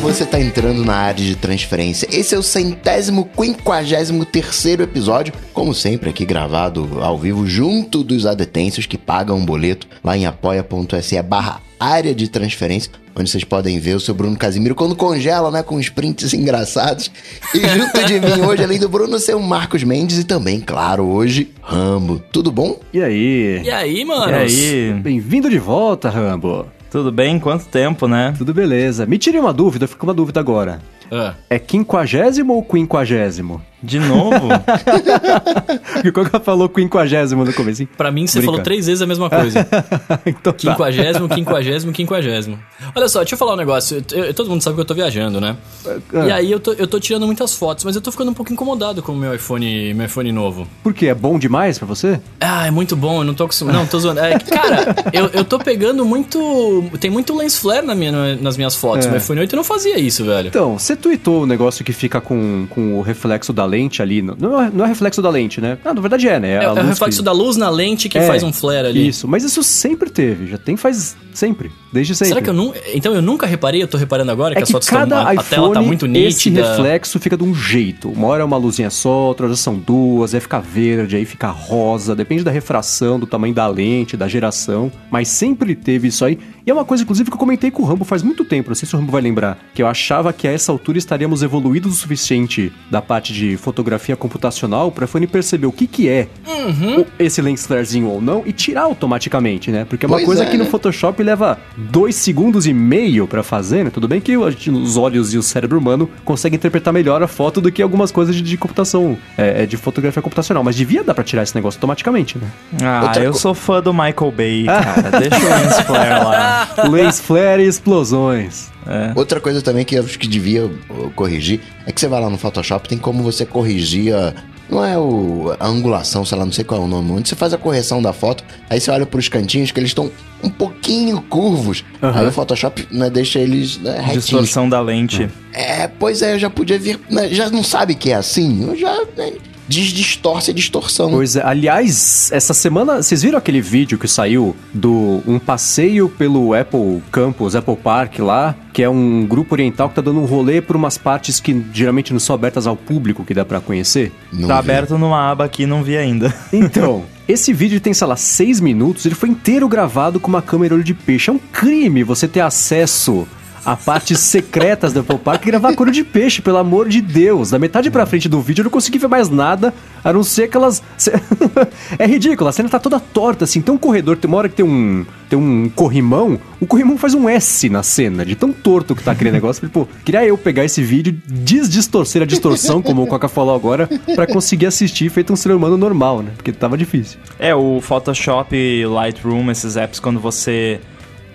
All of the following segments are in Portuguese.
você tá entrando na área de transferência. Esse é o centésimo, quinquagésimo terceiro episódio, como sempre aqui gravado ao vivo, junto dos adetensos que pagam um boleto lá em apoia.se barra área de transferência, onde vocês podem ver o seu Bruno Casimiro quando congela, né, com sprints engraçados. E junto de mim hoje, além do Bruno, seu Marcos Mendes e também, claro, hoje, Rambo. Tudo bom? E aí? E aí, mano? E aí? Bem-vindo de volta, Rambo. Tudo bem? Quanto tempo, né? Tudo beleza. Me tire uma dúvida, eu fico com uma dúvida agora. Ah. É quinquagésimo ou quinquagésimo? De novo? Porque o Coca falou quinquagésimo no começo. hein? Pra mim, você Brinca. falou três vezes a mesma coisa. então tá. Quinquagésimo, quinquagésimo, quinquagésimo. Olha só, deixa eu falar um negócio. Eu- eu- todo mundo sabe que eu tô viajando, né? Ah. E aí eu tô, eu tô tirando muitas fotos, mas eu tô ficando um pouco incomodado com o meu iPhone, meu iPhone novo. Por quê? É bom demais pra você? Ah, é muito bom, eu não tô acostumado. Não, tô zoando. É, cara, eu, eu tô pegando muito. Tem muito lens flare na minha, nas minhas fotos. É. Meu iPhone 8 não fazia isso, velho. Então, você tweetou o negócio que fica com, com o reflexo da lente ali. no- Não é, não é reflexo da lente, né? Ah, na verdade é, né? É, é o reflexo que- da luz na lente que É, faz um flare ali. Isso, mas isso sempre teve. Já tem faz sempre. Desde sempre. Será que eu não. Então eu nunca reparei, eu tô reparando agora que É as que fotos cada estão. A, a iPhone, tela tá muito esse nítida. reflexo fica de um jeito. Uma hora é uma luzinha só, outra hora são duas, aí fica verde, aí fica rosa. Depende da refração, do tamanho da lente, da geração. Mas sempre teve isso aí. E é uma coisa, inclusive, que eu comentei com o Rambo faz muito tempo. Não sei se o Rambo vai lembrar. Que eu achava que a essa altura estaríamos evoluídos o suficiente da parte de fotografia computacional para iPhone perceber o que que é Uhum. esse lens flarezinho ou não e tirar automaticamente, né? Porque é uma Pois coisa é, que no né? Photoshop leva dois segundos e meio pra fazer, né? Tudo bem que a gente- os olhos e o cérebro humano conseguem interpretar melhor a foto do que algumas coisas de, de computação, é, é, de fotografia computacional. Mas devia dar pra tirar esse negócio automaticamente, né? Ah, Outra eu co- sou fã do Michael Bay, cara. Deixa o lens flare lá. lens flare e explosões. É. Outra coisa também que eu acho que devia uh, corrigir é que você vai lá no Photoshop, tem como você corrigir a. Não é o, a angulação, sei lá, não sei qual é o nome. Onde você faz a correção da foto, aí você olha pros cantinhos que eles estão um pouquinho curvos. Aham. Aí o Photoshop né, deixa eles né, retinhos. Distorção da lente. É, pois é, eu já podia vir. né, já não sabe que é assim? Eu já. Desdistorce a distorção. Pois é, aliás, essa semana, vocês viram aquele vídeo que saiu do um passeio pelo Apple Campus, Apple Park lá, que é um grupo oriental que tá dando um rolê por umas partes que geralmente não são abertas ao público que dá pra conhecer? Não tá vi. aberto numa aba aqui, não vi ainda. Então, esse vídeo tem, sei lá, seis minutos, ele foi inteiro gravado com uma câmera olho de peixe. É um crime você ter acesso a partes secretas do Apple Park e gravar olho de peixe, pelo amor de Deus. Da metade pra frente do vídeo eu não consegui ver mais nada, a não ser aquelas... é ridículo, a cena tá toda torta, assim. Tem um corredor, tem uma hora que tem um, tem um corrimão, o corrimão faz um S na cena, de tão torto que tá aquele negócio. Tipo, queria eu pegar esse vídeo, desdistorcer a distorção, como o Coca falou agora, pra conseguir assistir feito um ser humano normal, né? Porque tava difícil. É, o Photoshop, Lightroom, esses apps, quando você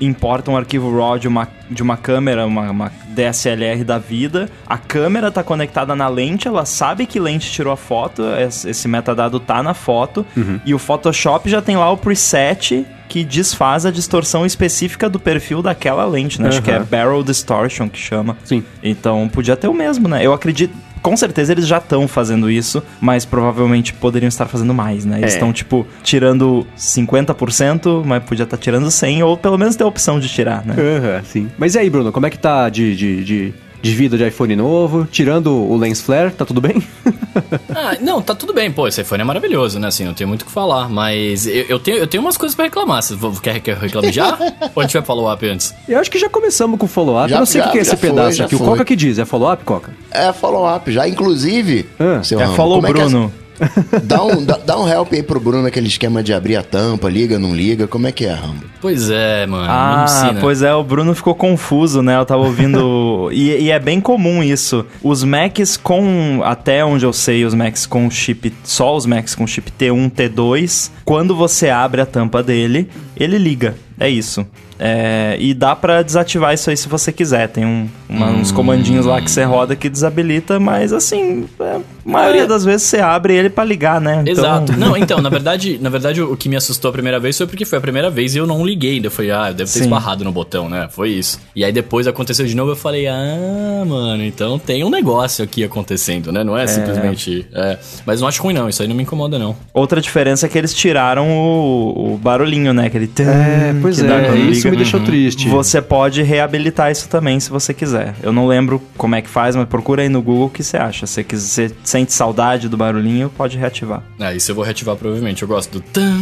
importa um arquivo RAW de uma, de uma câmera, uma, uma DSLR da vida, a câmera tá conectada na lente, ela sabe que lente tirou a foto, esse metadado tá na foto, e o Photoshop já tem lá o preset que desfaz a distorção específica do perfil daquela lente, né? Acho que é Aham. Barrel Distortion que chama. Sim. Então podia ter o mesmo, né? Eu acredito. Com certeza eles já estão fazendo isso, mas provavelmente poderiam estar fazendo mais, né? Eles É. estão, tipo, tirando 50%, mas podia estar tirando 100%, ou pelo menos ter a opção de tirar, né? Aham, sim. Mas e aí, Bruno, como é que tá de, de, de, de vida de iPhone novo? Tirando o lens flare, tá tudo bem? Ah, não, tá tudo bem, pô, esse iPhone é maravilhoso, né? Assim, não tenho muito o que falar, mas eu, eu tenho, eu tenho umas coisas pra reclamar. Você vo- quer que eu reclame já? Ou a gente vai follow-up antes? Eu acho que já começamos com o follow-up. Eu não sei o que é esse foi, pedaço aqui. O foi. Coca que diz, é follow-up, Coca? É follow-up já. Inclusive, Ah, seu É follow é que é- Bruno. dá, um, dá, dá um help aí pro Bruno, aquele esquema de abrir a tampa, liga, não liga. Como é que é, Rambo? Pois é, mano, Ah, pois é, o Bruno ficou confuso, né? Eu tava ouvindo. e, e é bem comum isso. Os Macs com. Até onde eu sei, os Macs com chip. Só os Macs com chip T1, T2. Quando você abre a tampa dele, ele liga. É isso. É, e dá pra desativar isso aí se você quiser. Tem um- uma- uns comandinhos lá que você roda que desabilita, mas assim, é, a maioria É. das vezes você abre ele pra ligar, né? Então- Exato. Não, então, na verdade, na verdade, o que me assustou a primeira vez foi porque foi a primeira vez e eu não liguei. Daí eu falei, ah, deve ter Sim. esbarrado no botão, né? Foi isso. E aí depois aconteceu de novo, eu falei, ah, mano, então tem um negócio aqui acontecendo, né? Não é, simplesmente. é. Mas não acho ruim, não. Isso aí não me incomoda, não. Outra diferença é que eles tiraram o, o barulhinho, né? Aquele... É, pois que é, dá quando isso me deixou triste. Você pode reabilitar isso também se você quiser. Eu não lembro como é que faz, mas procura aí no Google o que você acha. Se você sente saudade do barulhinho, pode reativar. Ah, isso eu vou reativar provavelmente. Eu gosto do tan.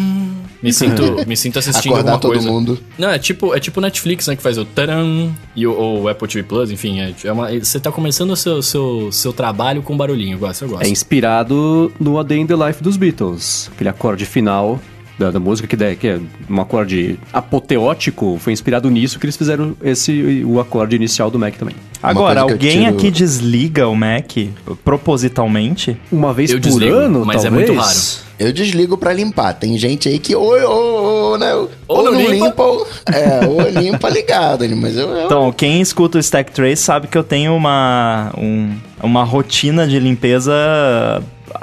Me sinto, me sinto assistindo Acordar alguma todo coisa. mundo. Não, é tipo, é tipo Netflix, né, que faz o taran e o, o Apple TV Plus, enfim, é, é uma, você tá começando o seu, seu, seu trabalho com barulhinho, eu gosto, eu gosto. É inspirado no A Day in the Life dos Beatles. Aquele acorde final da, da música, que, daí- que é um acorde apoteótico, foi inspirado nisso que eles fizeram esse o acorde inicial do Mac também. Agora, alguém tiro- aqui desliga o Mac propositalmente? Uma vez Eu por desligo, ano, mas é talvez? muito raro. Eu desligo pra limpar. Tem gente aí que ou, ou, ou, né, ou, Ou não não limpa. limpa, ou, é, ou limpa ligado, mas eu, eu Então, quem escuta o Stack Trace sabe que eu tenho uma, um- uma rotina de limpeza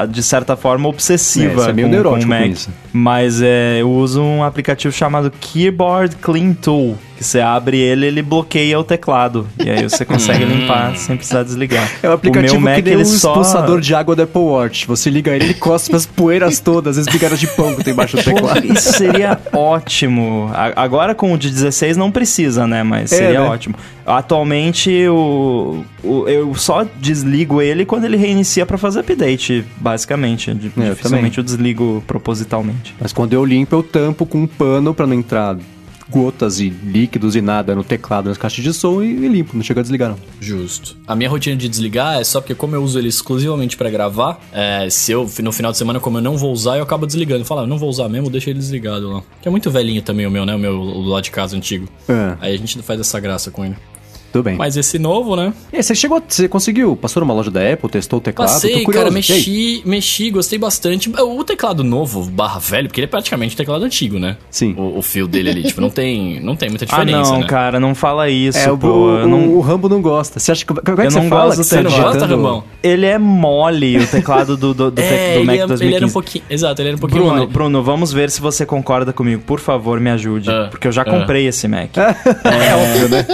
de certa forma É, obsessiva você é meio com, neurótico com o com Mac. isso. Mas é, eu uso um aplicativo chamado Keyboard Clean Tool, que você abre ele, ele bloqueia o teclado e aí você consegue limpar sem precisar desligar. É um aplicativo o meu Mac, que nem um ele só expulsador de água do Apple Watch. Você liga ele, ele cospe as poeiras todas, as bigadas de pão que tem embaixo do teclado. Pô, Isso seria ótimo. Agora com o de 16 não precisa, né? Mas É, seria né? ótimo. Atualmente o, o- eu só desligo ele quando ele reinicia pra fazer update, basicamente. É, eu Dificilmente eu desligo propositalmente. Mas quando eu limpo, eu tampo com um pano pra não entrar gotas e líquidos e nada no teclado, nas caixas de som e, e limpo. Não chega a desligar, não. Justo. A minha rotina de desligar é só porque, como eu uso ele exclusivamente pra gravar, é, se eu, no final de semana, como eu não vou usar, eu acabo desligando. Fala, ah, não vou usar mesmo, deixa ele desligado lá. Que é muito velhinho também o meu, né? O meu o lá de casa antigo. É, Aí a gente faz essa graça com ele. Tudo bem. Mas esse novo, né? E aí, você chegou, você conseguiu, passou numa loja da Apple, testou o teclado? Passei, cara, mexi, mexi, gostei bastante. O teclado novo, barra velho, porque ele é praticamente um teclado antigo, né? Sim. O, o fio dele ali, tipo, não tem, não tem muita Ah, diferença, não, né? cara, não fala isso, É, o, pô. o, não... o Rambo não gosta. Você acha que. Como é que Eu você não fala gosto que você não gosta, Rambão? Ele é mole, o teclado do, do, do, tec- É, do Mac ele, é- 2015. ele era um pouquinho... Exato, ele era um pouquinho Bruno, mole. Bruno, vamos ver se você concorda comigo. Por favor, me ajude. Ah, porque eu já ah. comprei esse Mac. É óbvio, né?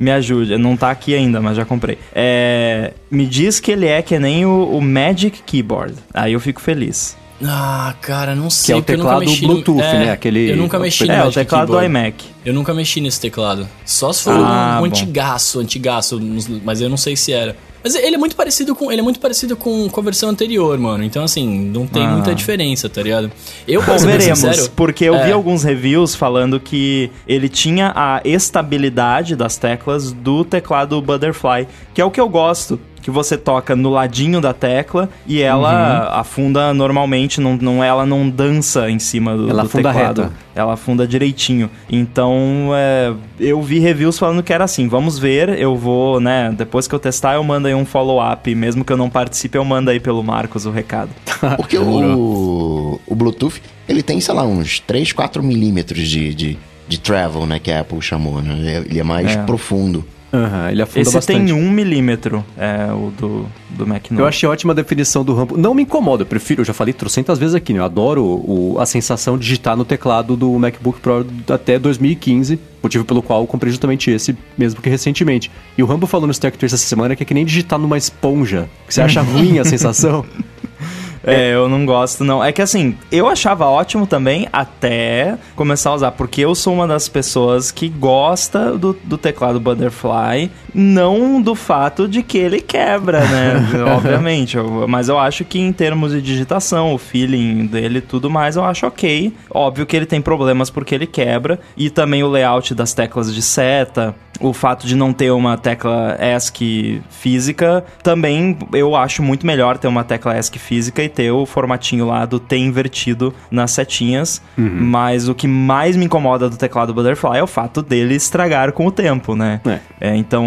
Me ajude. Não tá aqui ainda, mas já comprei. É, me diz que ele é que nem o, o Magic Keyboard. Aí eu fico feliz. Ah, cara, não Que sei. é o teclado no- Bluetooth, é, né? Aquele- Eu nunca mexi no É, o teclado do iMac. Eu nunca mexi nesse teclado. Só se for Ah, um, bom. antigaço, antigaço, mas eu não sei se era. Mas ele é muito parecido com, ele é muito parecido com, com a versão anterior, mano. Então assim, não tem Ah. muita diferença, tá ligado? Eu, pra veremos, sincero, porque eu vi é. alguns reviews falando que ele tinha a estabilidade das teclas do teclado Butterfly, que é o que eu gosto. Que você toca no ladinho da tecla e ela Uhum. afunda normalmente, não, não, ela não dança em cima do, Ela do afunda teclado. reta. Ela afunda direitinho. Então, é, eu vi reviews falando que era assim. Vamos ver, eu vou, né? Depois que eu testar, eu mando aí um follow-up. Mesmo que eu não participe, eu mando aí pelo Marcos o recado. Porque o, o Bluetooth, ele tem, sei lá, uns 3, 4 milímetros de, de, de travel, né? Que a Apple chamou, né? Ele é- Ele é mais É. profundo. Aham, ele afunda Esse bastante. tem um milímetro, é o do, do Mac. Eu achei ótima a definição do Rambo. Não me incomoda, eu prefiro, eu já falei trocentas vezes aqui, né? Eu adoro o- a sensação de digitar no teclado do MacBook Pro até 2015, motivo pelo qual eu comprei justamente esse, mesmo que recentemente. E o Rambo falou no Stack Trace essa semana que é que nem digitar numa esponja. Que você acha ruim a sensação? É, eu não gosto, não. É que assim, eu achava ótimo também até começar a usar, porque eu sou uma das pessoas que gosta do, do teclado Butterfly, não do fato de que ele quebra, né? Obviamente. eu- mas eu acho que em termos de digitação, o feeling dele e tudo mais, eu acho ok. Óbvio que ele tem problemas porque ele quebra, e também o layout das teclas de seta. O fato de não ter uma tecla ESC física, também eu acho muito melhor ter uma tecla ESC física e ter o formatinho lá do T invertido nas setinhas. Mas o que mais me incomoda do teclado Butterfly é o fato dele estragar com o tempo, né? É. É, então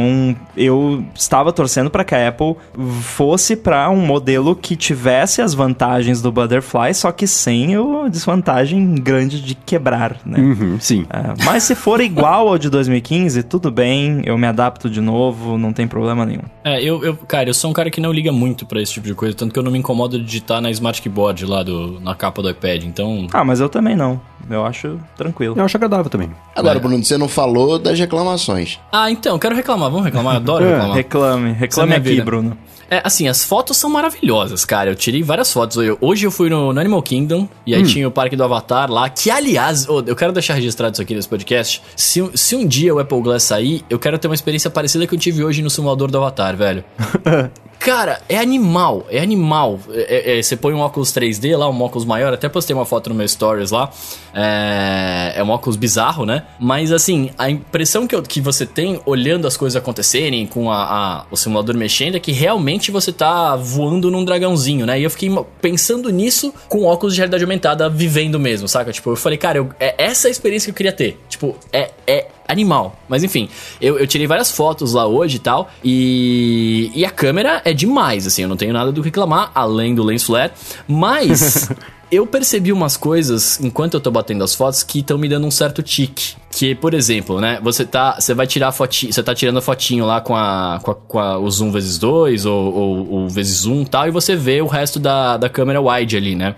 eu estava torcendo para que a Apple fosse para um modelo que tivesse as vantagens do Butterfly, só que sem a desvantagem grande de quebrar, né? Uhum, sim. É, mas se for igual ao de 2015, tudo bem, eu me adapto de novo, não tem problema nenhum. É, eu, eu, cara, eu sou um cara que não liga muito pra esse tipo de coisa, tanto que eu não me incomodo de digitar na Smart Keyboard lá do, na capa do iPad, então... Ah, mas eu também não. Eu acho tranquilo. Eu acho agradável também. Agora, É. Bruno, você não falou das reclamações. Ah, então, quero reclamar. Vamos reclamar? Eu adoro É, reclamar. Reclame, é reclame aqui, vida. Bruno. É, assim, as fotos são maravilhosas, cara. Eu tirei várias fotos. Eu- hoje eu fui no, no Animal Kingdom e aí tinha o Parque do Avatar lá, que aliás, ô, eu quero deixar registrado isso aqui nesse podcast. Se, um- se um dia o Apple Glass sair, eu quero ter uma experiência parecida que eu tive hoje no simulador do Avatar, velho. Cara, é animal, é animal. É- é- é, você põe um óculos 3D lá, um óculos maior, até postei uma foto no meu stories lá. É, é um óculos bizarro, né? Mas assim, a impressão que, eu- que você tem olhando as coisas acontecerem com a, a- o simulador mexendo é que realmente você tá voando num dragãozinho, né? E eu fiquei pensando nisso com óculos de realidade aumentada vivendo mesmo, saca? Tipo, eu falei, cara, eu- é essa a experiência que eu queria ter. Tipo, é, é animal. Mas enfim, eu, eu tirei várias fotos lá hoje e tal. E, e a câmera é demais, assim, eu não tenho nada do que reclamar, além do lens flare. Mas eu percebi umas coisas enquanto eu tô batendo as fotos que estão me dando um certo tique. Que, por exemplo, né? Você tá. Você vai tirar a fotinho. Você tá tirando a fotinho lá com a. com, a, com a- o zoom vezes 2 ou, ou, ou vezes zoom e tal, e você vê o resto da, da câmera wide ali, né?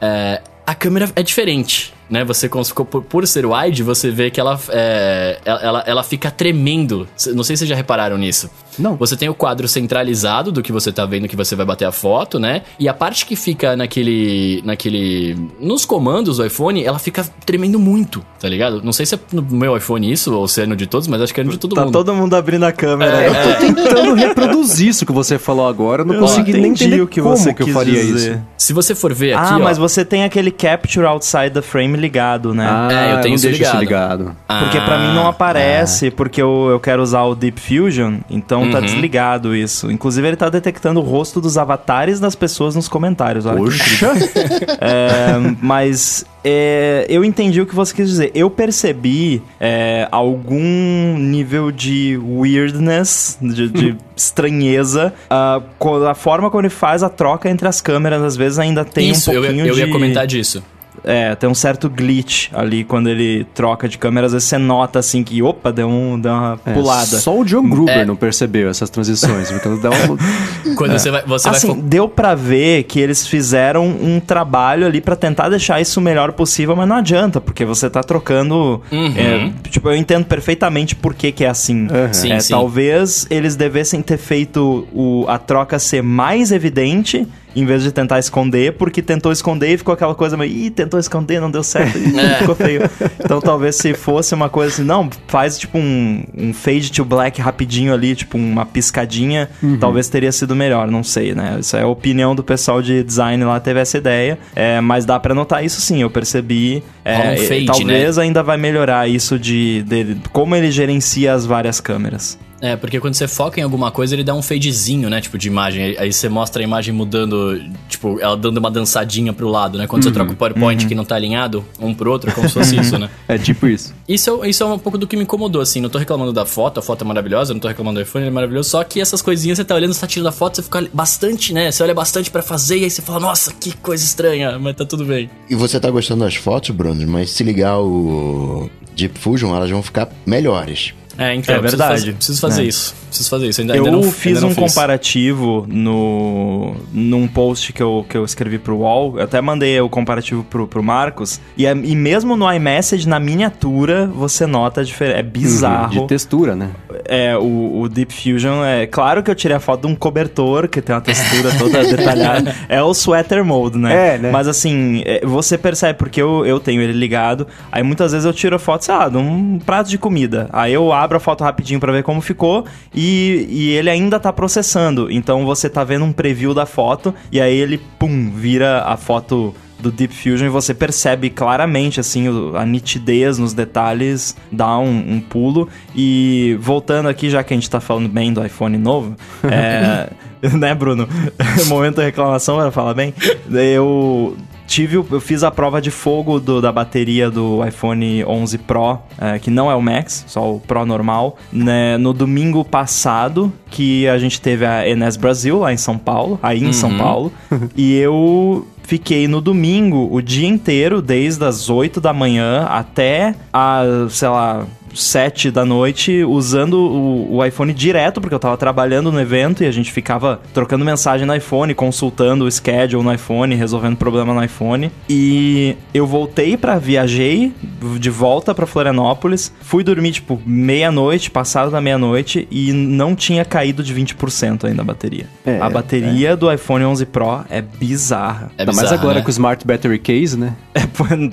É, a câmera é diferente, né? Você cons- por, por ser wide, você vê que ela, é, ela, ela, ela fica tremendo. Não sei se vocês já repararam nisso. Não. Você tem o quadro centralizado do que você tá vendo que você vai bater a foto, né? E a parte que fica naquele. naquele. Nos comandos do iPhone, ela fica tremendo muito, tá ligado? Não sei se é no meu iPhone isso, ou se é no de todos, mas acho que é no de todo tá mundo. todo mundo abrindo a câmera. Eu tô tentando reproduzir isso que você falou agora, eu não Eu consegui nem entender o que como você que eu faria dizer. isso. Se você for ver aqui. ah, ó, mas você tem aquele capture outside the frame ligado, né? Ah, É, eu tenho deixo isso ligado. Porque pra mim não Ah, aparece, porque eu, eu quero usar o Deep Fusion, então tá Uhum. desligado isso. Inclusive ele tá detectando o rosto dos avatares das pessoas nos comentários. Olha Poxa! É, mas é, eu entendi o que você quis dizer. Eu percebi é, algum nível de weirdness, de, de estranheza, ah, com a forma como ele faz a troca entre as câmeras. Às vezes ainda tem Isso, um eu, pouquinho ia- eu de... ia comentar disso. É, tem um certo glitch ali quando ele troca de câmera. Às vezes você nota assim que, opa, deu, um, deu uma É, pulada. Só o John Gruber É. não percebeu essas transições. Porque dá um... Quando você vai. Você assim, vai deu pra ver que eles fizeram um trabalho ali pra tentar deixar isso o melhor possível, mas não adianta, porque você tá trocando. Uhum. é, tipo, eu entendo perfeitamente por que, que é assim. Sim, É, sim. Talvez eles devessem ter feito o, a troca ser mais evidente. Em vez de tentar esconder, porque tentou esconder e ficou aquela coisa meio. Ih, tentou esconder, não deu certo, ih, É. ficou feio. Então talvez se fosse uma coisa assim, não, faz tipo um, um fade to black rapidinho ali, tipo uma piscadinha, talvez teria sido melhor, não sei, né? Isso é a opinião do pessoal de design lá, teve essa ideia. É, mas dá pra notar isso sim, eu percebi. É, um fade, talvez ainda vai melhorar isso de, de como ele gerencia as várias câmeras. É, porque quando você foca em alguma coisa, ele dá um fadezinho, né? Tipo, de imagem. Aí- você mostra a imagem mudando, tipo, ela dando uma dançadinha pro lado, né? Quando você troca o PowerPoint que não tá alinhado um pro outro, é como se fosse isso, né? É tipo isso. Isso, é- isso é um pouco do que me incomodou, assim. Não tô reclamando da foto, a foto é maravilhosa, não tô reclamando do iPhone, ele é maravilhoso. Só que essas coisinhas você tá olhando, você tá tirando a foto, você fica bastante, né? Você olha bastante pra fazer e aí você fala, nossa, que coisa estranha, mas tá tudo bem. E você tá gostando das fotos, Bruno, mas se ligar o Deep Fusion, elas vão ficar melhores. É, então, É eu preciso verdade. fazer- Preciso fazer, É. isso. Preciso fazer isso. Ainda, Eu ainda não, fiz ainda não um comparativo no num post que eu, que eu escrevi pro UOL. Eu até mandei o comparativo pro, pro Marcos. E, é- e mesmo no iMessage, na miniatura, você nota a diferença. É bizarro. De textura, né? É, o, o Deep Fusion é. Claro que eu tirei a foto de um cobertor que tem uma textura toda detalhada. É o sweater mode, né? É, né? Mas assim, é, você percebe, porque eu, eu tenho ele ligado. Aí muitas vezes eu tiro a foto, sei lá, de um prato de comida. Aí eu abro a foto rapidinho pra ver como ficou e, e ele ainda tá processando. Então você tá vendo um preview da foto e aí ele, pum, vira a foto do Deep Fusion e você percebe claramente assim a nitidez nos detalhes dá um, um pulo. E voltando aqui já que a gente tá falando bem do iPhone novo é, né Bruno? Momento da reclamação para falar bem? Eu tive eu fiz a prova de fogo do- da bateria do iPhone 11 Pro é, que não é o Max só o Pro normal né, no domingo passado que a gente teve a Enes Brasil lá em São Paulo aí em São Paulo e eu Fiquei no domingo o dia inteiro, desde as 8 da manhã até a, sei lá, 7 da noite usando o, o iPhone direto, porque eu tava trabalhando no evento e a gente ficava trocando mensagem no iPhone, consultando o schedule no iPhone, resolvendo problema no iPhone. E eu voltei para viajei de volta para Florianópolis, fui dormir tipo meia-noite, passado da meia-noite e não tinha caído de 20% ainda a bateria. É, a bateria do iPhone 11 Pro é bizarra. É Ainda mais bizarro, agora né? com o Smart Battery Case, né? É,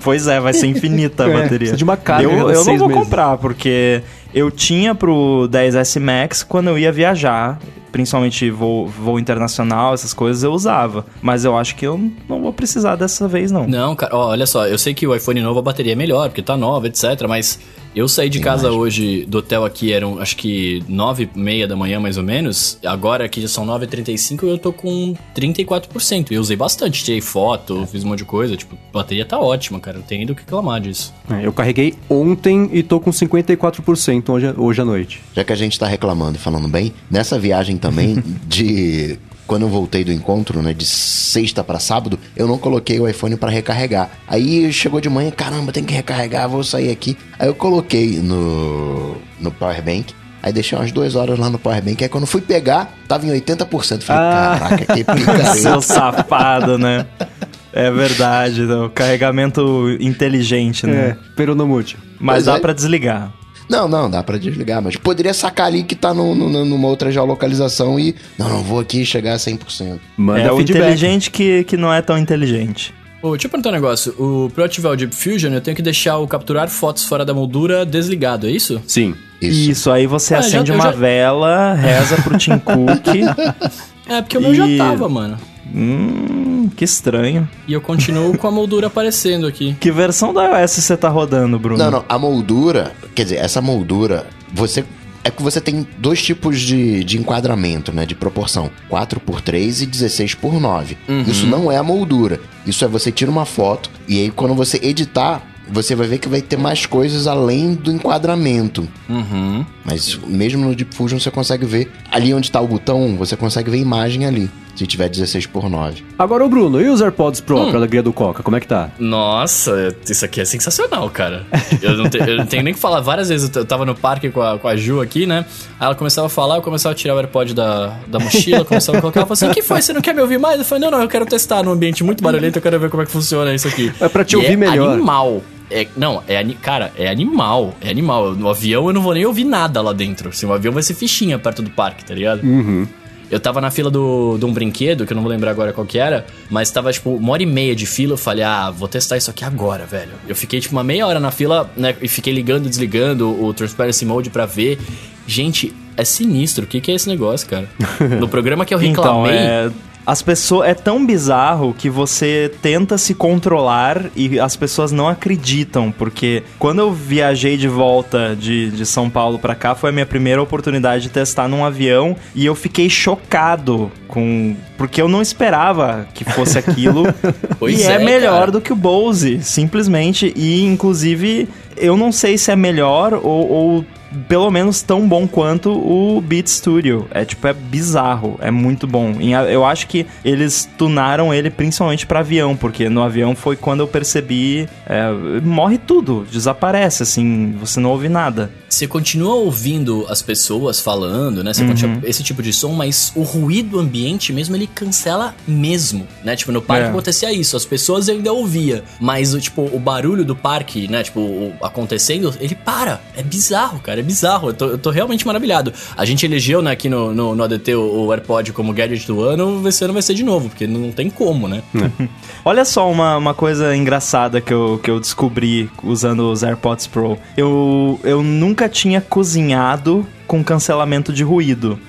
pois é, vai ser infinita a É, bateria. de uma carga Eu, eu não vou meses. comprar, porque porque eu tinha pro 10S Max quando eu ia viajar. Principalmente voo, voo internacional, essas coisas eu usava. Mas eu acho que eu não vou precisar dessa vez, não. Não, cara, ó, olha só, eu sei que o iPhone novo a bateria é melhor, porque tá nova, etc. Mas eu saí de casa hoje do hotel aqui, eram acho que 9 e meia da manhã, mais ou menos. Agora aqui já são 9h35 e eu tô com 34%. E eu usei bastante, tirei foto, fiz um monte de coisa. Tipo, a bateria tá ótima, cara. Não tem nem do que reclamar disso. É, eu carreguei ontem e tô com 54% hoje, hoje à noite. Já que a gente tá reclamando e falando bem, nessa viagem também de quando eu voltei do encontro, né, de sexta pra sábado, eu não coloquei o iPhone pra recarregar. Aí chegou de manhã, caramba, tem que recarregar, vou sair aqui. Aí eu coloquei no no power bank. Aí deixei umas duas horas lá no power bank. Aí quando fui pegar, tava em 80%. Falei, Ah. caraca, que Seu picareta. safado, né? É verdade, o carregamento inteligente, né? É, peronomútil. Mas Pois dá é. pra desligar. Não, não, dá pra desligar, mas poderia sacar ali que tá no, no- numa outra geolocalização e. Não, não, vou aqui chegar a 100%. Manda é o feedback. inteligente que, que não é tão inteligente. Ô, deixa eu perguntar um negócio. O, pra eu ativar o Deep Fusion, eu tenho que deixar o capturar fotos fora da moldura desligado, é isso? Sim. Isso. Isso, aí você Ah, já- acende eu uma já- vela, reza pro Tim Cook. É, porque o meu já tava, mano. Hum, que estranho. E eu continuo com a moldura aparecendo aqui. Que versão da iOS você tá rodando, Bruno? Não, não, a moldura, quer dizer, essa moldura, você. É que você tem dois tipos de, de enquadramento, né? De proporção: 4 por 3 e 16 por 9. Isso não é a moldura. Isso é você tira uma foto e aí quando você editar, você vai ver que vai ter mais coisas além do enquadramento. Uhum. Mas mesmo no Deep Fusion você consegue ver. Ali onde tá o botão, você consegue ver a imagem ali. Se tiver 16 por 9. Agora, ô Bruno, e os AirPods Pro, pra alegria do Coca, como é que tá? Nossa, isso aqui é sensacional, cara. Eu não, te- eu não tenho nem que falar. Várias vezes eu tava no parque com a, com a Ju aqui, né? Aí ela começava a falar, eu começava a tirar o AirPod da, da mochila, começava a colocar. Ela falou assim: o que foi? Você não quer me ouvir mais? Eu falei: não, não, eu quero testar num ambiente muito barulhento, eu quero ver como é que funciona isso aqui. É pra te E ouvir melhor. animal. É, não, é ani- cara, é animal, é animal. No avião eu não vou nem ouvir nada lá dentro. Assim, o avião vai ser fichinha perto do parque, tá ligado? Uhum. Eu tava na fila do, de um brinquedo, que eu não vou lembrar agora qual que era, mas tava, tipo, uma hora e meia de fila. Eu falei, ah, vou testar isso aqui agora, velho. Eu fiquei, tipo, uma meia hora na fila, né? E fiquei ligando e desligando o Transparency Mode pra ver. Gente, é sinistro. O que, que é esse negócio, cara? No programa que eu Então, reclamei. é. As pessoas. É tão bizarro que você tenta se controlar e as pessoas não acreditam. Porque quando eu viajei de volta de, de São Paulo pra cá, foi a minha primeira oportunidade de testar num avião. E eu fiquei chocado com. Porque eu não esperava que fosse aquilo. Pois e é, é, melhor cara. do que o Bose, simplesmente. E inclusive, eu não sei se é melhor ou, ou pelo menos tão bom quanto o Beat Studio. É tipo, é bizarro, é muito bom. Eu acho que eles tunaram ele principalmente pra avião, porque no avião foi quando eu percebi. é, morre tudo, desaparece, assim, você não ouve nada. Você continua ouvindo as pessoas falando, né? Você Uhum. continua esse tipo de som, mas o ruído ambiente mesmo, ele cancela mesmo, né? Tipo, no parque É. acontecia isso, as pessoas ainda ouvia, mas o tipo, o barulho do parque, né? Tipo, acontecendo, ele para. É bizarro, cara, é bizarro. Eu tô, eu tô realmente maravilhado. A gente elegeu, né, aqui no, no, no ADT o, o AirPod como gadget do ano, esse ano vai ser de novo, porque não tem como, né? Olha só uma, uma coisa engraçada que eu, que eu descobri usando os AirPods Pro. Eu, eu nunca tinha cozinhado com cancelamento de ruído.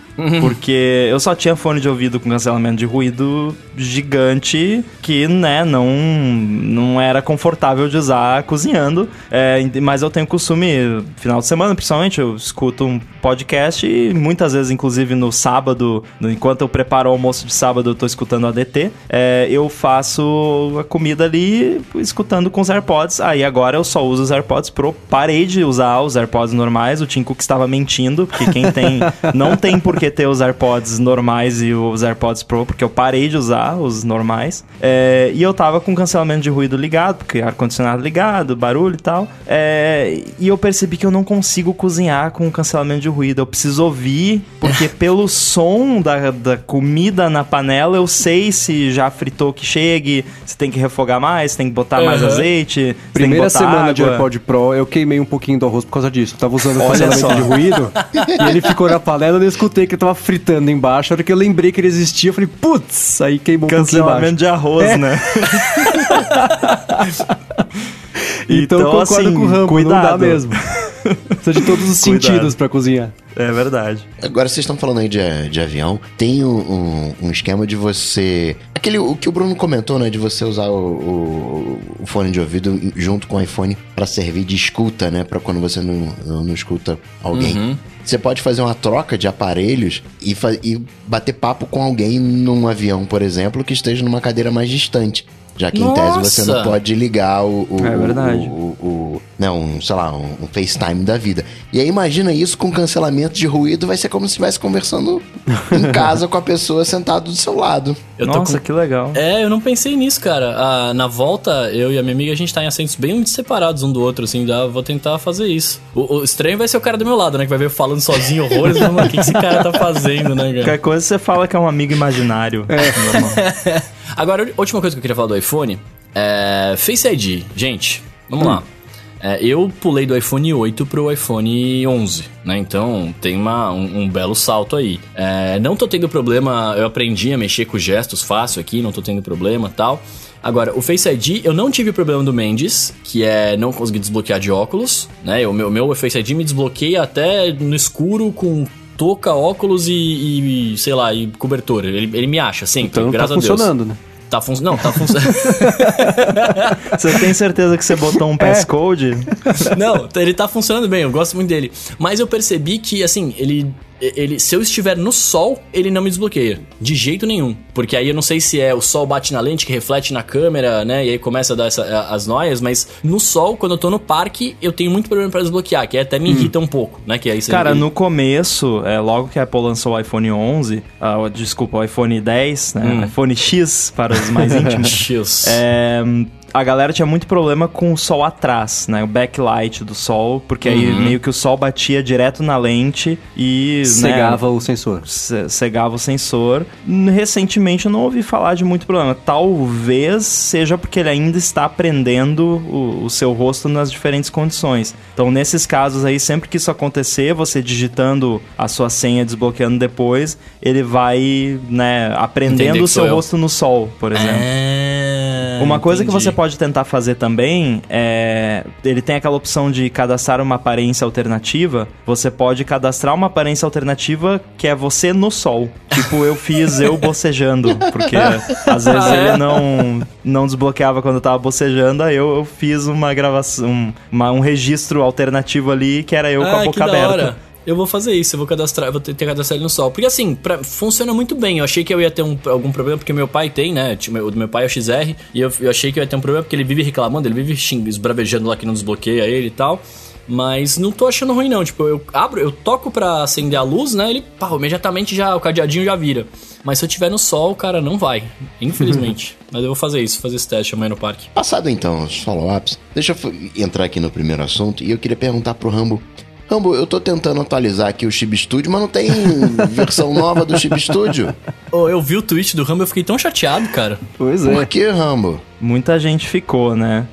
Porque eu só tinha fone de ouvido com cancelamento de ruído gigante que, né, não, não era confortável de usar cozinhando. É, mas eu tenho costume, final de semana principalmente, eu escuto um podcast e muitas vezes, inclusive no sábado, no- enquanto eu preparo o almoço de sábado, eu tô escutando ADT. É, eu faço a comida ali escutando com os AirPods. Aí agora eu só uso os AirPods Pro. Parei de usar os AirPods normais. O Tim Cook estava mentindo, porque quem tem. não tem por que ter os AirPods normais e os AirPods Pro, porque eu parei de usar. Os normais. É, e eu tava com cancelamento de ruído ligado, porque ar-condicionado ligado, barulho e tal. É, e eu percebi que eu não consigo cozinhar com cancelamento de ruído. Eu preciso ouvir, porque pelo som da, da comida na panela, eu sei se já fritou que chegue, se tem que refogar mais, se tem que botar mais Aham. azeite. Primeira semana de água. AirPod Pro, eu queimei um pouquinho do arroz por causa disso. Eu tava usando o cancelamento só. de ruído e ele ficou na panela e eu escutei que ele tava fritando embaixo. A hora que eu lembrei que ele existia, eu falei, putz, aí queimou um pouquinho Cancelamento de arroz, É. né? Então, eu concordo assim, com o Rambo, cuidado. não dá mesmo. Precisa de todos os Cuidado. sentidos pra cozinhar. É verdade. Agora vocês estão falando aí de, de avião. Tem um, um- um esquema de você. Aquele o que o Bruno comentou, né? De você usar o, o- o fone de ouvido junto com o iPhone pra servir de escuta, né? Pra quando você não, não, não escuta alguém. Uhum. Você pode fazer uma troca de aparelhos e, e bater papo com alguém num avião, por exemplo, que esteja numa cadeira mais distante. Já que em tese você não Nossa! pode ligar o. o É verdade. O, o- o- não, um, sei lá, um, um FaceTime da vida. E aí imagina isso com cancelamento de ruído, vai ser como se estivesse conversando em casa com a pessoa sentado do seu lado. Eu tô Nossa, com- que legal. É, eu não pensei nisso, cara. Ah, na volta, eu e a minha amiga, a gente tá em assentos bem separados um do outro, assim, dá, vou tentar fazer isso. O, o estranho vai ser o cara do meu lado, né? Que vai ver eu falando sozinho horrores, mas, mano, o que que esse cara tá fazendo, né, cara? Qualquer coisa você fala que é um amigo imaginário. É. Normal. Agora, a última coisa que eu queria falar do iPhone é Face ID. Gente, vamos lá. É, eu pulei do iPhone 8 pro iPhone 11, né? Então tem uma, um, um belo salto aí. É, não tô tendo problema, eu aprendi a mexer com gestos fácil aqui, não tô tendo problema tal. Agora, o Face ID, eu não tive o problema do Mendes, que é não conseguir desbloquear de óculos, né? O meu, meu Face ID me desbloqueia até no escuro com touca, óculos e, e, sei lá, e cobertor. Ele, ele me acha sempre, Então tá graças a Deus. funcionando, né? Tá fun... Não, tá funcionando. Você tem certeza que você botou um passcode? Não, ele tá funcionando bem, eu gosto muito dele. Mas eu percebi que, assim, ele. Ele, se eu estiver no sol, ele não me desbloqueia. De jeito nenhum. Porque aí eu não sei se é o sol bate na lente, que reflete na câmera, né? E aí começa a dar essa- as noias. Mas no sol, quando eu tô no parque, eu tenho muito problema pra desbloquear. Que até me irrita um pouco, né? Que aí Cara, no começo, é, logo que a Apple lançou o iPhone 11, ah, desculpa, o iPhone 10, né? Hum. iPhone X para os mais íntimos. X. É, a galera tinha muito problema com o sol atrás, né? O backlight do sol, porque aí Uhum. meio que o sol batia direto na lente e né, Cegava o sensor. ce- cegava o sensor. Recentemente eu não ouvi falar de muito problema. Talvez seja porque ele ainda está aprendendo o, o seu rosto nas diferentes condições. Então, nesses casos aí, sempre que isso acontecer, você digitando a sua senha, desbloqueando depois, ele vai, né, aprendendo que o seu eu. rosto no sol, por exemplo. É, Uma coisa que entendi. você pode tentar fazer também é. Ele tem aquela opção de cadastrar uma aparência alternativa. Você pode cadastrar uma aparência alternativa que é você no sol. Tipo, eu fiz eu bocejando. Porque às vezes Ah, é? ele não, não desbloqueava quando eu tava bocejando. Aí eu, eu fiz uma gravação, um, uma- um registro alternativo ali que era eu com Ah, a que boca aberta. Eu vou fazer isso, eu vou cadastrar, eu vou ter que cadastrar ele no sol. Porque assim, pra- funciona muito bem. Eu achei que eu ia ter um- algum problema, porque meu pai tem, né? Tipo, O do meu pai é o XR, e eu, eu achei que eu ia ter um problema porque ele vive reclamando, ele vive xing, esbravejando lá que não desbloqueia ele e tal. Mas não tô achando ruim, não. Tipo, eu abro, eu toco pra acender a luz, né? Ele, pá, imediatamente já, o cadeadinho já vira. Mas se eu tiver no sol, cara, não vai. Infelizmente. Mas eu vou fazer isso, fazer esse teste amanhã no parque. Passado então os follow-ups, deixa eu entrar aqui no primeiro assunto e eu queria perguntar pro Rambo. Rambo, eu tô tentando atualizar aqui o Chib Studio, mas não tem versão nova do Chib Studio. Ô, eu vi o tweet do Rambo, eu fiquei tão chateado, cara. Pois Por é. que, Rambo? Muita gente ficou, né?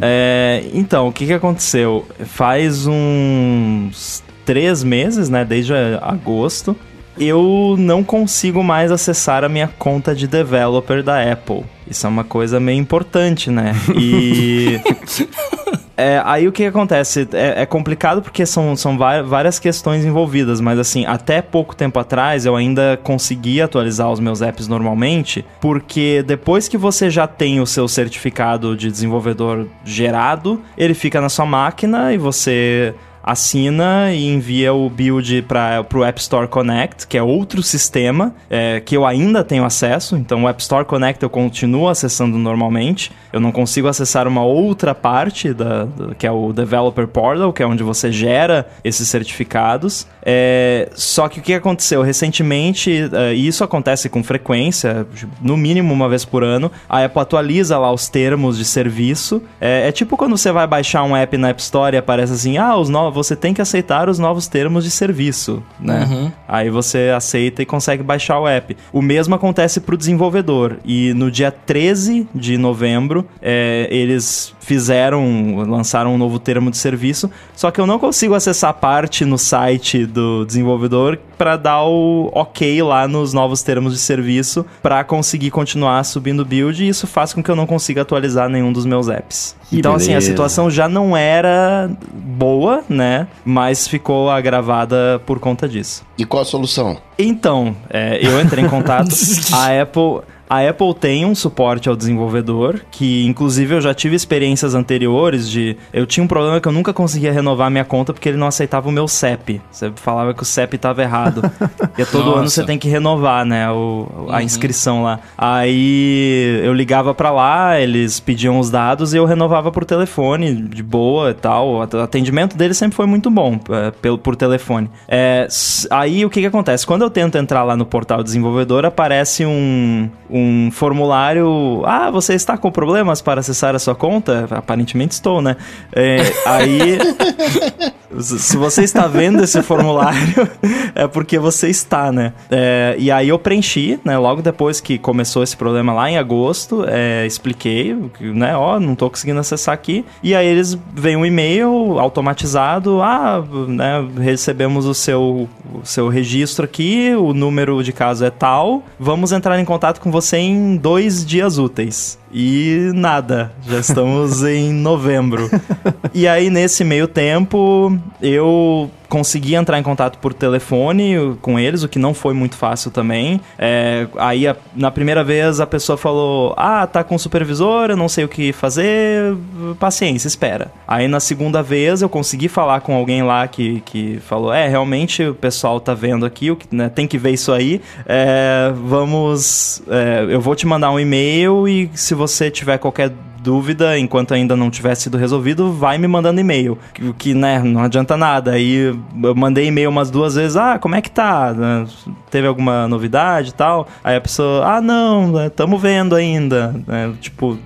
É, então, o que, que aconteceu? Faz uns três meses, né? Desde agosto, eu não consigo mais acessar a minha conta de developer da Apple. Isso é uma coisa meio importante, né? E. É, aí o que, que acontece? É, é complicado porque são, são várias questões envolvidas, mas assim, até pouco tempo atrás eu ainda conseguia atualizar os meus apps normalmente, porque depois que você já tem o seu certificado de desenvolvedor gerado, ele fica na sua máquina e você assina e envia o build para o App Store Connect, que é outro sistema é, que eu ainda tenho acesso. Então, o App Store Connect eu continuo acessando normalmente. Eu não consigo acessar uma outra parte, da, da que é o Developer Portal, que é onde você gera esses certificados. É, só que o que aconteceu? Recentemente, uh, e isso acontece com frequência, no mínimo uma vez por ano, a Apple atualiza lá os termos de serviço. É, é tipo quando você vai baixar um app na App Store e aparece assim: ah, os novos, você tem que aceitar os novos termos de serviço, né? Uhum. Aí você aceita e consegue baixar o app. O mesmo acontece para o desenvolvedor. E no dia 13 de novembro, é, eles fizeram, lançaram um novo termo de serviço, só que eu não consigo acessar a parte no site do desenvolvedor para dar o ok lá nos novos termos de serviço para conseguir continuar subindo build e isso faz com que eu não consiga atualizar nenhum dos meus apps. Que então, beleza. assim, a situação já não era boa, né? Mas ficou agravada por conta disso. E qual a solução? Então, é, eu entrei em contato. a Apple. A Apple tem um suporte ao desenvolvedor, que inclusive eu já tive experiências anteriores de. Eu tinha um problema que eu nunca conseguia renovar minha conta porque ele não aceitava o meu CEP. Você falava que o CEP estava errado. e todo Nossa. ano você tem que renovar, né? O, a uhum. inscrição lá. Aí eu ligava para lá, eles pediam os dados e eu renovava por telefone, de boa e tal. O atendimento dele sempre foi muito bom é, pelo, por telefone. É, aí o que, que acontece? Quando eu tento entrar lá no portal desenvolvedor, aparece um um formulário. Ah, você está com problemas para acessar a sua conta? Aparentemente estou, né? É, aí. se você está vendo esse formulário, é porque você está, né? É, e aí eu preenchi, né? Logo depois que começou esse problema lá em agosto, é, expliquei, né? Ó, não estou conseguindo acessar aqui. E aí eles veem um e-mail automatizado. Ah, né? Recebemos o seu, o seu registro aqui, o número de caso é tal. Vamos entrar em contato com você em dois dias úteis. E nada, já estamos em novembro. E aí, nesse meio tempo, eu consegui entrar em contato por telefone com eles, o que não foi muito fácil também. É, aí, a, na primeira vez, a pessoa falou: Ah, tá com supervisor, eu não sei o que fazer, paciência, espera. Aí, na segunda vez, eu consegui falar com alguém lá que, que falou: É, realmente o pessoal tá vendo aqui, o que, né, tem que ver isso aí. É, vamos. É, eu vou te mandar um e-mail e se você tiver qualquer dúvida, enquanto ainda não tiver sido resolvido, vai me mandando e-mail. Que, que né, não adianta nada. Aí eu mandei e-mail umas duas vezes, ah, como é que tá? Né, teve alguma novidade e tal? Aí a pessoa, ah, não, estamos né, vendo ainda. É, tipo,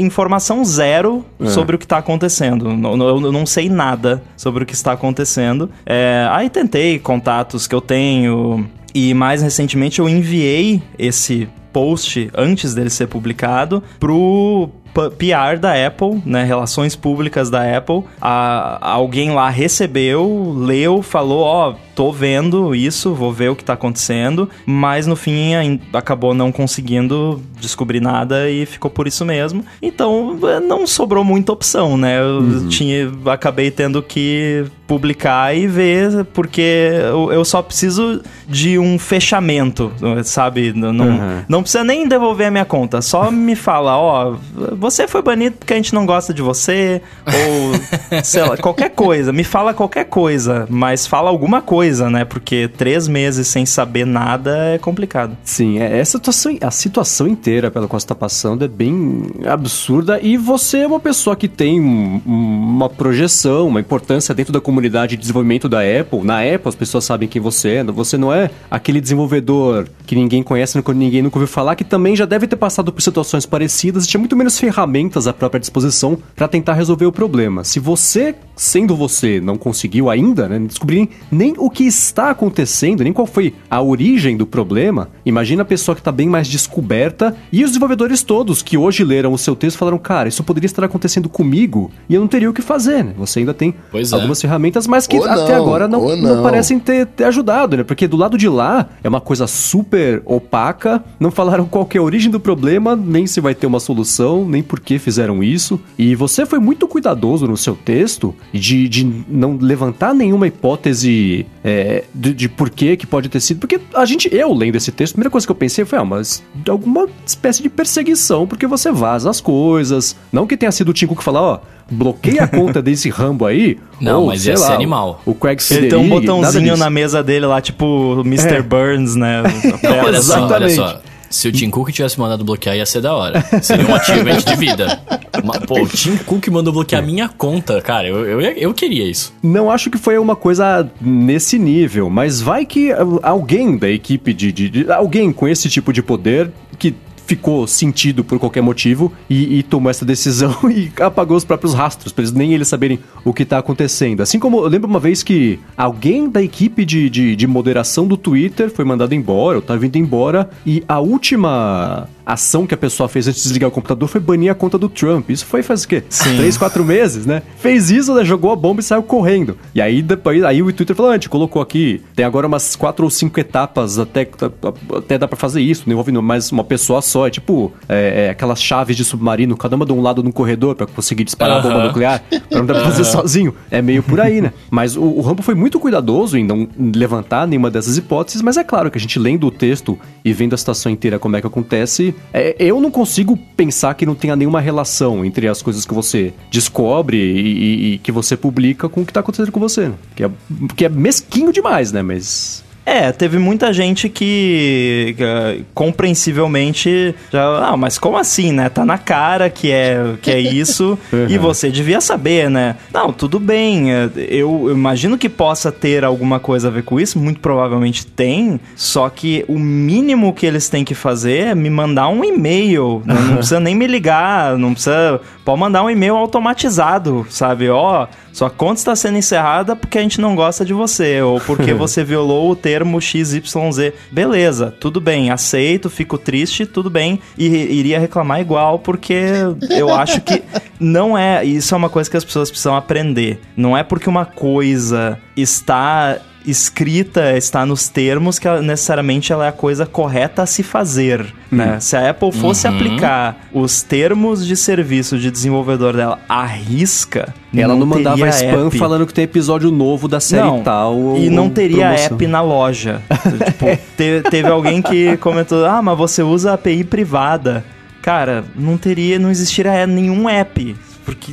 informação zero é. sobre o que está acontecendo. Eu não sei nada sobre o que está acontecendo. É, aí tentei contatos que eu tenho. E mais recentemente eu enviei esse post antes dele ser publicado pro PR da Apple, né, relações públicas da Apple. A, alguém lá recebeu, leu, falou, ó, oh, tô vendo isso, vou ver o que tá acontecendo, mas no fim acabou não conseguindo descobrir nada e ficou por isso mesmo. Então não sobrou muita opção, né? Eu uhum. tinha, acabei tendo que publicar e ver, porque eu, eu, só preciso de um fechamento, sabe? Não, uhum. não precisa nem devolver a minha conta, só me fala, ó, você foi banido porque a gente não gosta de você, ou sei lá, qualquer coisa, me fala qualquer coisa, mas fala alguma coisa coisa, né? Porque três meses sem saber nada é complicado. Sim, é, essa situação, a situação inteira pela qual você está passando é bem absurda e você é uma pessoa que tem uma projeção, uma importância dentro da comunidade de desenvolvimento da Apple. Na Apple as pessoas sabem quem você é, você não é aquele desenvolvedor que ninguém conhece, ninguém nunca ouviu falar, que também já deve ter passado por situações parecidas e tinha muito menos ferramentas à própria disposição para tentar resolver o problema. Se você, sendo você, não conseguiu ainda, né, descobrir nem o que está acontecendo, nem qual foi a origem do problema, imagina a pessoa que está bem mais descoberta e os desenvolvedores todos que hoje leram o seu texto falaram, cara, isso poderia estar acontecendo comigo e eu não teria o que fazer, né? Você ainda tem pois é. algumas é. ferramentas, mas que ou até não, agora não, não. não, parecem ter, ter ajudado, né? Porque do lado de lá é uma coisa super opaca, não falaram qual é a origem do problema, nem se vai ter uma solução, nem por que fizeram isso. E você foi muito cuidadoso no seu texto de, de não levantar nenhuma hipótese é, de, de por que que pode ter sido. Porque a gente, eu lendo esse texto, a primeira coisa que eu pensei foi, ah, mas de alguma espécie de perseguição, porque você vaza as coisas. Não que tenha sido o Tico que falar, ó, bloqueia a conta desse Rambo aí. Não, ou, mas ia ser lá, animal. O Craig Ele tem um Federighi, botãozinho na mesa dele lá, tipo o Mr. É. Burns, né? Não, olha só, olha só. Se o Tim Cook tivesse mandado bloquear, ia ser da hora. Seria um achievement de vida. Mas, pô, o Tim Cook mandou bloquear a minha conta, cara. Eu, eu, eu queria isso. Não acho que foi uma coisa nesse nível, mas vai que alguém da equipe de, de- de- alguém com esse tipo de poder que ficou sentido por qualquer motivo e, e tomou essa decisão e apagou os próprios rastros, pra eles nem eles saberem o que tá acontecendo. Assim como eu lembro uma vez que alguém da equipe de, de, de moderação do Twitter foi mandado embora, ou tá vindo embora, e a última ação que a pessoa fez antes de desligar o computador foi banir a conta do Trump. Isso foi faz o quê? Sim. Três, quatro meses, né? Fez isso, né? jogou a bomba e saiu correndo. E aí depois aí o Twitter falou, "Ah, a gente colocou aqui, tem agora umas quatro ou cinco etapas até, até dá pra fazer isso, não envolve mais uma pessoa só. É tipo é, é, aquelas chaves de submarino, cada uma de um lado num corredor pra conseguir disparar a bomba nuclear, pra não dar pra fazer sozinho. É meio por aí, né? Mas o, o Rambo foi muito cuidadoso em não levantar nenhuma dessas hipóteses, mas é claro que a gente lendo o texto e vendo a situação inteira como é que acontece, é, eu não consigo pensar que não tenha nenhuma relação entre as coisas que você descobre e, e- e que você publica com o que tá acontecendo com você. né? Que é, que é mesquinho demais, né? Mas. É, teve muita gente que, compreensivelmente já, ah, mas como assim, né? Tá na cara que é que é isso e você devia saber, né? Não, tudo bem. é, Eu, eu imagino que possa ter alguma coisa a ver com isso, muito provavelmente tem, só que o mínimo que eles têm que fazer é me mandar um e-mail, né? não precisa nem me ligar, não precisa, pode mandar um e-mail automatizado, sabe? Ó, sua conta está sendo encerrada porque a gente não gosta de você, ou porque você violou o termo XYZ. Beleza, tudo bem, aceito, fico triste, tudo bem, e iria reclamar igual, porque eu acho que não é. Isso é uma coisa que as pessoas precisam aprender. Não é porque uma coisa está escrita, está nos termos, que ela- necessariamente ela é a coisa correta a se fazer. Né? Se a Apple fosse aplicar os termos de serviço de desenvolvedor dela à risca, Ela não, mandava teria spam app. falando que tem episódio novo da série Não, tal. ou- E não teria promoção. app na loja. tipo, te- teve alguém que comentou: ah, mas você usa API privada. Cara, não teria, não existiria nenhum app. Porque,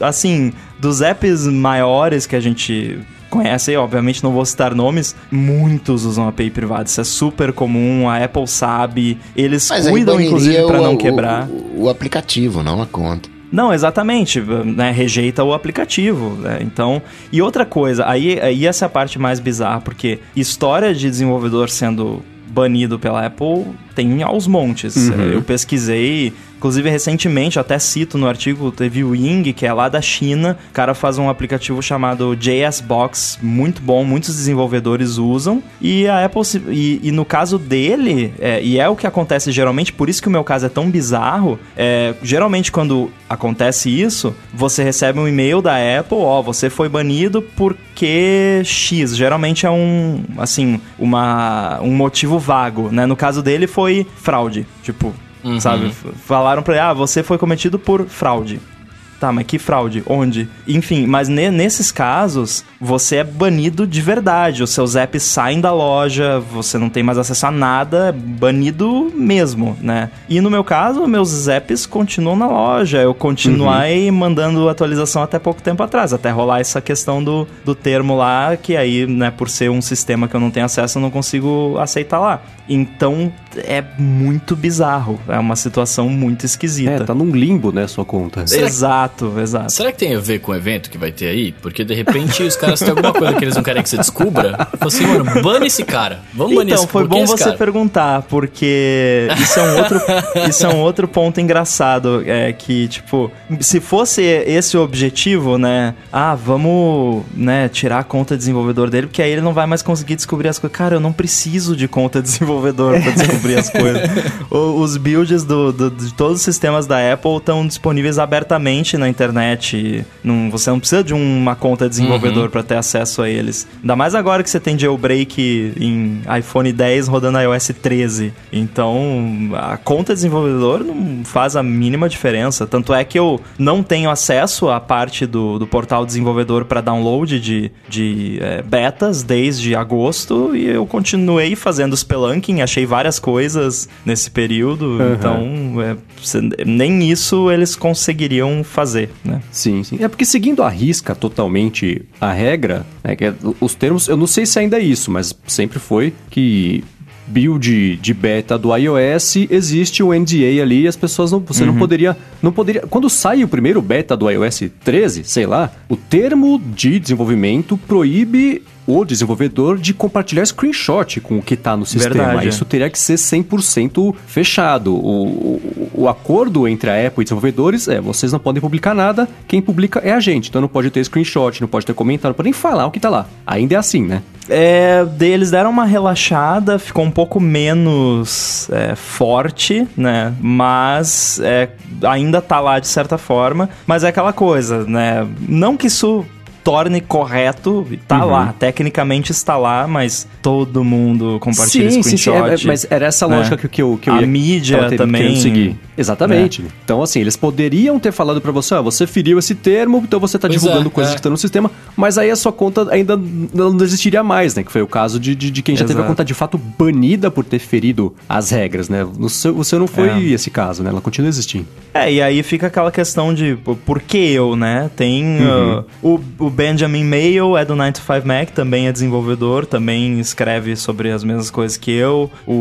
assim, dos apps maiores que a gente conhece, obviamente não vou citar nomes, muitos usam API privada. Isso é super comum, a Apple sabe. Eles Mas cuidam, inclusive, pra o- não o- quebrar. O, o aplicativo, não a conta. Não, exatamente, né? Rejeita o aplicativo, né? Então, e outra coisa, aí, aí essa é a parte mais bizarra, porque história de desenvolvedor sendo banido pela Apple tem aos montes. Eu pesquisei, inclusive recentemente, até cito no artigo, teve o Ying, que é lá da China, o cara faz um aplicativo chamado JS Box, muito bom, muitos desenvolvedores usam, e a Apple, e, e no caso dele, é, e é o que acontece geralmente, por isso que o meu caso é tão bizarro, é, geralmente quando acontece isso, você recebe um e-mail da Apple, ó, você foi banido porque X, geralmente é um, assim, uma, um motivo vago, né? No caso dele foi fraude, tipo, sabe? F- Falaram pra ele, ah, você foi cometido por fraude. Tá, mas que fraude? Onde? Enfim, mas ne- nesses casos, você é banido de verdade. Os seus apps saem da loja, você não tem mais acesso a nada, é banido mesmo, né? E no meu caso, meus apps continuam na loja. Eu continuei mandando atualização até pouco tempo atrás, até rolar essa questão do, do termo lá, que aí, né, por ser um sistema que eu não tenho acesso, eu não consigo aceitar lá. Então, é muito bizarro. É uma situação muito esquisita. É, tá num limbo, né, sua conta. Exato, exato. Será que tem a ver com o evento que vai ter aí? Porque de repente os caras têm alguma coisa que eles não querem que você descubra. Fala assim, mano, bane esse cara. Vamos banir Então, esse foi por que bom você cara? perguntar, porque isso é um outro, isso é um outro ponto engraçado. É que, tipo, se fosse esse o objetivo, né? Ah, vamos, né, tirar a conta desenvolvedor dele, porque aí ele não vai mais conseguir descobrir as coisas. Cara, eu não preciso de conta desenvolvedor pra descobrir descobrir as coisas. O- os builds do, do- de todos os sistemas da Apple estão disponíveis abertamente na internet. Não, você não precisa de uma conta desenvolvedor para ter acesso a eles. Ainda mais agora que você tem jailbreak em iPhone 10 rodando iOS 13. Então, a conta desenvolvedor não faz a mínima diferença. Tanto é que eu não tenho acesso à parte do, do portal desenvolvedor para download de, de eh, betas desde agosto e eu continuei fazendo spelunking, achei várias coisas nesse período. Então, é, nem isso eles conseguiriam fazer, né? Sim, sim. É porque seguindo a risca totalmente a regra, né, que é- os termos, eu não sei se ainda é isso, mas sempre foi que build de beta do iOS existe um NDA ali e as pessoas não você não poderia não poderia quando sai o primeiro beta do iOS 13 sei lá o termo de desenvolvimento proíbe o desenvolvedor de compartilhar screenshot com o que está no sistema Verdade, é. isso teria que ser 100% fechado. O, o, o acordo entre a Apple e desenvolvedores é: vocês não podem publicar nada, quem publica é a gente. Então não pode ter screenshot, não pode ter comentário, não pode nem falar o que tá lá. Ainda é assim, né? É, eles deram uma relaxada, ficou um pouco menos é, forte, né? Mas é, ainda tá lá de certa forma. Mas é aquela coisa, né? Não que isso torne correto, tá Uhum. lá, tecnicamente está lá, mas todo mundo compartilha screenshot. É, é, mas era essa né? lógica que, que eu, que eu A ia- mídia também- seguir. Exatamente. Então, assim, eles poderiam ter falado pra você, ó, você feriu esse termo, então você tá Pois divulgando é, coisas é. que estão no sistema, mas aí a sua conta ainda não existiria mais, né? Que foi o caso de, de, de quem já teve a Exato. conta de fato banida por ter ferido as regras, né? O seu não foi É. esse caso, né? Ela continua existindo. É, e aí fica aquela questão de por que eu, né? Tem Uhum. uh, o, o Benjamin Mayo, é do 95 Mac, também é desenvolvedor, também escreve sobre as mesmas coisas que eu. O,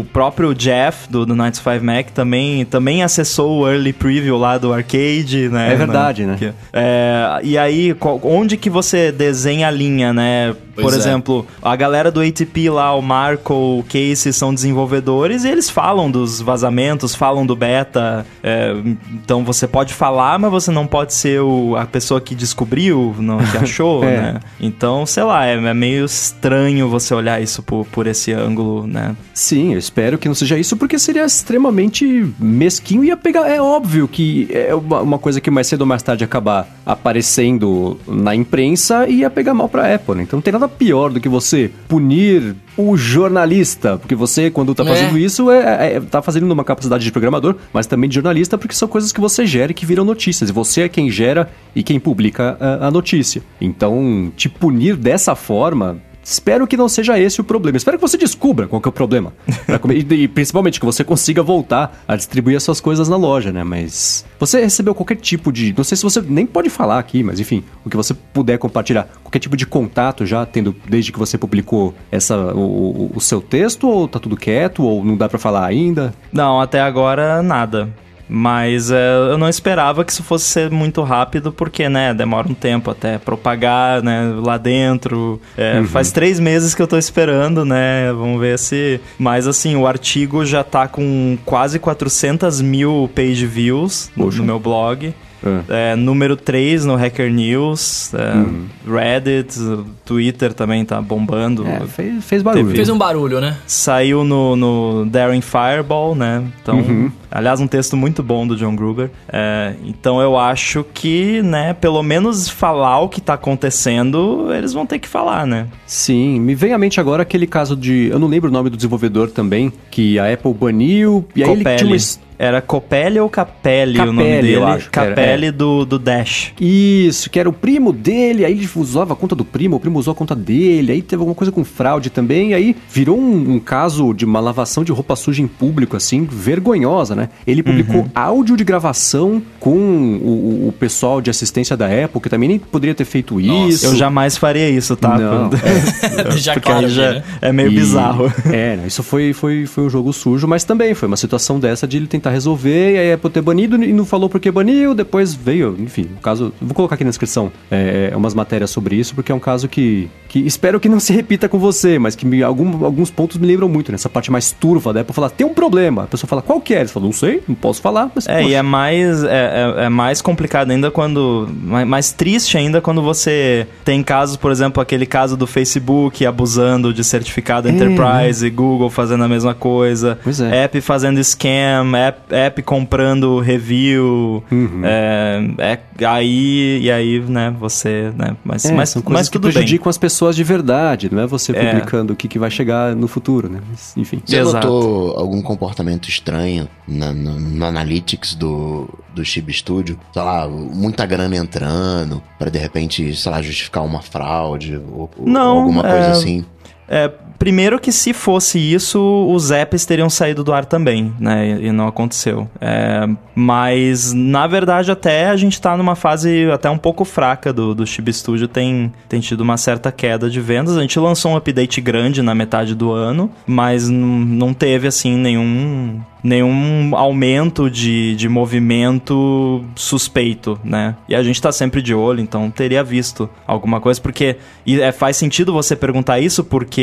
o próprio Jeff, do, do 95 Mac, também, também acessou o Early Preview lá do arcade, né? É verdade, né? Que- é, e aí, qual- onde que você desenha a linha, né? Por Pois é. exemplo, a galera do ATP lá, o Marco, o Casey, são desenvolvedores e eles falam dos vazamentos, falam do beta. é, então você pode falar, mas você não pode ser o- a pessoa que descobriu, não, achou, É. né? Então, sei lá, é, é meio estranho você olhar isso por, por esse ângulo, né? Sim, eu espero que não seja isso, porque seria extremamente mesquinho e ia pegar. É óbvio que é uma, uma coisa que mais cedo ou mais tarde acabar aparecendo na imprensa e ia pegar mal pra Apple, né? Então não tem nada pior do que você punir o jornalista, porque você, quando tá É. fazendo isso, é, é- tá fazendo numa capacidade de programador, mas também de jornalista, porque são coisas que você gera e que viram notícias. E você é quem gera e quem publica a, a notícia. Então, te punir dessa forma. Espero que não seja esse o problema. Espero que você descubra qual que é o problema. Come- e, e principalmente que você consiga voltar a distribuir as suas coisas na loja, né? Mas você recebeu qualquer tipo de. Não sei se você nem pode falar aqui, mas enfim, o que você puder compartilhar. Qualquer tipo de contato já tendo desde que você publicou essa, o, o- o seu texto, ou tá tudo quieto, ou não dá pra falar ainda? Não, até agora nada. Mas é, eu não esperava que isso fosse ser muito rápido, porque, né, demora um tempo até propagar, né, lá dentro. É, Faz três meses que eu tô esperando, né, vamos ver se... Mas, assim, o artigo já tá com quase 400 mil page views Poxa. no meu blog. Ah. É, número 3 no Hacker News, é, Reddit, Twitter também tá bombando. É, fez, fez barulho. Teve- Fez um barulho, né? Saiu no, no Daring Fireball, né? Então, aliás, um texto muito bom do John Gruber. É, então eu acho que, né, pelo menos falar o que tá acontecendo, eles vão ter que falar, né? Sim, me vem à mente agora aquele caso de. Eu não lembro o nome do desenvolvedor também, que a Apple baniu. E aí ele tinha uma. Era Copelli ou Capelli, o nome Capelli, dele? eu acho que era, Capelli é. do, do Dash. Isso, que era o primo dele, aí ele usava a conta do primo, o primo usou a conta dele, aí teve alguma coisa com fraude também, aí virou um, um caso de uma lavação de roupa suja em público, assim, vergonhosa, né? Ele publicou áudio de gravação com o, o- pessoal de assistência da Apple, que também nem poderia ter feito isso. Eu jamais faria isso, tá? Não, Já Porque claro já né? é meio E- bizarro. É, isso foi, foi, foi um jogo sujo, mas também foi uma situação dessa de ele tentar tentar resolver, e aí é por ter banido e não falou por que baniu, depois veio, enfim, o caso. Vou colocar aqui na descrição é, umas matérias sobre isso, porque é um caso que, que espero que não se repita com você, mas que me, algum, alguns pontos me lembram muito, nessa parte mais turva da Apple falar, tem um problema. A pessoa fala, qual que é? Ele fala, não sei, não posso falar. Mas, é, poxa. e é mais, é, é, é, mais complicado ainda quando. Mais, mais triste ainda quando você tem casos, por exemplo, aquele caso do Facebook abusando de certificado é, Enterprise, né? Google fazendo a mesma coisa, é. app fazendo scam, app, app comprando review. Uhum. É, é, aí, e aí, né, você. Né, mas, é, mas, são coisas mas que prejudicam bem. as pessoas de verdade, não é você publicando o que, que vai chegar no futuro, né? Mas, enfim. Você Exato. notou algum comportamento estranho na, no, no Analytics do, do Chib Studio? Sei lá, muita grana entrando para de repente, sei lá, justificar uma fraude ou, não, ou alguma coisa assim? É, primeiro que se fosse isso, os apps teriam saído do ar também, né? E não aconteceu. É, mas, na verdade, até a gente tá numa fase até um pouco fraca do, do Chib Studio. Tem, tem tido uma certa queda de vendas. A gente lançou um update grande na metade do ano, mas não teve, assim, nenhum nenhum aumento de, de movimento suspeito, né? E a gente tá sempre de olho, então teria visto alguma coisa, porque e é, faz sentido você perguntar isso, porque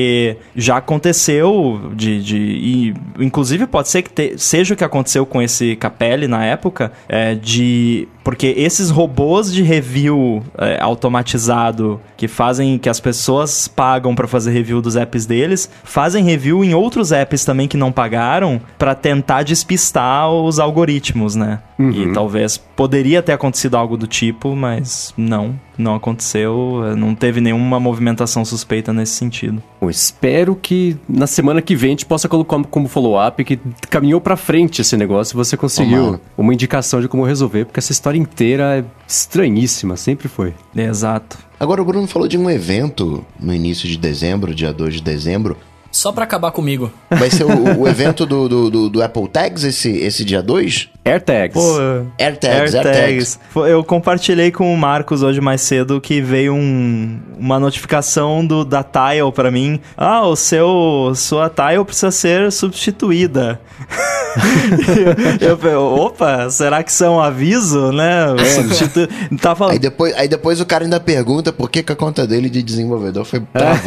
já aconteceu de. de e, inclusive pode ser que te, seja o que aconteceu com esse Capelli na época, é, de porque esses robôs de review é, automatizado que fazem que as pessoas pagam para fazer review dos apps deles, fazem review em outros apps também que não pagaram para tentar despistar os algoritmos, né? Uhum. E talvez poderia ter acontecido algo do tipo, mas não, não aconteceu, não teve nenhuma movimentação suspeita nesse sentido. Eu espero que na semana que vem a gente possa colocar como follow-up que caminhou para frente esse negócio e você conseguiu uma indicação de como resolver, porque essa história inteira é estranhíssima, sempre foi. Exato. Agora o Bruno falou de um evento no início de dezembro, dia 2 de dezembro, só pra acabar comigo. Vai ser o, o evento do, do, do, do, Apple Tags esse, esse dia 2? AirTags. Pô, AirTags, AirTags. Eu compartilhei com o Marcos hoje mais cedo que veio um, uma notificação do, da Tile pra mim. Ah, o seu sua Tile precisa ser substituída. eu, eu, opa, será que isso é um aviso, né? É, Substitu... tá falando... aí, depois, aí depois o cara ainda pergunta por que, que a conta dele de desenvolvedor foi travada.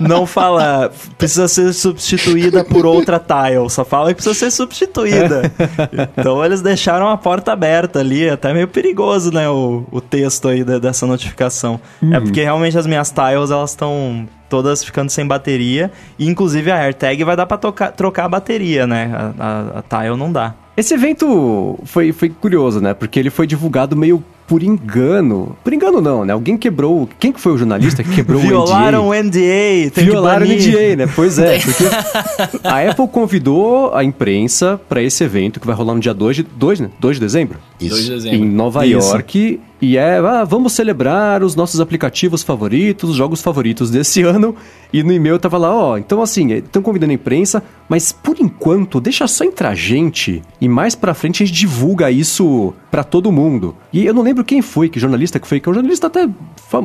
Não fala precisa ser substituída por outra tile, só fala que precisa ser substituída. Então eles deixaram a porta aberta ali, até meio perigoso, né, o, o texto aí de, dessa notificação. É uhum. É porque realmente as minhas tiles, elas estão todas ficando sem bateria. E inclusive a AirTag vai dar pra tocar, trocar a bateria, né? A, a, a Tile não dá. Esse evento foi, foi curioso, né? Porque ele foi divulgado meio por engano. Por engano não, né? Alguém quebrou. Quem que foi o jornalista que quebrou Violaram o NDA? Violaram o NDA. Violaram o NDA, né? Pois é. Porque a Apple convidou a imprensa para esse evento que vai rolar no dia 2 de, 2, né? 2 de dezembro. Isso. 2 de dezembro. Em Nova Isso. York. E é, ah, vamos celebrar os nossos aplicativos favoritos, os jogos favoritos desse ano. E no e-mail tava lá, ó, então assim, estão convidando a imprensa, mas por enquanto deixa só entrar gente e mais pra frente a gente divulga isso para todo mundo. E eu não lembro quem foi, que jornalista que foi, que é um jornalista até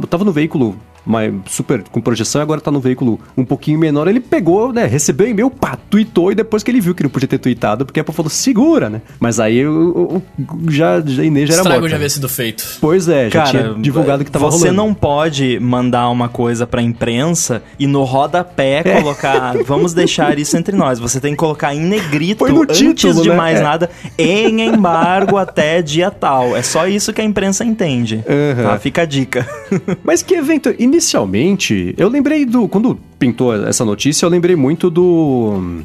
tava no veículo mas super com projeção, agora tá no veículo um pouquinho menor. Ele pegou, né? Recebeu e-mail, pá, tweetou e depois que ele viu que não podia ter tweetado, porque a Apple falou, segura, né? Mas aí o, já, já Inês já era Estrago morta. já havia sido feito. Pois é, já Cara, tinha divulgado que tava você rolando. Você não pode mandar uma coisa pra imprensa e no rodapé é. colocar, vamos deixar isso entre nós. Você tem que colocar em negrito antes título, de né? mais é. nada, em embargo até dia tal. É só isso que a imprensa entende. Uhum. Tá? Fica a dica. Mas que evento inicialmente, eu lembrei do. Quando pintou essa notícia, eu lembrei muito do. Hum,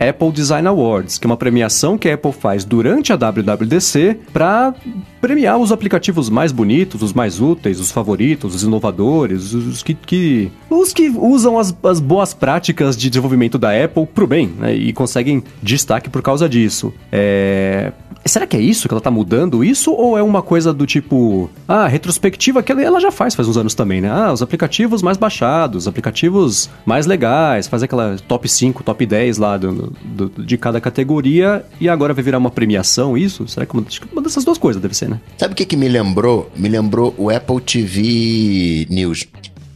Apple Design Awards, que é uma premiação que a Apple faz durante a WWDC para premiar os aplicativos mais bonitos, os mais úteis, os favoritos, os inovadores, os que, que os que usam as, as, boas práticas de desenvolvimento da Apple pro bem, né, e conseguem destaque por causa disso. É... Será que é isso que ela tá mudando isso ou é uma coisa do tipo, ah, retrospectiva que ela já faz faz uns anos também, né? Ah, os aplicativos mais baixados, os aplicativos mais legais, faz aquela top 5, top 10 lá do, do, de cada categoria e agora vai virar uma premiação isso? Será que uma, uma dessas duas coisas deve ser, né? Sabe o que, que me lembrou? Me lembrou o Apple TV News.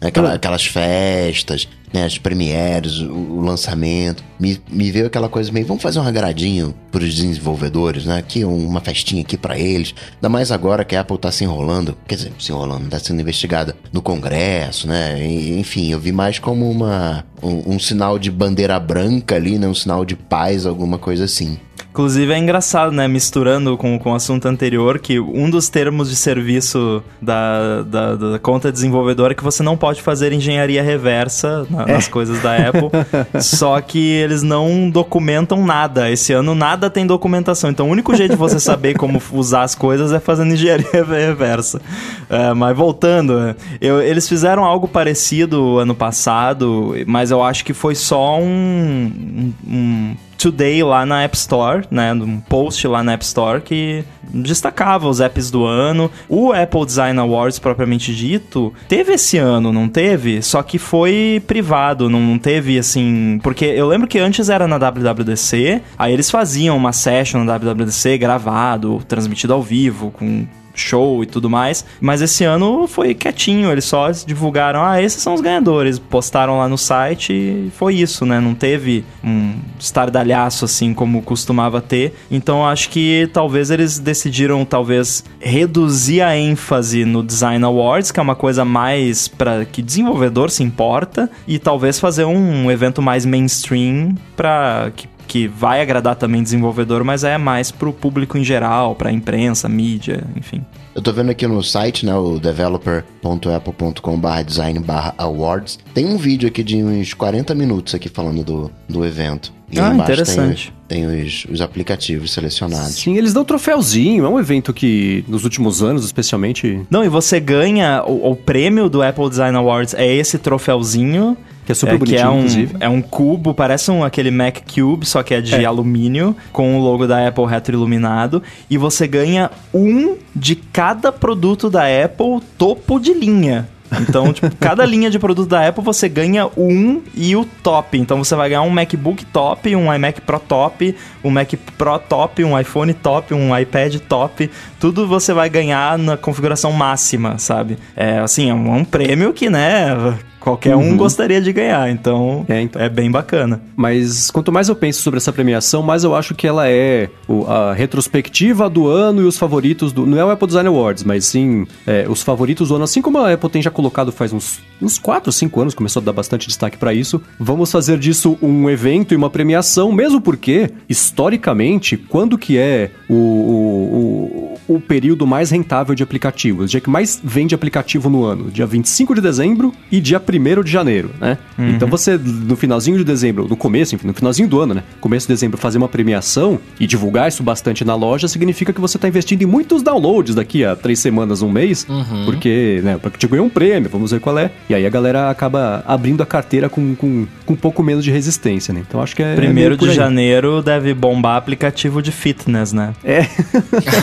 Aquela, ah. Aquelas festas né, as premieres, o, o lançamento. Me, me veio aquela coisa meio, vamos fazer um agradinho pros desenvolvedores, né? Aqui uma festinha aqui para eles. Ainda mais agora que a Apple tá se enrolando, quer dizer, se enrolando, tá sendo investigada no Congresso, né? E, enfim, eu vi mais como uma um, um sinal de bandeira branca ali, né? Um sinal de paz, alguma coisa assim. Inclusive é engraçado, né? Misturando com, com o assunto anterior, que um dos termos de serviço da, da, da conta desenvolvedora é que você não pode fazer engenharia reversa na, nas coisas da Apple. só que eles não documentam nada. Esse ano nada tem documentação. Então o único jeito de você saber como usar as coisas é fazendo engenharia reversa. É, mas voltando, eu, eles fizeram algo parecido ano passado, mas eu acho que foi só um, um Today lá na App Store, né? Um post lá na App Store que destacava os apps do ano. O Apple Design Awards, propriamente dito, teve esse ano, não teve? Só que foi privado, não teve assim. Porque eu lembro que antes era na WWDC, aí eles faziam uma session na WWDC gravado, transmitido ao vivo, com show e tudo mais. Mas esse ano foi quietinho, eles só divulgaram, ah, esses são os ganhadores. Postaram lá no site e foi isso, né? Não teve um estardalhaço assim como costumava ter. Então acho que talvez eles decidiram talvez reduzir a ênfase no Design Awards, que é uma coisa mais para que desenvolvedor se importa, e talvez fazer um evento mais mainstream para que que vai agradar também desenvolvedor, mas é mais pro público em geral, pra imprensa, mídia, enfim. Eu tô vendo aqui no site, né, o developer.apple.com/design/awards. Tem um vídeo aqui de uns 40 minutos aqui falando do, do evento. E ah, interessante. Tem, tem os, os, aplicativos selecionados. Sim, eles dão troféuzinho. É um evento que, nos últimos anos, especialmente. Não, e você ganha. O, o prêmio do Apple Design Awards é esse troféuzinho. Que é super é, bonitinho, que é um, inclusive. É um cubo, parece um, aquele Mac Cube, só que é de é. alumínio, com o logo da Apple retroiluminado. E você ganha um de cada produto da Apple topo de linha. Então, tipo, cada linha de produto da Apple você ganha um e o top. Então você vai ganhar um MacBook top, um iMac Pro top, um Mac Pro top, um iPhone top, um iPad top. Tudo você vai ganhar na configuração máxima, sabe? É assim, é um, é um prêmio que, né, qualquer uhum. um gostaria de ganhar. Então é, então, é bem bacana. Mas quanto mais eu penso sobre essa premiação, mais eu acho que ela é a retrospectiva do ano e os favoritos do. Não é o Apple Design Awards, mas sim é, os favoritos do ano. Assim como a Apple tem já colocado faz uns, uns 4, 5 anos, começou a dar bastante destaque para isso. Vamos fazer disso um evento e uma premiação, mesmo porque, historicamente, quando que é o, o, o, o período mais rentável de aplicativos? O dia que mais vende aplicativo no ano? Dia 25 de dezembro e dia 1 1 de janeiro, né? Uhum. Então você, no finalzinho de dezembro, no começo, enfim, no finalzinho do ano, né? Começo de dezembro, fazer uma premiação e divulgar isso bastante na loja significa que você está investindo em muitos downloads daqui a três semanas, um mês, uhum. porque, né, porque te ganhou um prêmio, vamos ver qual é. E aí a galera acaba abrindo a carteira com, com, com um pouco menos de resistência, né? Então acho que é. Primeiro é de janeiro deve bombar aplicativo de fitness, né? É.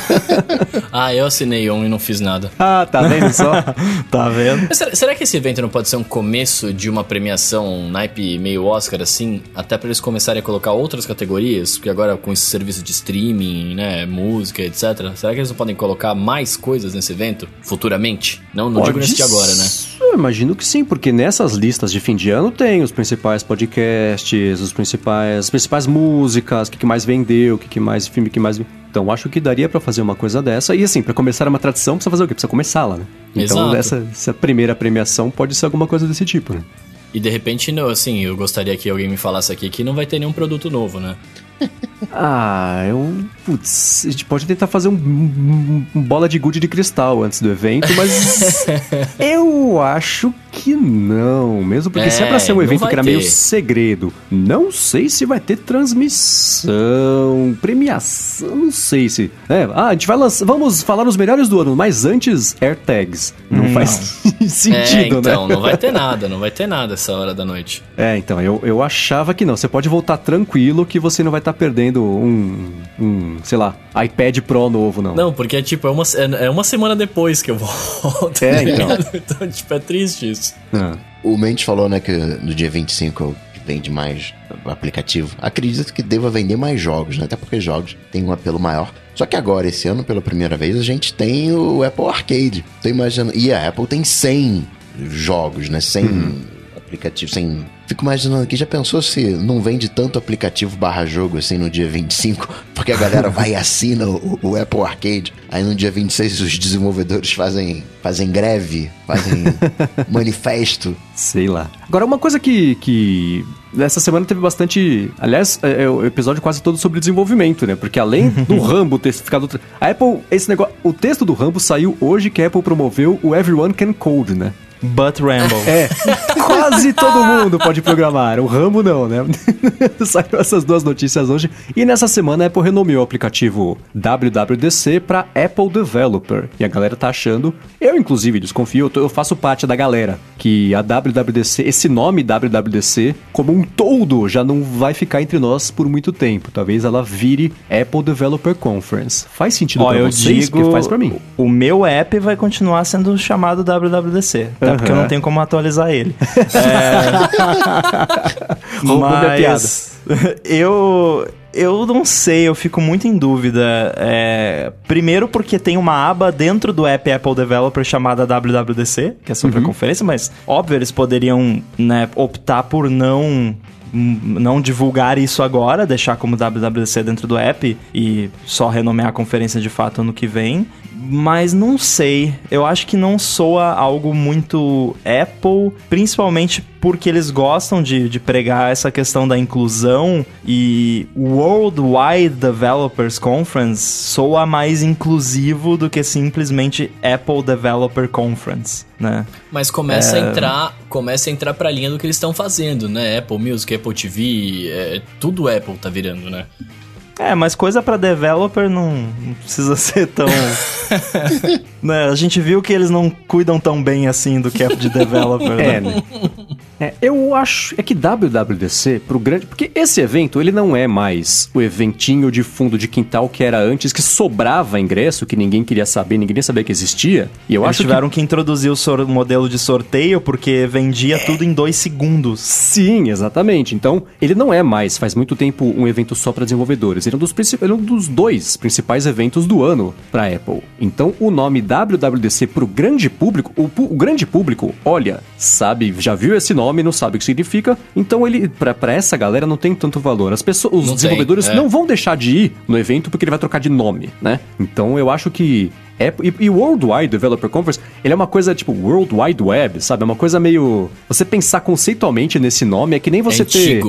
ah, eu assinei um e não fiz nada. Ah, tá vendo só? tá vendo? Será, será que esse evento não pode ser um começo de uma premiação um naipe meio Oscar, assim, até para eles começarem a colocar outras categorias, porque agora com esse serviço de streaming, né, música, etc. Será que eles não podem colocar mais coisas nesse evento futuramente? Não, não digo nesse de agora, né? Eu imagino que sim, porque nessas listas de fim de ano tem os principais podcasts, os principais, as principais músicas, o que, que mais vendeu, o que, que mais filme que mais então acho que daria para fazer uma coisa dessa. E assim, para começar uma tradição, precisa fazer o quê? Precisa começar lá, né? Então essa, essa primeira premiação pode ser alguma coisa desse tipo, né? E de repente, não, assim, eu gostaria que alguém me falasse aqui que não vai ter nenhum produto novo, né? ah, eu. Putz, a gente pode tentar fazer um, um, um bola de gude de cristal antes do evento, mas. eu acho que não. Mesmo porque é, se é pra ser um evento que era ter. meio segredo, não sei se vai ter transmissão, premiação, não sei se. É, ah, a gente vai lançar. Vamos falar os melhores do ano, mas antes, AirTags. Não, não. faz sentido, é, então, né? não vai ter nada, não vai ter nada essa hora da noite. É, então, eu, eu achava que não. Você pode voltar tranquilo que você não vai estar tá perdendo um, um, sei lá, iPad Pro novo, não. Não, porque tipo, é uma, é, é uma semana depois que eu volto. É, então. então, tipo, é triste isso. Ah. O Mendes falou, né, que no dia 25 vende mais aplicativo. Acredito que deva vender mais jogos, né? Até porque jogos têm um apelo maior. Só que agora, esse ano, pela primeira vez, a gente tem o Apple Arcade. Tô imaginando. E a Apple tem 100 jogos, né? 100 uhum aplicativo, sem... Fico imaginando aqui, já pensou se não vende tanto aplicativo barra jogo assim no dia 25? Porque a galera vai e assina o, o Apple Arcade. Aí no dia 26 os desenvolvedores fazem, fazem greve, fazem manifesto. Sei lá. Agora, uma coisa que, que essa semana teve bastante. Aliás, é, é o episódio quase todo sobre desenvolvimento, né? Porque além do Rambo ter ficado. A Apple, esse negócio. O texto do Rambo saiu hoje que a Apple promoveu o Everyone Can Code, né? But Rambo. É, quase todo mundo pode programar. O Rambo não, né? Saiu essas duas notícias hoje. E nessa semana a Apple renomeou o aplicativo WWDC para Apple Developer. E a galera tá achando, eu inclusive desconfio, eu, faço parte da galera, que a WWDC, esse nome WWDC, como um todo, já não vai ficar entre nós por muito tempo. Talvez ela vire Apple Developer Conference. Faz sentido Ó, pra eu vocês? digo, faz pra mim. o meu app vai continuar sendo chamado WWDC, até porque eu não tenho como atualizar ele. Minha Mas eu eu não sei, eu fico muito em dúvida. É, primeiro porque tem uma aba dentro do app Apple Developer chamada WWDC, que é sobre Uhum. a conferência, mas óbvio eles poderiam né, optar por não não divulgar isso agora, deixar como WWDC dentro do app e só renomear a conferência de fato ano que vem. Mas não sei, eu acho que não soa algo muito Apple, principalmente porque eles gostam de, de pregar essa questão da inclusão e Worldwide Developers Conference soa mais inclusivo do que simplesmente Apple Developer Conference, né? Mas começa É. a entrar, começa a entrar pra linha do que eles estão fazendo, né? Apple Music, Apple TV, é, tudo Apple tá virando, né? É, mas coisa pra developer não, não precisa ser tão. né, a gente viu que eles não cuidam tão bem assim do que app de developer. É, né? É, eu acho é que WWDC pro grande, porque esse evento ele não é mais o eventinho de fundo de quintal que era antes que sobrava ingresso que ninguém queria saber, ninguém sabia que existia. E eu Eles acho tiveram que... introduzir o sor- modelo de sorteio porque vendia tudo em dois segundos. Sim, exatamente. Então, ele não é mais, faz muito tempo, um evento só para desenvolvedores. Ele é um dos, princip- ele é um dos dois principais eventos do ano para Apple. Então, o nome WWDC pro grande público, o, o grande público, olha, sabe, já viu esse nome, não sabe o que significa. Então, ele para essa galera não tem tanto valor. As pessoas, os Não tem, desenvolvedores é. não vão deixar de ir no evento porque ele vai trocar de nome, né? Então, eu acho que Apple, e, e o Worldwide Developer Conference, ele é uma coisa tipo World Wide Web, sabe? É uma coisa meio. Você pensar conceitualmente nesse nome é que nem você é ter.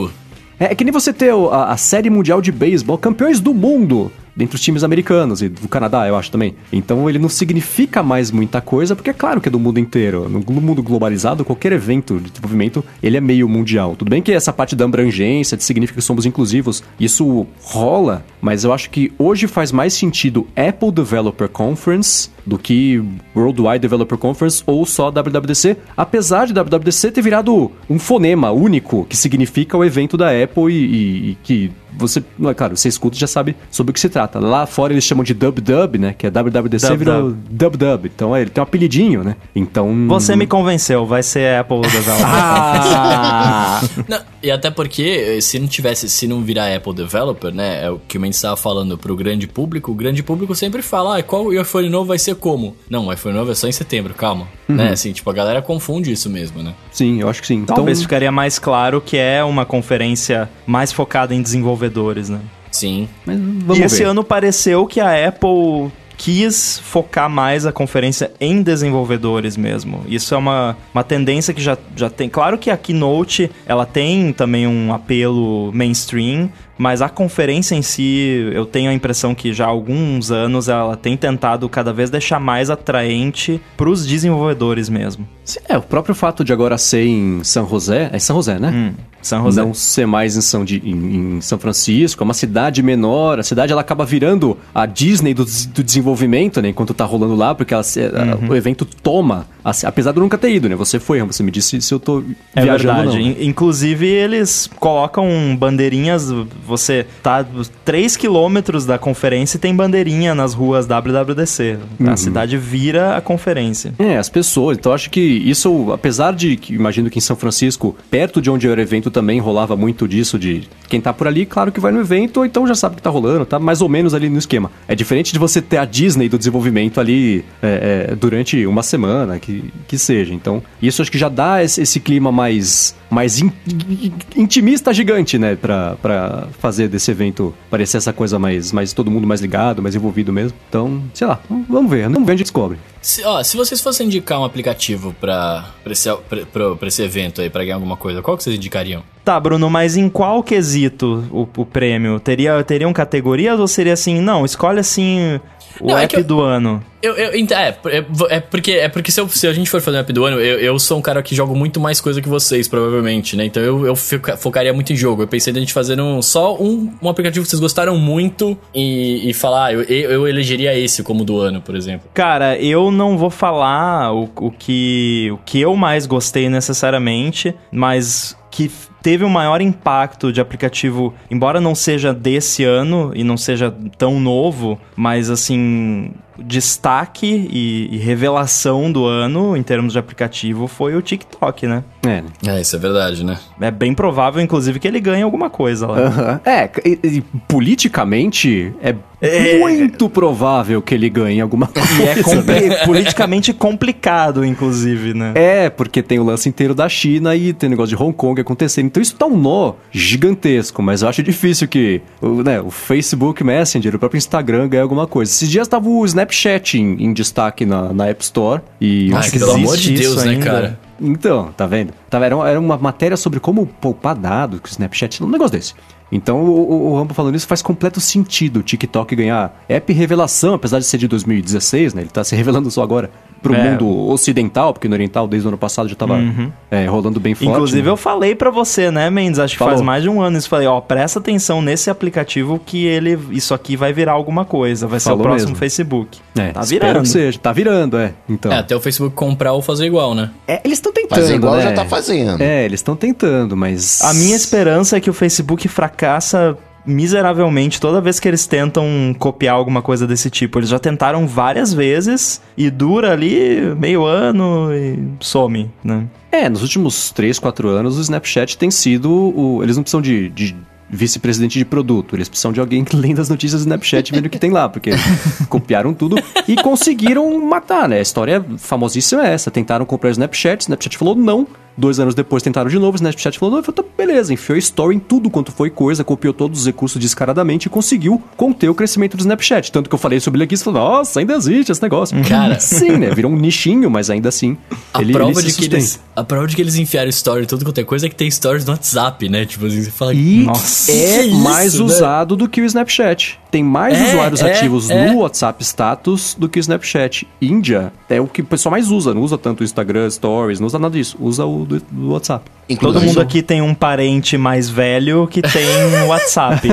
É, é que nem você ter a, a série mundial de beisebol, campeões do mundo. Dentre os times americanos e do Canadá, eu acho também. Então ele não significa mais muita coisa, porque é claro que é do mundo inteiro. No mundo globalizado, qualquer evento de desenvolvimento, ele é meio mundial. Tudo bem que essa parte da abrangência, de significa que somos inclusivos, isso rola, mas eu acho que hoje faz mais sentido Apple Developer Conference do que Worldwide Developer Conference ou só WWDC, apesar de WWDC ter virado um fonema único que significa o evento da Apple e, e- e que você, é claro, você escuta e já sabe sobre o que se trata. Lá fora eles chamam de Dub Dub, né? Que é WWDC Dub virou Dub Dub. Então é, ele tem um apelidinho, né? Então. Você me convenceu, vai ser Apple Developer. Ah! Não, e até porque, eh, se não tivesse, se não virar Apple Developer, né? É o que o Mendes estava falando pro grande público, o grande público sempre fala, ah, qual o iPhone novo vai ser como? Não, o iPhone novo é só em setembro, calma. Né? Assim, tipo, a galera confunde isso mesmo, né? sim, eu acho que sim. Então, Talvez ficaria mais claro que é uma conferência mais focada em desenvolvedores, né? Sim. mas vamos e ver. esse ano pareceu que a Apple quis focar mais a conferência em desenvolvedores mesmo. Isso é uma, uma tendência que já, já tem. Claro que a Keynote ela tem também um apelo mainstream, mas a conferência em si, eu tenho a impressão que já há alguns anos ela tem tentado cada vez deixar mais atraente para os desenvolvedores mesmo. Sim, É, o próprio fato de agora ser em São José. É São José, né? Hum, São José. Não ser mais em São, de- em, em São Francisco, é uma cidade menor. A cidade ela acaba virando a Disney do, do desenvolvimento, né? Enquanto tá rolando lá, porque ela, se- a- Uhum. o evento toma. assim, apesar de eu nunca ter ido, né? Você foi, você me disse se eu tô É viajando verdade. In- Inclusive, eles colocam bandeirinhas. Você tá 3 quilômetros da conferência e tem bandeirinha nas ruas WWDC. A cidade vira a conferência. É, as pessoas. Então acho que isso, apesar de que imagino que em São Francisco, perto de onde era o evento, também rolava muito disso de quem tá por ali, claro que vai no evento, ou então já sabe que tá rolando, tá mais ou menos ali no esquema. É diferente de você ter a Disney do desenvolvimento ali é, é, durante uma semana, que que, seja. Então, isso acho que já dá esse, esse clima mais, mais in, in, intimista gigante, né? Pra, pra fazer desse evento parecer essa coisa mais, mais todo mundo mais ligado, mais envolvido mesmo. Então, sei lá, vamos ver. Vamos ver, gente descobre. Se, ó, se vocês fossem indicar um aplicativo pra, pra, esse, pra, pra esse evento aí, pra ganhar alguma coisa, qual que vocês indicariam? Tá, Bruno, mas em qual quesito o, o prêmio? Teria, teriam categorias ou seria assim, não, escolhe assim o não, é app é eu, do ano. Eu, eu, é, é, é, porque, é porque se, eu, se a gente for fazer um app do ano, eu, eu sou um cara que joga muito mais coisa que vocês, provavelmente, né? Então eu, eu focaria muito em jogo. Eu pensei em a gente fazer um, só um, um aplicativo que vocês gostaram muito e, e falar, ah, eu, eu elegeria esse como do ano, por exemplo. Cara, eu não vou falar o, o, que, o que eu mais gostei necessariamente, mas que teve um maior impacto de aplicativo, embora não seja desse ano e não seja tão novo, mas assim, destaque e, e, revelação do ano em termos de aplicativo foi o TikTok, né? É. É, isso é verdade, né? É bem provável, inclusive, que ele ganhe alguma coisa lá. Uh -huh. É, e, e, politicamente é, é, muito provável que ele ganhe alguma coisa. E é compli né? politicamente complicado, inclusive, né? É, porque tem o lance inteiro da China e tem o negócio de Hong Kong acontecendo. Então isso tá um nó gigantesco, mas eu acho difícil que o, né, o Facebook Messenger, o próprio Instagram ganhe alguma coisa. Esses dias tava o Snap Snapchat em, em destaque na, na App Store. E acho que pelo amor de Deus, né, cara? Então, tá vendo? Tava, era, era uma matéria sobre como poupar dados com o Snapchat, um negócio desse. Então o, o Rambo falando isso faz completo sentido o TikTok ganhar app revelação, apesar de ser de 2016, né? Ele tá se revelando só agora pro é. mundo ocidental, porque no oriental desde o ano passado já tava uhum. é, rolando bem forte. Inclusive né? eu falei para você, né, Mendes? Acho que Falou. faz mais de um ano isso. Falei, ó, presta atenção nesse aplicativo que ele, isso aqui vai virar alguma coisa, vai Falou ser o próximo mesmo. Facebook. É, tá virando. que seja, tá virando, é. Então. É, até o Facebook comprar ou fazer igual, né? É, eles estão tentando, Fazer igual né? já tá fazendo. É, eles estão tentando, mas... A minha esperança é que o Facebook fracassa miseravelmente toda vez que eles tentam copiar alguma coisa desse tipo. Eles já tentaram várias vezes e dura ali meio ano e some, né? É, nos últimos 3, 4 anos o Snapchat tem sido o... Eles não precisam de, de vice-presidente de produto. Eles precisam de alguém que lê as notícias do Snapchat vendo o que tem lá, porque copiaram tudo e conseguiram matar, né? A história famosíssima é essa. Tentaram comprar o Snapchat, o Snapchat falou não, Dois anos depois tentaram de novo, o Snapchat falou, não, falou, tá, beleza, enfiou story em tudo quanto foi coisa, copiou todos os recursos descaradamente e conseguiu conter o crescimento do Snapchat. Tanto que eu falei sobre ele aqui, você falou, nossa, ainda existe esse negócio. Cara... Sim, né? Virou um nichinho, mas ainda assim, a ele, prova ele de que eles A prova de que eles enfiaram story em tudo quanto é coisa é que tem stories no WhatsApp, né? Tipo assim, você fala... E nossa, é isso, mais né? usado do que o Snapchat. Tem mais é, usuários é, ativos é. no WhatsApp Status do que o Snapchat. Índia é o que o pessoal mais usa, não usa tanto o Instagram Stories, não usa nada disso, usa o do, do WhatsApp. Inclusive, Todo mundo aqui tem um parente mais velho que tem WhatsApp.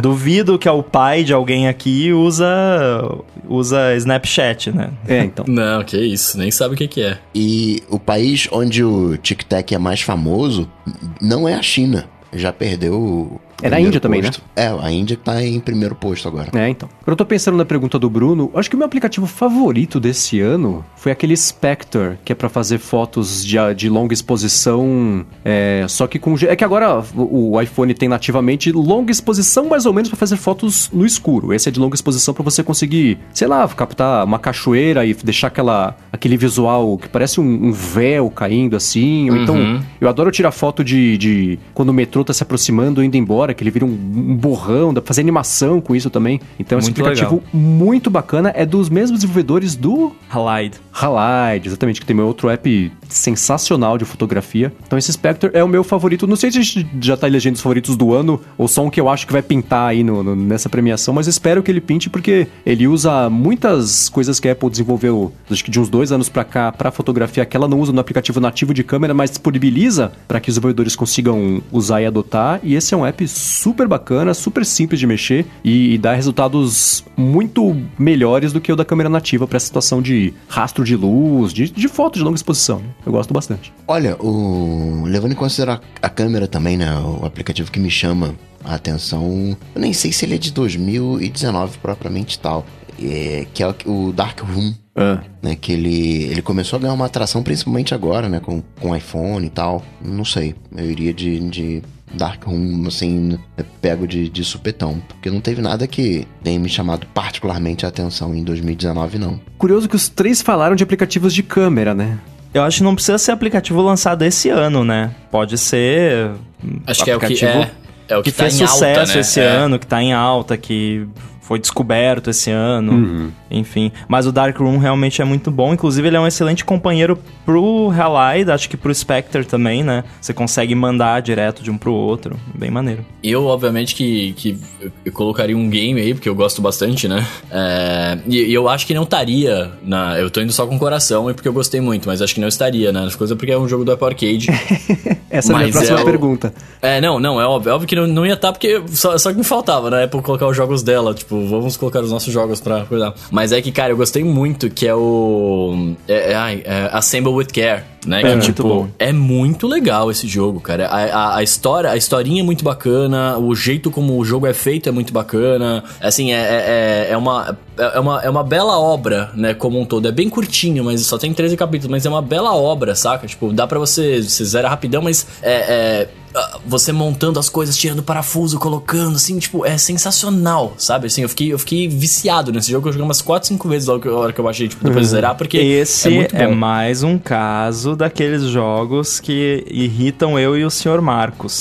Duvido que é o pai de alguém aqui usa usa Snapchat, né? É, então. Não, que isso, nem sabe o que, que é. E o país onde o TikTok é mais famoso não é a China. Já perdeu é na Índia também, né? É, a Índia tá em primeiro posto agora. É, então. Quando eu tô pensando na pergunta do Bruno, acho que o meu aplicativo favorito desse ano foi aquele Spectre, que é para fazer fotos de, de longa exposição, é, só que com... É que agora o, o iPhone tem nativamente longa exposição mais ou menos para fazer fotos no escuro. Esse é de longa exposição para você conseguir, sei lá, captar uma cachoeira e deixar aquela, aquele visual que parece um, um véu caindo assim. Ou então, uhum. então, eu adoro tirar foto de, de quando o metrô tá se aproximando, indo embora que ele vira um, um borrão, dá pra fazer animação com isso também. Então, esse aplicativo legal. muito bacana é dos mesmos desenvolvedores do Halide. Halide, exatamente, que tem meu outro app sensacional de fotografia. Então, esse Spectre é o meu favorito. Não sei se a gente já tá elegendo os favoritos do ano ou só um que eu acho que vai pintar aí no, no, nessa premiação, mas espero que ele pinte porque ele usa muitas coisas que a Apple desenvolveu, acho que de uns dois anos para cá, para fotografia, que ela não usa no aplicativo nativo de câmera, mas disponibiliza para que os desenvolvedores consigam usar e adotar. E esse é um app super bacana, super simples de mexer e, e dá resultados muito melhores do que o da câmera nativa para essa situação de rastro de luz, de, de foto de longa exposição. Eu gosto bastante. Olha, o levando em consideração a câmera também, né, o aplicativo que me chama a atenção, eu nem sei se ele é de 2019 propriamente tal é, que é o Dark Room. Ah. Né, que ele, ele começou a ganhar uma atração principalmente agora, né? Com, com iPhone e tal. Não sei. Eu iria de, de Dark Room, assim, pego de, de supetão. Porque não teve nada que tenha me chamado particularmente a atenção em 2019, não. Curioso que os três falaram de aplicativos de câmera, né? Eu acho que não precisa ser aplicativo lançado esse ano, né? Pode ser. Acho que é o que aplicativo é. É o que, que tá fez em sucesso alta, né? esse É. ano, que tá em alta, que foi descoberto esse ano. Uhum. Enfim. Mas o Dark Room realmente é muito bom. Inclusive, ele é um excelente companheiro pro Halide, acho que pro Spectre também, né? Você consegue mandar direto de um pro outro. Bem maneiro. Eu, obviamente, que, que eu- colocaria um game aí, porque eu gosto bastante, né? É, e, eu acho que não estaria na. Eu tô indo só com o coração, e porque eu gostei muito, mas acho que não estaria, né? As coisas porque é um jogo do Apple Arcade. Essa é a minha próxima é pergunta. É, não, não, é óbvio. É óbvio que não, não ia estar, porque só, só que me faltava, né? Apple colocar os jogos dela. Tipo, vamos colocar os nossos jogos pra cuidar. Mas é que, cara, eu gostei muito que é o. É, é, é Assemble with Care, né? Que, muito tipo, bom. é muito legal esse jogo, cara. A, a, a história, a historinha é muito bacana, o jeito como o jogo é feito é muito bacana. Assim, é, é, é, é uma, é, uma, é uma bela obra, né, como um todo. É bem curtinho, mas só tem 13 capítulos, mas é uma bela obra, saca? Tipo, dá pra você, você zera rapidão, mas é, é, você montando as coisas, tirando parafuso, colocando, assim, tipo, é sensacional, sabe? Assim, eu fiquei, eu fiquei viciado nesse jogo, eu joguei umas 4, 5 vezes logo que, hora que eu achei, tipo, depois de zerar, porque Esse é muito é, bom. mais um caso daqueles jogos que irritam eu e o Sr. Marcos.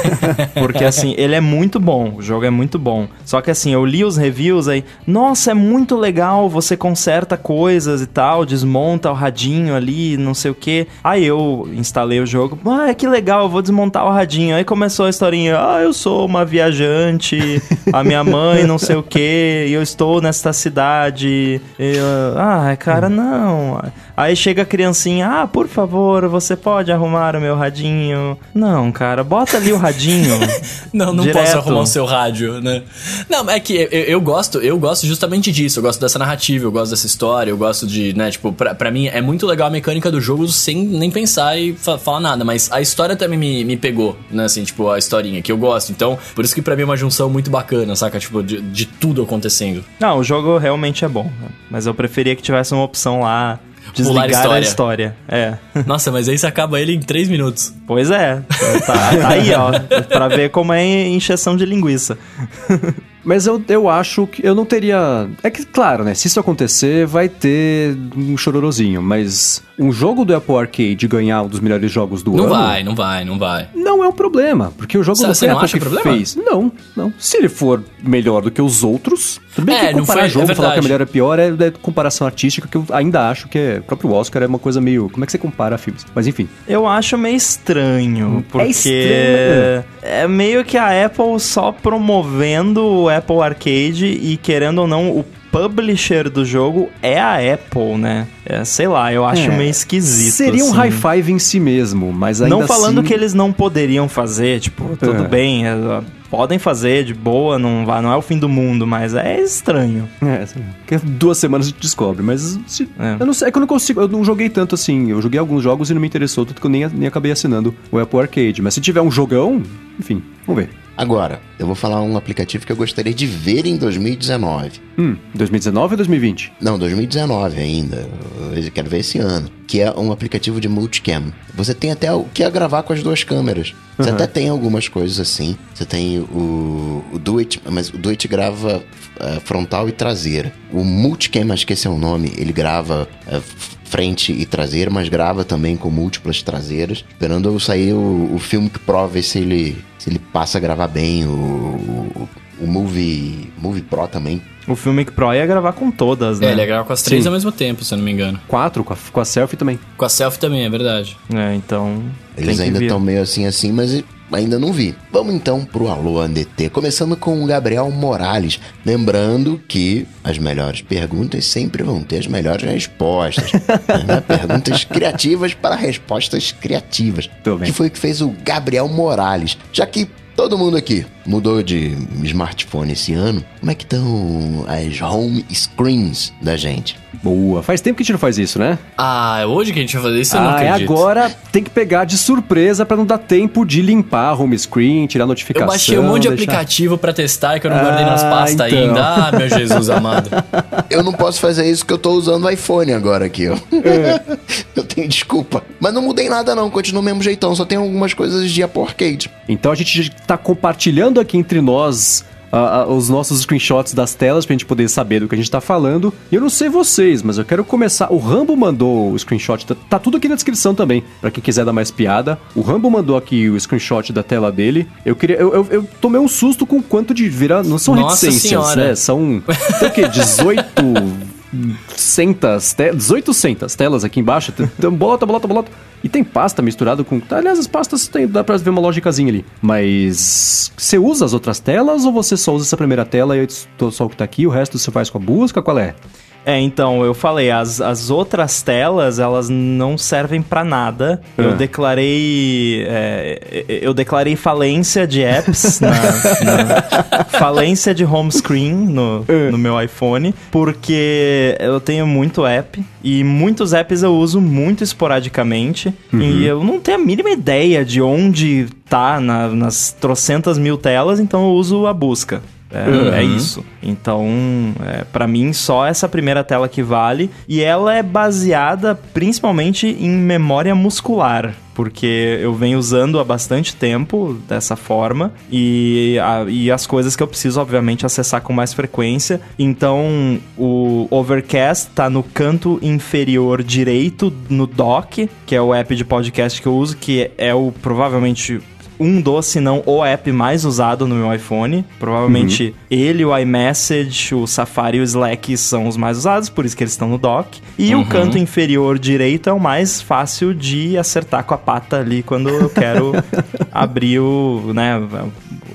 Porque assim, ele é muito bom, o jogo é muito bom. Só que assim, eu li os reviews aí, nossa, é muito legal, você conserta coisas e tal, desmonta o radinho ali, não sei o que. Aí eu instalei o jogo, ah, que legal, eu vou desmontar o radinho. Aí começou a historinha, ah, eu sou uma viajante, a minha mãe não sei o que, e eu estou nesta cidade. Eu, ah, cara, não. Aí chega a criancinha, ah, por favor, você pode arrumar o meu radinho? Não, cara, bota ali o radinho. Não, não Direto. posso arrumar o seu rádio, né? Não, é que eu, eu gosto, eu gosto justamente disso. Eu gosto dessa narrativa, eu gosto dessa história, eu gosto de, né, tipo, pra, pra mim é muito legal a mecânica do jogo sem nem pensar e fa falar nada. Mas a história também me, me pegou, né, assim, tipo, a historinha que eu gosto. Então, por isso que pra mim é uma junção muito bacana, saca? Tipo, de, de tudo acontecendo. Não, o jogo realmente é bom. Mas eu preferia que tivesse uma opção lá. Pular Desligar a história. história. É. Nossa, mas aí você acaba ele em 3 minutos. Pois é. Tá, tá aí, ó. Pra ver como é encheção de linguiça. Mas eu, eu acho que eu não teria. É que, claro, né? Se isso acontecer, vai ter um chororozinho. Mas um jogo do Apple Arcade ganhar um dos melhores jogos do Não ano. vai, não vai, não vai. Não é um problema, porque o jogo Você- não você foi a não Apple acha que problema? fez. Não, não. Se ele for melhor do que os outros, tudo bem É, que não comparar foi- é jogo, falar que é melhor é pior, é, é comparação artística, que eu ainda acho que é. O próprio Oscar é uma coisa meio. Como é que você compara filmes? Mas enfim. Eu acho meio estranho, porque estranho. é meio que a Apple só promovendo o Apple Arcade e querendo ou não, o publisher do jogo é a Apple, né? É, sei lá, eu acho É, meio esquisito. Seria um assim. high five em si mesmo, mas ainda Não falando assim- que eles não poderiam fazer, tipo, tudo É. bem, é, podem fazer de boa, não, não é o fim do mundo, mas é estranho. É, lá. Que duas semanas a gente descobre, mas se- É. eu não sei, é que eu não consigo, eu não joguei tanto assim, eu joguei alguns jogos e não me interessou, tanto que eu nem, nem acabei assinando o Apple Arcade, mas se tiver um jogão, enfim, vamos ver. Agora, eu vou falar um aplicativo que eu gostaria de ver em 2019. Hum, 2019 ou 2020? Não, 2019 ainda. Eu quero ver esse ano. Que é um aplicativo de multicam. Você tem até o que é gravar com as duas câmeras. Você Uhum. até tem algumas coisas assim. Você tem o, o Do It, mas o Do It grava eh, frontal e traseira. O multicam, acho que esse é o nome, ele grava f- frente e traseira, mas grava também com múltiplas traseiras. Esperando eu sair o, o filme que prova se ele, se ele passa a gravar bem. O, o, o Movie, Movie Pro também O filme Pro ia gravar com todas, né? É, ele ia gravar com as três Sim. ao mesmo tempo, se eu não me engano. Quatro, com a, com a selfie também. Com a selfie também, é verdade. É, então. Eles que ainda estão meio assim assim, mas ainda não vi. Vamos então pro Alô ANDT, começando com o Gabriel Morales. Lembrando que as melhores perguntas sempre vão ter as melhores respostas. né? Perguntas criativas para respostas criativas. Que foi o que fez o Gabriel Morales. Já que todo mundo aqui mudou de smartphone esse ano, como é que estão as home screens da gente? Boa. Faz tempo que a gente não faz isso, né? Ah, é hoje que a gente vai fazer isso? Eu não ah, é acredito. agora tem que pegar de surpresa pra não dar tempo de limpar a home screen, tirar notificação. Eu baixei um monte de deixar- aplicativo pra testar que eu não guardei nas Ah, pastas então. ainda. Ah, meu Jesus amado. Eu não posso fazer isso porque eu tô usando o iPhone agora aqui, ó. eu tenho desculpa. Mas não mudei nada não, continuo do mesmo jeitão, só tem algumas coisas de Apple Arcade. Então a gente tá compartilhando aqui entre nós os nossos screenshots das telas pra gente poder saber do que a gente tá falando. E eu não sei vocês, mas eu quero começar. O Rambo mandou o screenshot, tá, tá tudo aqui na descrição também, pra quem quiser dar mais piada. O Rambo mandou aqui o screenshot da tela dele. Eu queria. Eu, eu, eu tomei um susto com o quanto de virar. Não são Nossa reticências, Senhora. né? São. Tem o quê? 18. Centas, te, 18 centas telas aqui embaixo, tem bolota, bolota, bolota. E tem pasta misturado com. Aliás, as pastas tem, dá pra ver uma lógicazinha ali. Mas. Você usa as outras telas ou você só usa essa primeira tela e só o que tá aqui, o resto você faz com a busca? Qual é? É, então, eu falei, as, as outras telas, elas não servem pra nada. Eu Ah. declarei. é, eu declarei falência de apps, na, na- falência de home screen no, no meu iPhone, porque eu tenho muito app e muitos apps eu uso muito esporadicamente e eu não tenho a mínima ideia de onde tá na- nas trocentas mil telas, então eu uso a busca. É, é isso. Então, é, para mim, só essa primeira tela que vale. E ela é baseada principalmente em memória muscular. Porque eu venho usando há bastante tempo dessa forma. E, a- e as coisas que eu preciso, obviamente, acessar com mais frequência. Então, o Overcast tá no canto inferior direito no dock, que é o app de podcast que eu uso, que é o provavelmente um dos, se não o app mais usado no meu iPhone. Provavelmente ele, o iMessage, o Safari e o Slack são os mais usados, por isso que eles estão no dock. E o canto inferior direito é o mais fácil de acertar com a pata ali quando eu quero abrir o, né,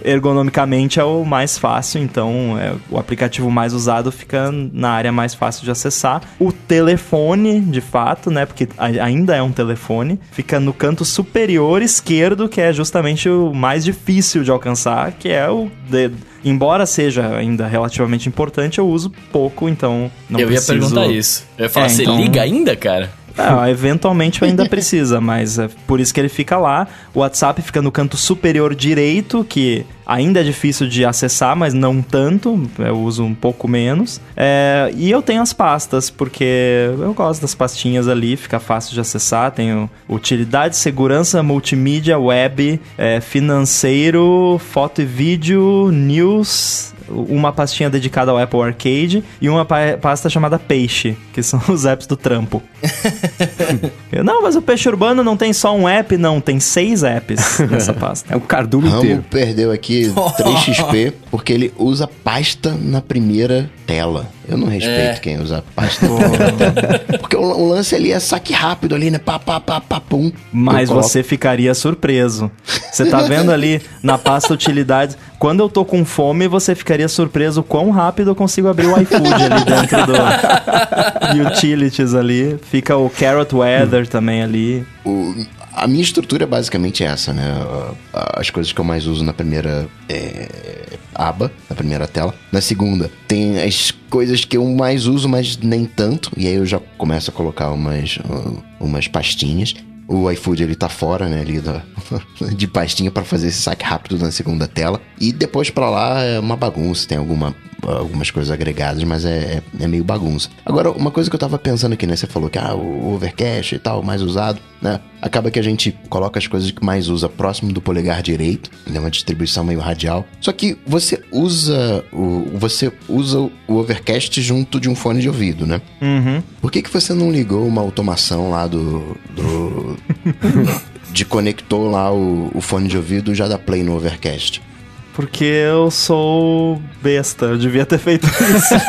ergonomicamente é o mais fácil, então é, o aplicativo mais usado fica na área mais fácil de acessar. O telefone, de fato, né, porque ainda é um telefone, fica no canto superior esquerdo, que é justamente o mais difícil de alcançar, que é o dedo. Embora seja ainda relativamente importante, eu uso pouco, então não eu preciso... ia perguntar isso. Eu ia falar, É, você então- liga ainda, cara? É, eventualmente ainda precisa, mas é por isso que ele fica lá. O WhatsApp fica no canto superior direito, que ainda é difícil de acessar, mas não tanto. Eu uso um pouco menos. É, e eu tenho as pastas, porque eu gosto das pastinhas ali, fica fácil de acessar. Tenho utilidade, segurança, multimídia, web, é, financeiro, foto e vídeo, news, uma pastinha dedicada ao Apple Arcade e uma pa- pasta chamada Peixe, que são os apps do trampo. Eu, não, mas o Peixe Urbano não tem só um app, não, tem seis apps nessa pasta. É um cardume Rambo inteiro. perdeu aqui 3xp porque ele usa pasta na primeira tela. Eu não respeito É. quem usa pasta. Porque o, o lance ali é saque rápido ali, né? Pá, pá, pá, pá, pum. Mas você ficaria surpreso. Você tá vendo ali na pasta utilidades. Quando eu tô com fome, você ficaria surpreso quão rápido eu consigo abrir o iFood ali dentro do utilities ali. Fica o Carrot Weather também ali. O- a minha estrutura é basicamente essa, né? As coisas que eu mais uso na primeira é, aba, na primeira tela. Na segunda, tem as coisas que eu mais uso, mas nem tanto. E aí eu já começo a colocar umas, uh, umas pastinhas. O iFood ele tá fora, né, ali da, de pastinha pra fazer esse saque rápido na segunda tela. E depois pra lá é uma bagunça, tem alguma, algumas coisas agregadas, mas é, é, é meio bagunça. Agora, uma coisa que eu tava pensando aqui, né, você falou que ah, o Overcast e tal, mais usado, né? Acaba que a gente coloca as coisas que mais usa próximo do polegar direito, né, uma distribuição meio radial. Só que você usa o você usa o Overcast junto de um fone de ouvido, né? Uhum. Por que, que você não ligou uma automação lá do. do de conectou lá o, o fone de ouvido já dá play no Overcast? Porque eu sou besta, eu devia ter feito isso.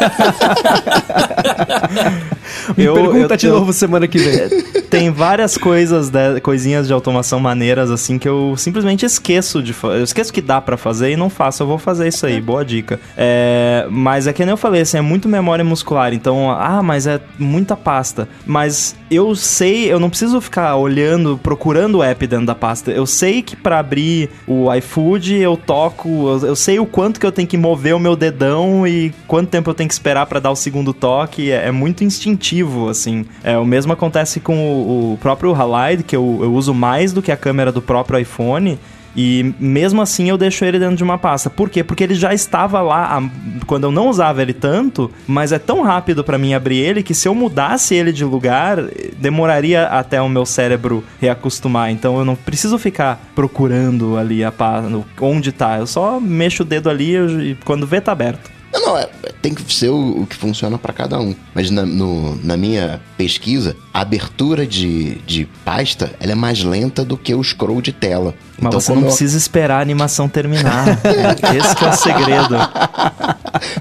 Me Eu- pergunta eu- de eu- novo semana que vem. Tem várias coisas, de- coisinhas de automação maneiras, assim, que eu simplesmente esqueço de fazer. Eu esqueço que dá pra fazer e não faço. Eu vou fazer isso aí, boa dica. É, mas é que nem eu falei, assim, é muito memória muscular. Então, ah, mas é muita pasta. Mas eu sei, eu não preciso ficar olhando, procurando o app dentro da pasta. Eu sei que pra abrir o iFood eu toco, eu, eu sei o quanto que eu tenho que mover o meu dedão e quanto tempo eu tenho que esperar pra dar o segundo toque. É, é muito instintivo, assim. É, o mesmo acontece com o, o próprio Halide, que eu, eu uso mais do que a câmera do próprio iPhone. E mesmo assim eu deixo ele dentro de uma pasta. Por quê? Porque ele já estava lá há- quando eu não usava ele tanto, mas é tão rápido pra mim abrir ele que se eu mudasse ele de lugar, demoraria até o meu cérebro reacostumar. Então eu não preciso ficar procurando ali a pasta, onde tá. Eu só mexo o dedo ali e quando vê tá aberto. Não, não, é, tem que ser o, o que funciona pra cada um. Mas na, no- na minha pesquisa, a abertura de, de pasta ela é mais lenta do que o scroll de tela. Mas então, você não eu- precisa esperar a animação terminar. Esse que é o segredo.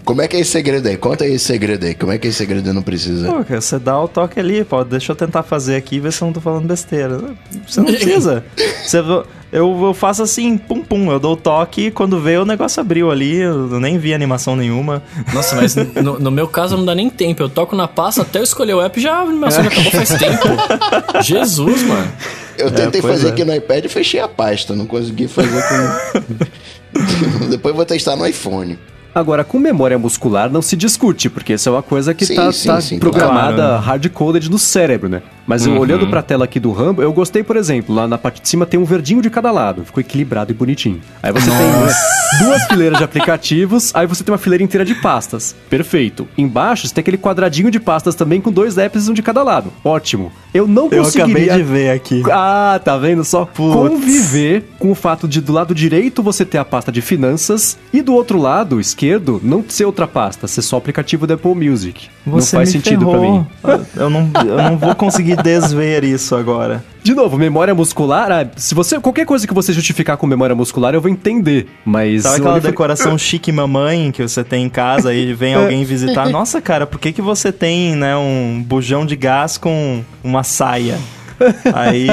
Como é que é esse segredo aí? Conta aí esse segredo aí. Como é que é esse segredo não precisa? Pô, cara, você dá o toque ali, pô, deixa eu tentar fazer aqui e ver se eu não tô falando besteira. Você não precisa. Você, eu, eu faço assim, pum pum, eu dou o toque e quando vê o negócio abriu ali, eu nem vi animação nenhuma. Nossa, mas no, no meu caso não dá nem tempo. Eu toco na pasta até eu escolher o app já a animação já acabou faz tempo. Jesus, mano. Eu tentei pois fazer é. aqui no iPad e fechei a pasta. Não consegui fazer com. Depois eu vou testar no iPhone. Agora, com memória muscular não se discute, porque isso é uma coisa que Sim, tá, tá programada claro. hard-coded no cérebro, né? Mas eu, olhando pra tela aqui do Rambo, eu gostei, por exemplo, lá na parte de cima tem um verdinho de cada lado, ficou equilibrado e bonitinho. Aí você tem né, duas fileiras de aplicativos, aí você tem uma fileira inteira de pastas. Perfeito. Embaixo você tem aquele quadradinho de pastas também com dois apps um de cada lado. Ótimo. Eu não Eu conseguiria... acabei de ver aqui. Ah, tá vendo só? Putz. Conviver com o fato de do lado direito você ter a pasta de finanças e do outro lado, esquerdo, não ser outra pasta, ser só o aplicativo da Apple Music. não Você faz me sentido pra ferrou. mim. Eu não, eu não vou conseguir desver isso agora. De novo, memória muscular, ah, se você qualquer coisa que você justificar com memória muscular, eu vou entender, mas Sabe aquela foi- decoração chique mamãe que você tem em casa e vem alguém visitar? Nossa, cara, por que, que você tem, né, um bujão de gás com uma saia? Aí.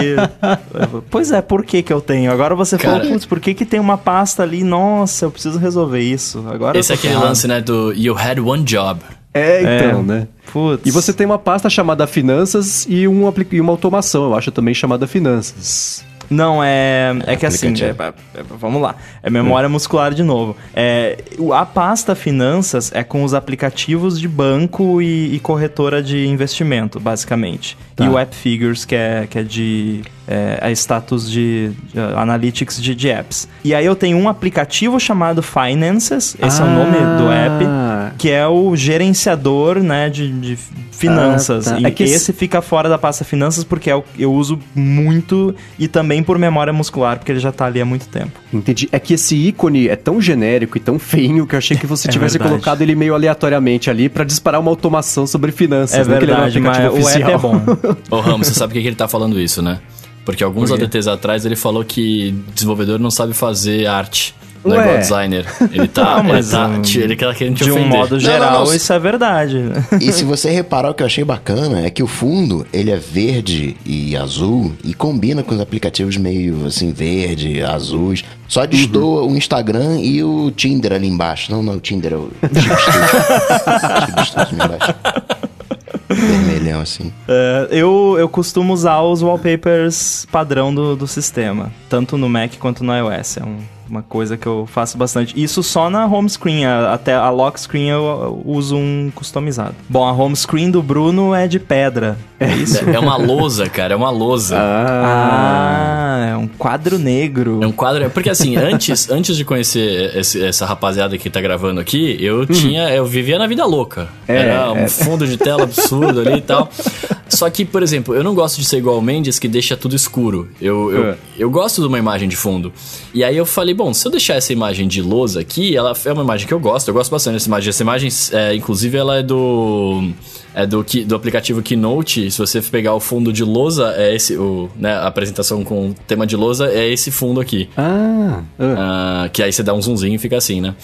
Pois é, por que que eu tenho? Agora você Cara- falou, putz, por que que tem uma pasta ali? Nossa, eu preciso resolver isso. Agora Esse é aquele lance, né, do You Had One Job. É, então, É. né? Putz. E você tem uma pasta chamada Finanças e, um e uma automação, eu acho também chamada Finanças. Não, é. É, que assim, aplicativo. é- é- vamos lá. É memória muscular de novo. É, o- a pasta finanças é com os aplicativos de banco e, e corretora de investimento, basicamente. Tá. E o App Figures, que é, que é de. É, é status de, de analytics de, de apps. E aí eu tenho um aplicativo chamado Finances, esse é o nome do app, Ah. que é o gerenciador né, de, de finanças. Ah, tá. E É que esse- fica fora da pasta finanças porque é o eu uso muito e também por memória muscular, porque ele já tá ali há muito tempo. Entendi. É que esse ícone é tão genérico e tão feinho que eu achei que você É tivesse verdade. colocado ele meio aleatoriamente ali pra disparar uma automação sobre finanças. É era um verdade, mas aplicativo o app oficial. é bom. Ô, Ramos, você sabe por que ele tá falando isso, né? Porque alguns Por? ADTs atrás ele falou que desenvolvedor não sabe fazer arte. Não é igual designer. Ele tá. Não, mas, ele, tá um, ele tá querendo te De um ofender. modo não, geral, não. isso é verdade. E se você reparar, o que eu achei bacana é que o fundo, ele é verde e azul e combina com os aplicativos meio assim, verde, azuis. Só destoa o Instagram e o Tinder ali embaixo. Não, não, o Tinder é o Chipstudio. Chipstudio ali embaixo. Vermelhão assim. É, eu, eu costumo usar os wallpapers padrão do, do sistema, tanto no Mac quanto no iOS. É um- uma coisa que eu faço bastante. Isso só na home screen, a- até a lock screen eu, eu uso um customizado. Bom, a home screen do Bruno é de pedra. É isso? É uma lousa, cara, é uma lousa. ah, é um quadro negro. É um quadro. Porque assim, antes, antes de conhecer esse- essa rapaziada que tá gravando aqui, eu tinha. Eu vivia na vida louca. É, Era um é. fundo de tela absurdo ali e tal. Só que, por exemplo, eu não gosto de ser igual o Mendes que deixa tudo escuro. Eu, eu, É. eu gosto de uma imagem de fundo. E aí eu falei, bom, se eu deixar essa imagem de lousa aqui, ela é uma imagem que eu gosto, eu gosto bastante dessa imagem. Essa imagem, é, inclusive, ela é do. É do, do aplicativo Keynote. Se você pegar o fundo de lousa, é esse. O, né, a apresentação com o tema de lousa é esse fundo aqui. Ah, ah. Ah, que aí você dá um zoomzinho e fica assim, né?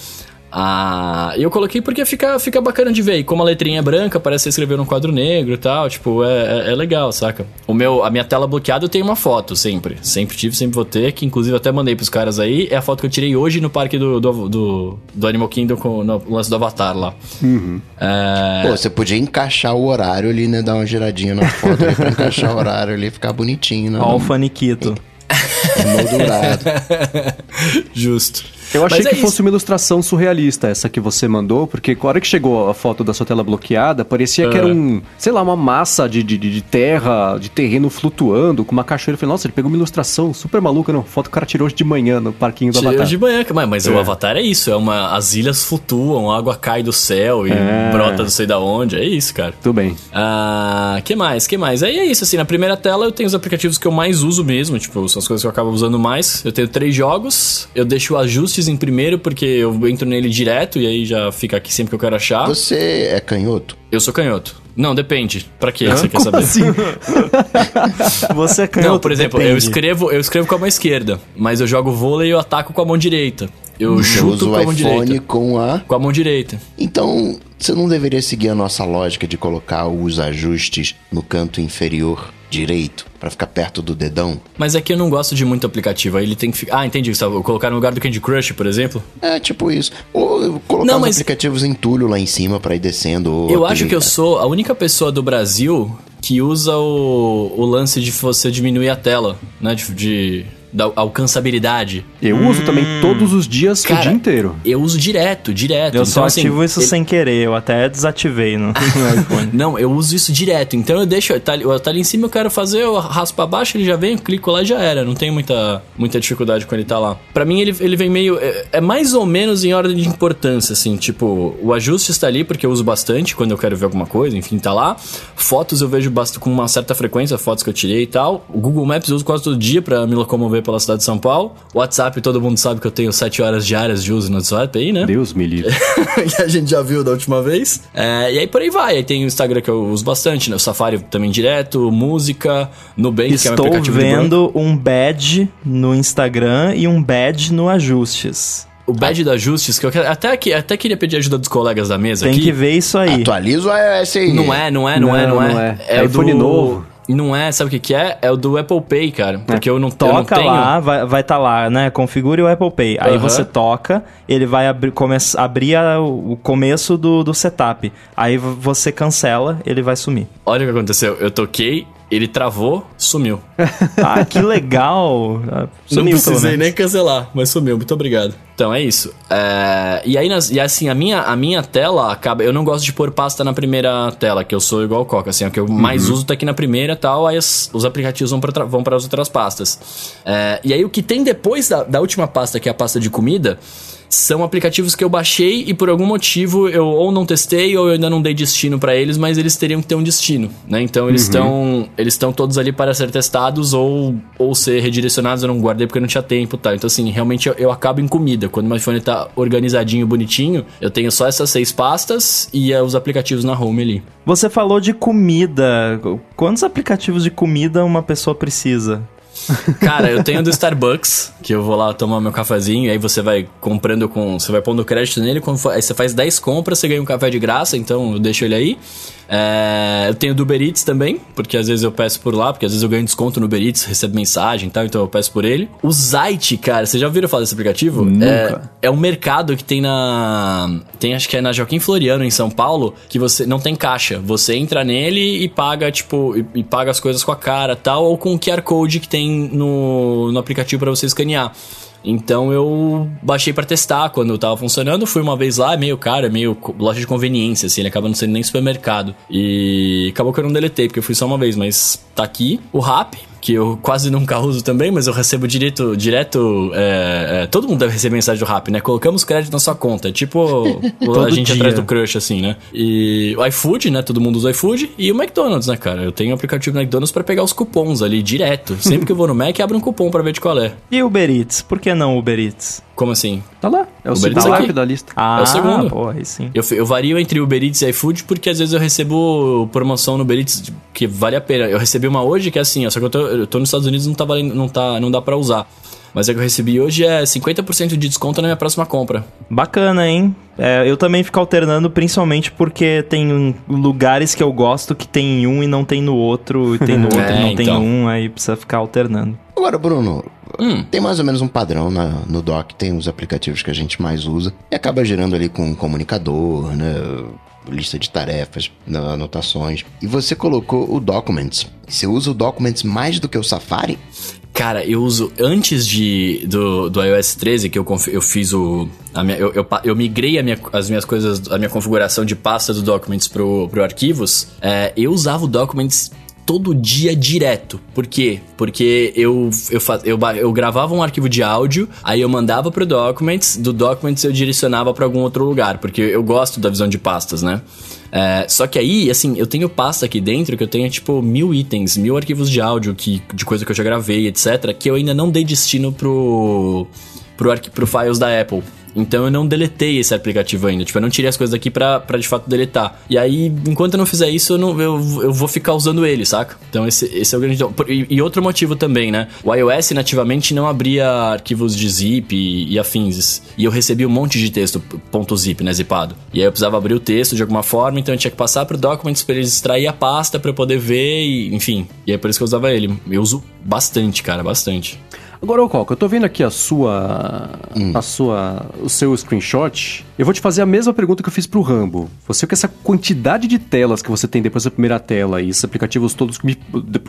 Ah, e eu coloquei porque fica, fica bacana de ver. E como a letrinha é branca, parece que você escreveu num quadro negro e tal. Tipo, é, é, é legal, saca? O meu, a minha tela bloqueada eu tenho uma foto, sempre. Sempre tive, sempre vou ter. Que inclusive até mandei pros caras aí. É a foto que eu tirei hoje no parque do, do, do, do Animal Kingdom com no lance do Avatar lá. É, Pô, você podia encaixar o horário ali, né? Dar uma giradinha na foto ali pra encaixar o horário ali e ficar bonitinho, né? Ó o faniquito. Moldurado. Justo. Eu achei Mas é que isso. fosse uma ilustração surrealista essa que você mandou, porque a hora que chegou a foto da sua tela bloqueada, parecia que era um, sei lá, uma massa de, de, de terra, de terreno flutuando, com uma cachoeira. Eu falei, nossa, ele pegou uma ilustração super maluca, não. Foto que o cara tirou hoje de manhã no parquinho do Tirei Avatar. de manhã, mas, mas o Avatar é isso, é uma. As ilhas flutuam, a água cai do céu e É. brota não sei da onde. É isso, cara. Tudo bem. Ah, que mais? Que mais? Aí é isso, assim, na primeira tela eu tenho os aplicativos que eu mais uso mesmo, tipo, são as coisas que eu acabo usando mais. Eu tenho três jogos, eu deixo em primeiro porque eu entro nele direto e aí já fica aqui sempre que eu quero achar. Você é canhoto? Eu sou canhoto. Não, depende. Pra quê? Você quer saber? assim? Você é canhoto, Não, por exemplo, eu escrevo, eu escrevo com a mão esquerda, mas eu jogo vôlei e eu ataco com a mão direita. Eu Você chuto usa com a mão direita. com a. Com a mão direita. Então, você não deveria seguir a nossa lógica de colocar os ajustes no canto inferior direito, pra ficar perto do dedão? Mas é que eu não gosto de muito aplicativo. Aí ele tem que ficar. Ah, entendi. Gustavo. Colocar no lugar do Candy Crush, por exemplo. É, tipo isso. Ou colocar Não, os mas- aplicativos em tulho lá em cima pra ir descendo. Eu acho que eu sou a única pessoa do Brasil que usa o, o lance de você diminuir a tela, né? De. de- da alcançabilidade. Eu uso também todos os dias, o Cara, dia inteiro. Eu uso direto, direto. Eu então, só assim, ativo isso ele- sem querer, eu até desativei no, no iPhone. Não, eu uso isso direto. Então eu deixo. Tá, ali- tá ali em cima, eu quero fazer, eu raspo pra baixo, ele já vem, eu clico lá e já era. Não tem muita, muita dificuldade quando ele tá lá. Pra mim, ele, ele vem meio. É, é mais ou menos em ordem de importância, assim. Tipo, o ajuste está ali porque eu uso bastante quando eu quero ver alguma coisa, enfim, tá lá. Fotos eu vejo com uma certa frequência, fotos que eu tirei e tal. O Google Maps eu uso quase todo dia pra me locomover pela cidade de São Paulo. WhatsApp, todo mundo sabe que eu tenho 7 horas diárias de uso no WhatsApp aí, né? Deus me livre. que a gente já viu da última vez. É, e aí por aí vai. Aí tem o Instagram que eu uso bastante, né? O Safari também direto, música, Nubank, que é um Estou aplicativo vendo um badge no Instagram e um badge no Ajustes. O badge da Ajustes, que eu quero- até, que, até queria pedir ajuda dos colegas da mesa Tem aqui. que ver isso aí. Atualiza o iOS aí. Não é, não é, não, é, Não, não é. não é. É o iPhone do... novo. Não é, sabe o que que é? É o do Apple Pay, cara. Porque eu não, eu não Toca tenho... lá, vai vai tá lá, né? Configure o Apple Pay. Aí Aham. você toca, ele vai abrir, começa, abrir a- o começo do, do setup. Aí você cancela, ele vai sumir. Olha o que aconteceu. Eu toquei, ele travou, sumiu. Ah, que legal! Não Sumiu, pelo precisei nem cancelar, mas sumiu. Muito obrigado. Então é isso. É, e aí, nas- e assim, a minha, a minha tela acaba. Eu não gosto de pôr pasta na primeira tela, que eu sou igual o Coca. Assim, o que eu mais uso tá aqui na primeira e tal. Aí as- os aplicativos vão para vão as outras pastas. É, e aí, o que tem depois da, da última pasta, que é a pasta de comida. São aplicativos que eu baixei e por algum motivo eu ou não testei ou eu ainda não dei destino pra eles, mas eles teriam que ter um destino, né? Então eles estão eles estão todos ali para ser testados ou, ou ser redirecionados. Eu não guardei porque eu não tinha tempo, tá? Então assim, realmente eu, eu acabo em comida. Quando meu iPhone tá organizadinho, bonitinho, eu tenho só essas seis pastas e eh, os aplicativos na home ali. Você falou de comida. Quantos aplicativos de comida uma pessoa precisa? Cara, eu tenho do Starbucks, que eu vou lá tomar meu cafezinho, aí você vai comprando com. Você vai pondo crédito nele, for- aí você faz 10 compras, você ganha um café de graça, então eu deixo ele aí. É, eu tenho do Uber Eats também, porque às vezes eu peço por lá, porque às vezes eu ganho desconto no Uber Eats, recebo mensagem e tal, então eu peço por ele. O Zite, cara, vocês já ouviram falar desse aplicativo? Nunca. É, é um mercado que tem na. Tem, acho que é na Joaquim Floriano, em São Paulo, que você não tem caixa. Você entra nele e paga, tipo, e, e paga as coisas com a cara tal, ou com o QR Code que tem no, no aplicativo pra você escanear. Então eu baixei pra testar quando tava funcionando. Fui uma vez lá, é meio caro, é meio loja de conveniência, assim, ele acaba não sendo nem supermercado. E acabou que eu não deletei, porque eu fui só uma vez, mas tá aqui. O Rap, que eu quase nunca uso também, mas eu recebo direto. direto é, é, todo mundo deve receber mensagem do Rap, né? Colocamos crédito na sua conta. É tipo o- a gente dia. atrás do crush, assim, né? E o iFood, né? Todo mundo usa o iFood. E o McDonald's, né, cara? Eu tenho um aplicativo do McDonald's pra pegar os cupons ali direto. Sempre que eu vou no Mac, abre um cupom pra ver de qual é. E Uber Eats? Por que não Uber Eats? Como assim? Tá lá. É o Uber segundo app da lista. Ah, É o segundo. pô, aí sim. Eu, eu vario entre Uber Eats e iFood porque às vezes eu recebo promoção no Uber Eats que vale a pena. Eu recebi uma hoje que é assim, ó, só que eu tô, eu tô nos Estados Unidos e não tá valendo, não tá, não dá pra usar. Mas a que eu recebi hoje é 50% de desconto na minha próxima compra. Bacana, hein? É, eu também fico alternando, principalmente porque tem lugares que eu gosto que tem em um e não tem no outro, e tem no outro É, e não tem então. um, aí precisa ficar alternando. Agora, Bruno, Hum. tem mais ou menos um padrão na- no dock, tem os aplicativos que a gente mais usa e acaba gerando ali com um comunicador, né? Lista de tarefas, anotações. E você colocou o Documents. Você usa o Documents mais do que o Safari? Cara, eu uso antes de do, do iOS 13 que eu, eu fiz o a minha, eu, eu, eu migrei minha, as minhas coisas, a minha configuração de pasta do Documents pro, pro arquivos. é, eu usava o Documents todo dia direto. Por quê? Porque eu eu, eu, eu gravava um arquivo de áudio, aí eu mandava pro Documents, do Documents eu direcionava pra algum outro lugar, porque eu gosto da visão de pastas, né? É, só que aí, assim, eu tenho pasta aqui dentro que eu tenho, tipo, mil itens, mil arquivos de áudio que, de coisa que eu já gravei, etc., que eu ainda não dei destino pro, pro, pro files da Apple. Então eu não deletei esse aplicativo ainda. Tipo, eu não tirei as coisas daqui pra, pra de fato deletar. E aí, enquanto eu não fizer isso, eu, não, eu, eu vou ficar usando ele, saca? Então esse, esse é o grande. E, e outro motivo também, né? O iOS nativamente não abria arquivos de zip e, e afins. E eu recebi um monte de texto ponto .zip, né? Zipado. E aí eu precisava abrir o texto de alguma forma, então eu tinha que passar pro Documents pra eles extrair a pasta pra eu poder ver, e, enfim. E é por isso que eu usava ele. Eu uso bastante, cara, bastante. Agora, ô Coca, eu tô vendo aqui a sua. a sua. o seu screenshot. Eu vou te fazer a mesma pergunta que eu fiz pro Rambo. Você com essa quantidade de telas que você tem depois da primeira tela e esses aplicativos todos me,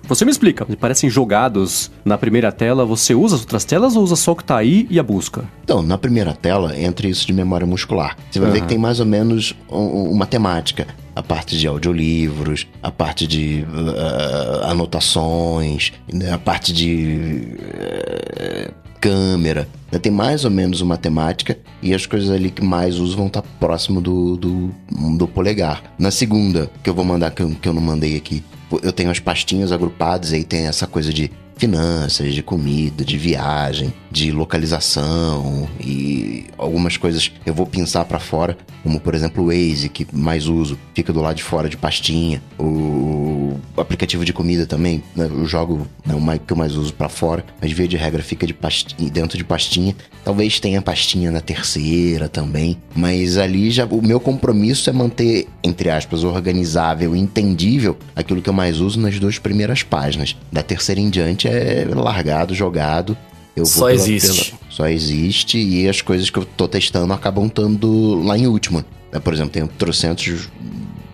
Você me explica, me parecem jogados na primeira tela. Você usa as outras telas ou usa só o que tá aí e a busca? Então, na primeira tela, entra isso de memória muscular. Você vai ver que tem mais ou menos um- uma temática. A parte de audiolivros, a parte de ah, anotações, né, a parte de eh, câmera. Né, Tem mais ou menos uma temática e as coisas ali que mais uso vão estar próximo do, do, do polegar. Na segunda, que eu vou mandar, que eu, que eu não mandei aqui, eu tenho as pastinhas agrupadas, aí tem essa coisa de finanças, de comida, de viagem, de localização e algumas coisas eu vou pensar pra fora, como por exemplo o Waze, que mais uso, fica do lado de fora de pastinha. O aplicativo de comida também, né, eu jogo né, o que eu mais uso pra fora, mas via de regra fica de pastinha, dentro de pastinha. Talvez tenha pastinha na terceira também, mas ali já o meu compromisso é manter, entre aspas, organizável e entendível aquilo que eu mais uso nas duas primeiras páginas. Da terceira em diante é largado, jogado. Eu Só existe. só existe e as coisas que eu tô testando acabam estando lá em último. né? Por exemplo, tem trocentos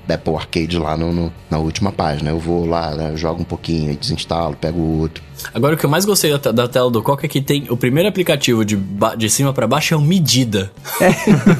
Apple Arcade lá no, no- na última página. Eu vou lá, né, jogo um pouquinho, aí desinstalo, pego outro. Agora, o que eu mais gostei da, da tela do Coca é que tem o primeiro aplicativo de, de cima pra baixo é o Medida.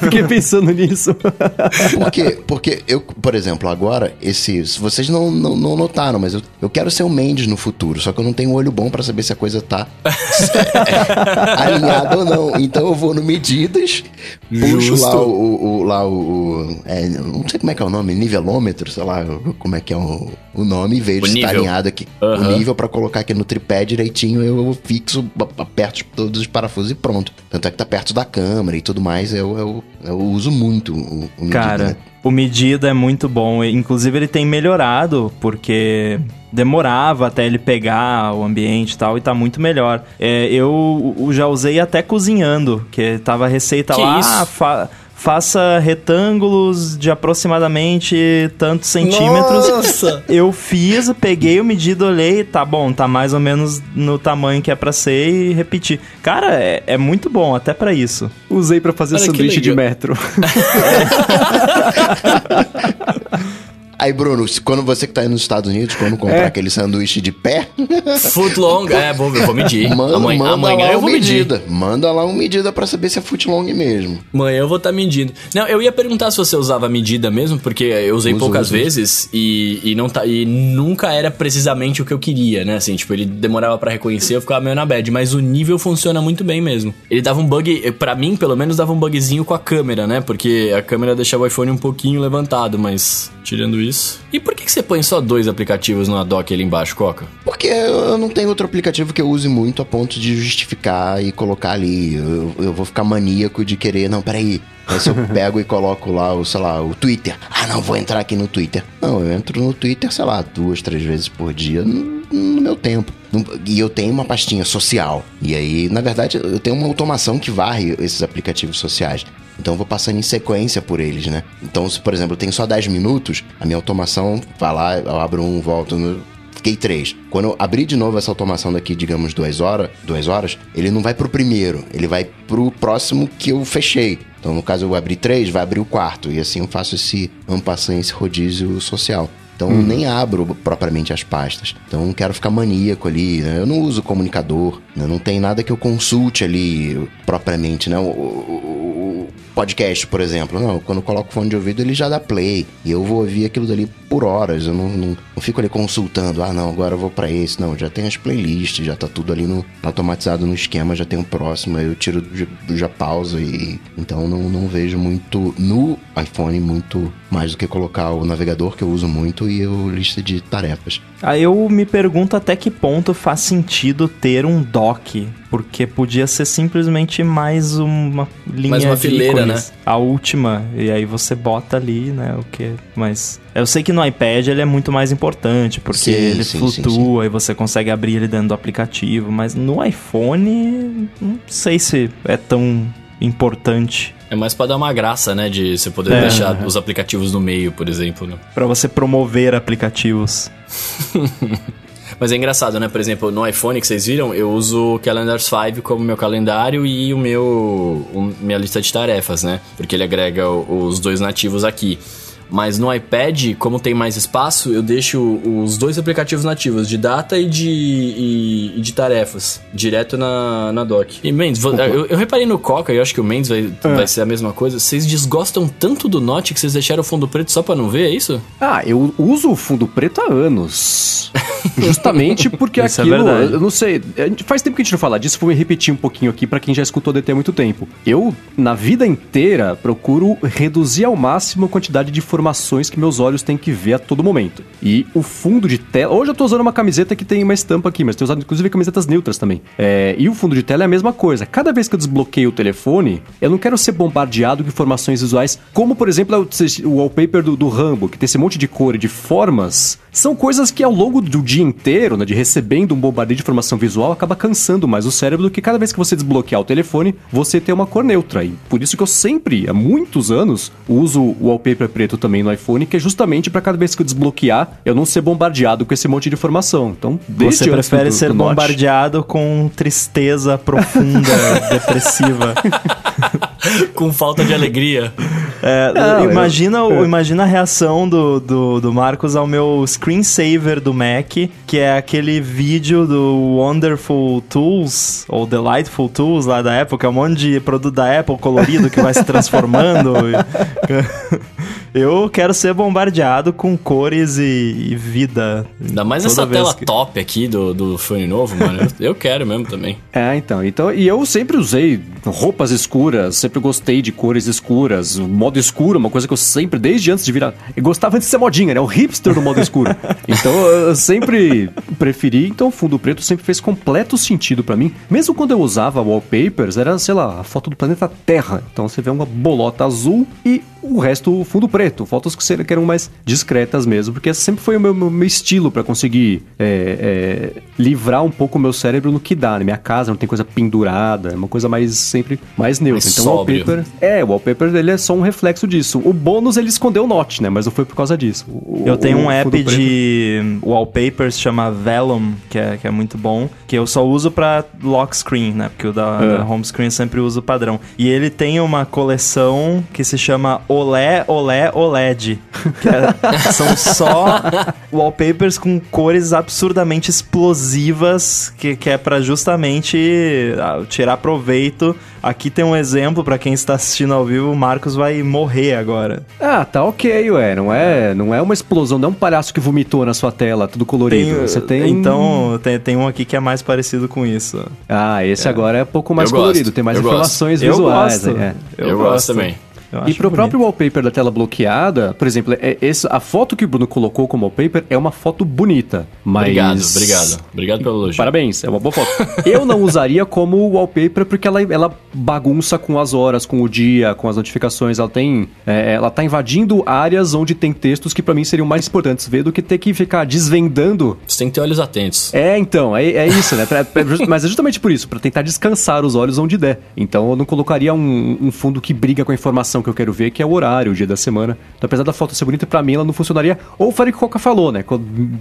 Fiquei pensando nisso. Por quê? Porque eu, por exemplo, agora, esse. se Vocês não, não, não notaram, mas eu, eu quero ser o Mendes no futuro, só que eu não tenho olho bom pra saber se a coisa tá alinhada ou não. Então eu vou no medidas, puxo Justo. lá o. o- o- lá o, o- é, não sei como é que é o nome, nivelômetro, sei lá como é que é o, o nome, e vejo O se tá nível. alinhado aqui. Aham. O nível pra colocar aqui no tripé direitinho, eu fixo, aperto todos os parafusos e pronto. Tanto é que tá perto da câmera e tudo mais, eu, eu, eu uso muito o, o medida, Cara, né? o medida é muito bom. e, Inclusive, ele tem melhorado, porque demorava até ele pegar o ambiente e tal, e tá muito melhor. É, eu o- já usei até cozinhando, que tava a receita Que lá. isso? fa- faça retângulos de aproximadamente tantos centímetros. Nossa! Eu fiz, peguei o medido, olhei, tá bom, tá mais ou menos no tamanho que é pra ser e repeti. Cara, é, é muito bom, até pra isso. Usei pra fazer Olha sanduíche de metro. Aí, Bruno, quando você que tá aí nos Estados Unidos, quando comprar É. aquele sanduíche de pé, Footlong, é, vou, eu vou medir. manda, amanhã manda amanhã lá eu uma vou medir. medida. Manda lá uma medida pra saber se é footlong mesmo. Amanhã eu vou estar medindo. Não, eu ia perguntar se você usava medida mesmo, porque eu usei Uso, poucas uso, vezes e, e, não tá, e nunca era precisamente o que eu queria, né? Assim, tipo, ele demorava pra reconhecer, eu ficava meio na bad, mas o nível funciona muito bem mesmo. Ele dava um bug, pra mim, pelo menos, dava um bugzinho com a câmera, né? Porque a câmera deixava o iPhone um pouquinho levantado, mas tirando isso. E por que, que você põe só dois aplicativos na dock ali embaixo, Coca? Porque eu não tenho outro aplicativo que eu use muito a ponto de justificar e colocar ali. Eu, eu vou ficar maníaco de querer, não, peraí, Mas se eu pego e coloco lá, o, sei lá, o Twitter. Ah, não, vou entrar aqui no Twitter. Não, eu entro no Twitter, sei lá, duas, três vezes por dia no, no meu tempo. E eu tenho uma pastinha social. E aí, na verdade, eu tenho uma automação que varre esses aplicativos sociais. Então eu vou passando em sequência por eles, né? Então, se, por exemplo, eu tenho só 10 minutos, a minha automação vai lá, eu abro um, volto no, fiquei três. Quando eu abrir de novo essa automação daqui, digamos, duas horas, duas horas, ele não vai pro primeiro, ele vai pro próximo que eu fechei. Então, no caso, eu abri três, vai abrir o quarto. E assim eu faço esse ampassando esse rodízio social. Então hum. eu nem abro propriamente as pastas. Então eu não quero ficar maníaco ali. Né? Eu não uso comunicador. Né? Não tem nada que eu consulte ali propriamente. Né? O, o, podcast, por exemplo. Não, quando eu coloco o fone de ouvido, ele já dá play. E eu vou ouvir aquilo dali por horas. Eu não, não, não fico ali consultando. Ah, não, agora eu vou para esse. Não, já tem as playlists, já tá tudo ali no, automatizado no esquema, já tem o próximo. Aí eu tiro, já, já pausa e. Então não, não vejo muito no iPhone muito mais do que colocar o navegador que eu uso muito e o lista de tarefas. Aí eu me pergunto até que ponto faz sentido ter um dock porque podia ser simplesmente mais uma linha mais uma de fileira, ícones, né? A última, e aí você bota ali, né, o que, mas eu sei que no iPad ele é muito mais importante, porque sim, ele sim, flutua sim, e você consegue abrir ele dentro do aplicativo, mas no iPhone não sei se é tão importante. É mais para dar uma graça, né? De você poder é. deixar os aplicativos no meio, por exemplo. Né? Para você promover aplicativos. Mas é engraçado, né? Por exemplo, no iPhone que vocês viram, eu uso o Calendars 5 como meu calendário e o meu o, minha lista de tarefas, né? Porque ele agrega os dois nativos aqui. Mas no iPad, como tem mais espaço, eu deixo os dois aplicativos nativos, de data e de, e, e de tarefas, direto na, na dock. E Mendes, eu, eu, reparei no Coca, e eu acho que o Mendes vai, é. vai ser a mesma coisa. Vocês desgostam tanto do Note que vocês deixaram o fundo preto só pra não ver, é isso? Ah, eu uso o fundo preto há anos. Justamente porque Isso é aquilo, é eu não sei, faz tempo que a gente não fala disso, vou me repetir um pouquinho aqui para quem já escutou DT há muito tempo. Eu, na vida inteira, procuro reduzir ao máximo a quantidade de informações que meus olhos têm que ver a todo momento. E o fundo de tela, hoje eu tô usando uma camiseta que tem uma estampa aqui, mas tenho usado inclusive camisetas neutras também. É, e o fundo de tela é a mesma coisa. Cada vez que eu desbloqueio o telefone, eu não quero ser bombardeado com informações visuais, como por exemplo o wallpaper do, do Rambo, que tem esse monte de cor e de formas são coisas que ao longo do dia inteiro, né, de recebendo um bombardeio de informação visual, acaba cansando mais o cérebro do que cada vez que você desbloquear o telefone, você ter uma cor neutra. E por isso que eu sempre, há muitos anos, uso o wallpaper preto também no iPhone, que é justamente para cada vez que eu desbloquear, eu não ser bombardeado com esse monte de informação. Então, você prefere do, ser do bombardeado com tristeza profunda, depressiva. com falta de alegria. É, não, imagina, eu... imagina a reação do, do, do Marcos ao meu screensaver do Mac, que é aquele vídeo do Wonderful Tools, ou Delightful Tools lá da Apple, que é um monte de produto da Apple colorido que vai se transformando. Eu quero ser bombardeado com cores e, e vida. Ainda mais essa tela que... top aqui do, do fone novo, mano. eu quero mesmo também. É, então, então. E eu sempre usei roupas escuras, sempre gostei de cores escuras. Modo escuro, uma coisa que eu sempre, desde antes de virar. Eu gostava de ser modinha, né? O hipster do modo escuro. então eu sempre preferi. Então o fundo preto sempre fez completo sentido para mim. Mesmo quando eu usava wallpapers, era, sei lá, a foto do planeta Terra. Então você vê uma bolota azul e o resto fundo preto, fotos que, que eram mais discretas mesmo, porque sempre foi o meu, meu, meu estilo para conseguir é, é, livrar um pouco o meu cérebro no que dá. Na né? minha casa não tem coisa pendurada, é uma coisa mais sempre mais neutra. Mais então sóbrio. o wallpaper, é, o wallpaper ele é só um reflexo disso. O bônus ele escondeu o note, né? Mas não foi por causa disso. O, eu tenho um app de wallpapers chama Vellum, que é, que é muito bom, que eu só uso para lock screen, né? Porque o da, é. da home screen eu sempre uso o padrão. E ele tem uma coleção que se chama Olé, Olé, OLED. É, são só wallpapers com cores absurdamente explosivas, que, que é para justamente ah, tirar proveito. Aqui tem um exemplo para quem está assistindo ao vivo, o Marcos vai morrer agora. Ah, tá ok, ué. Não é, não é uma explosão, não é um palhaço que vomitou na sua tela, tudo colorido. Tem, Você tem. Então, tem, tem um aqui que é mais parecido com isso. Ah, esse é. agora é um pouco mais Eu colorido, gosto. tem mais Eu informações gosto. visuais. Eu gosto, é. Eu, Eu gosto também e pro bonito. próprio wallpaper da tela bloqueada, por exemplo, é, esse, a foto que o Bruno colocou como wallpaper é uma foto bonita, mas... Obrigado, obrigado. Obrigado pelo elogio. Parabéns, é uma boa foto. eu não usaria como wallpaper porque ela, ela bagunça com as horas, com o dia, com as notificações. Ela tem. É, ela tá invadindo áreas onde tem textos que para mim seriam mais importantes ver do que ter que ficar desvendando. Você tem que ter olhos atentos. É, então, é, é isso, né? Pra, pra, mas é justamente por isso, para tentar descansar os olhos onde der. Então eu não colocaria um, um, fundo que briga com a informação que eu quero ver, que é o horário, o dia da semana. Então, apesar da foto ser bonita, para mim ela não funcionaria. Ou faria o que o Coca falou, né?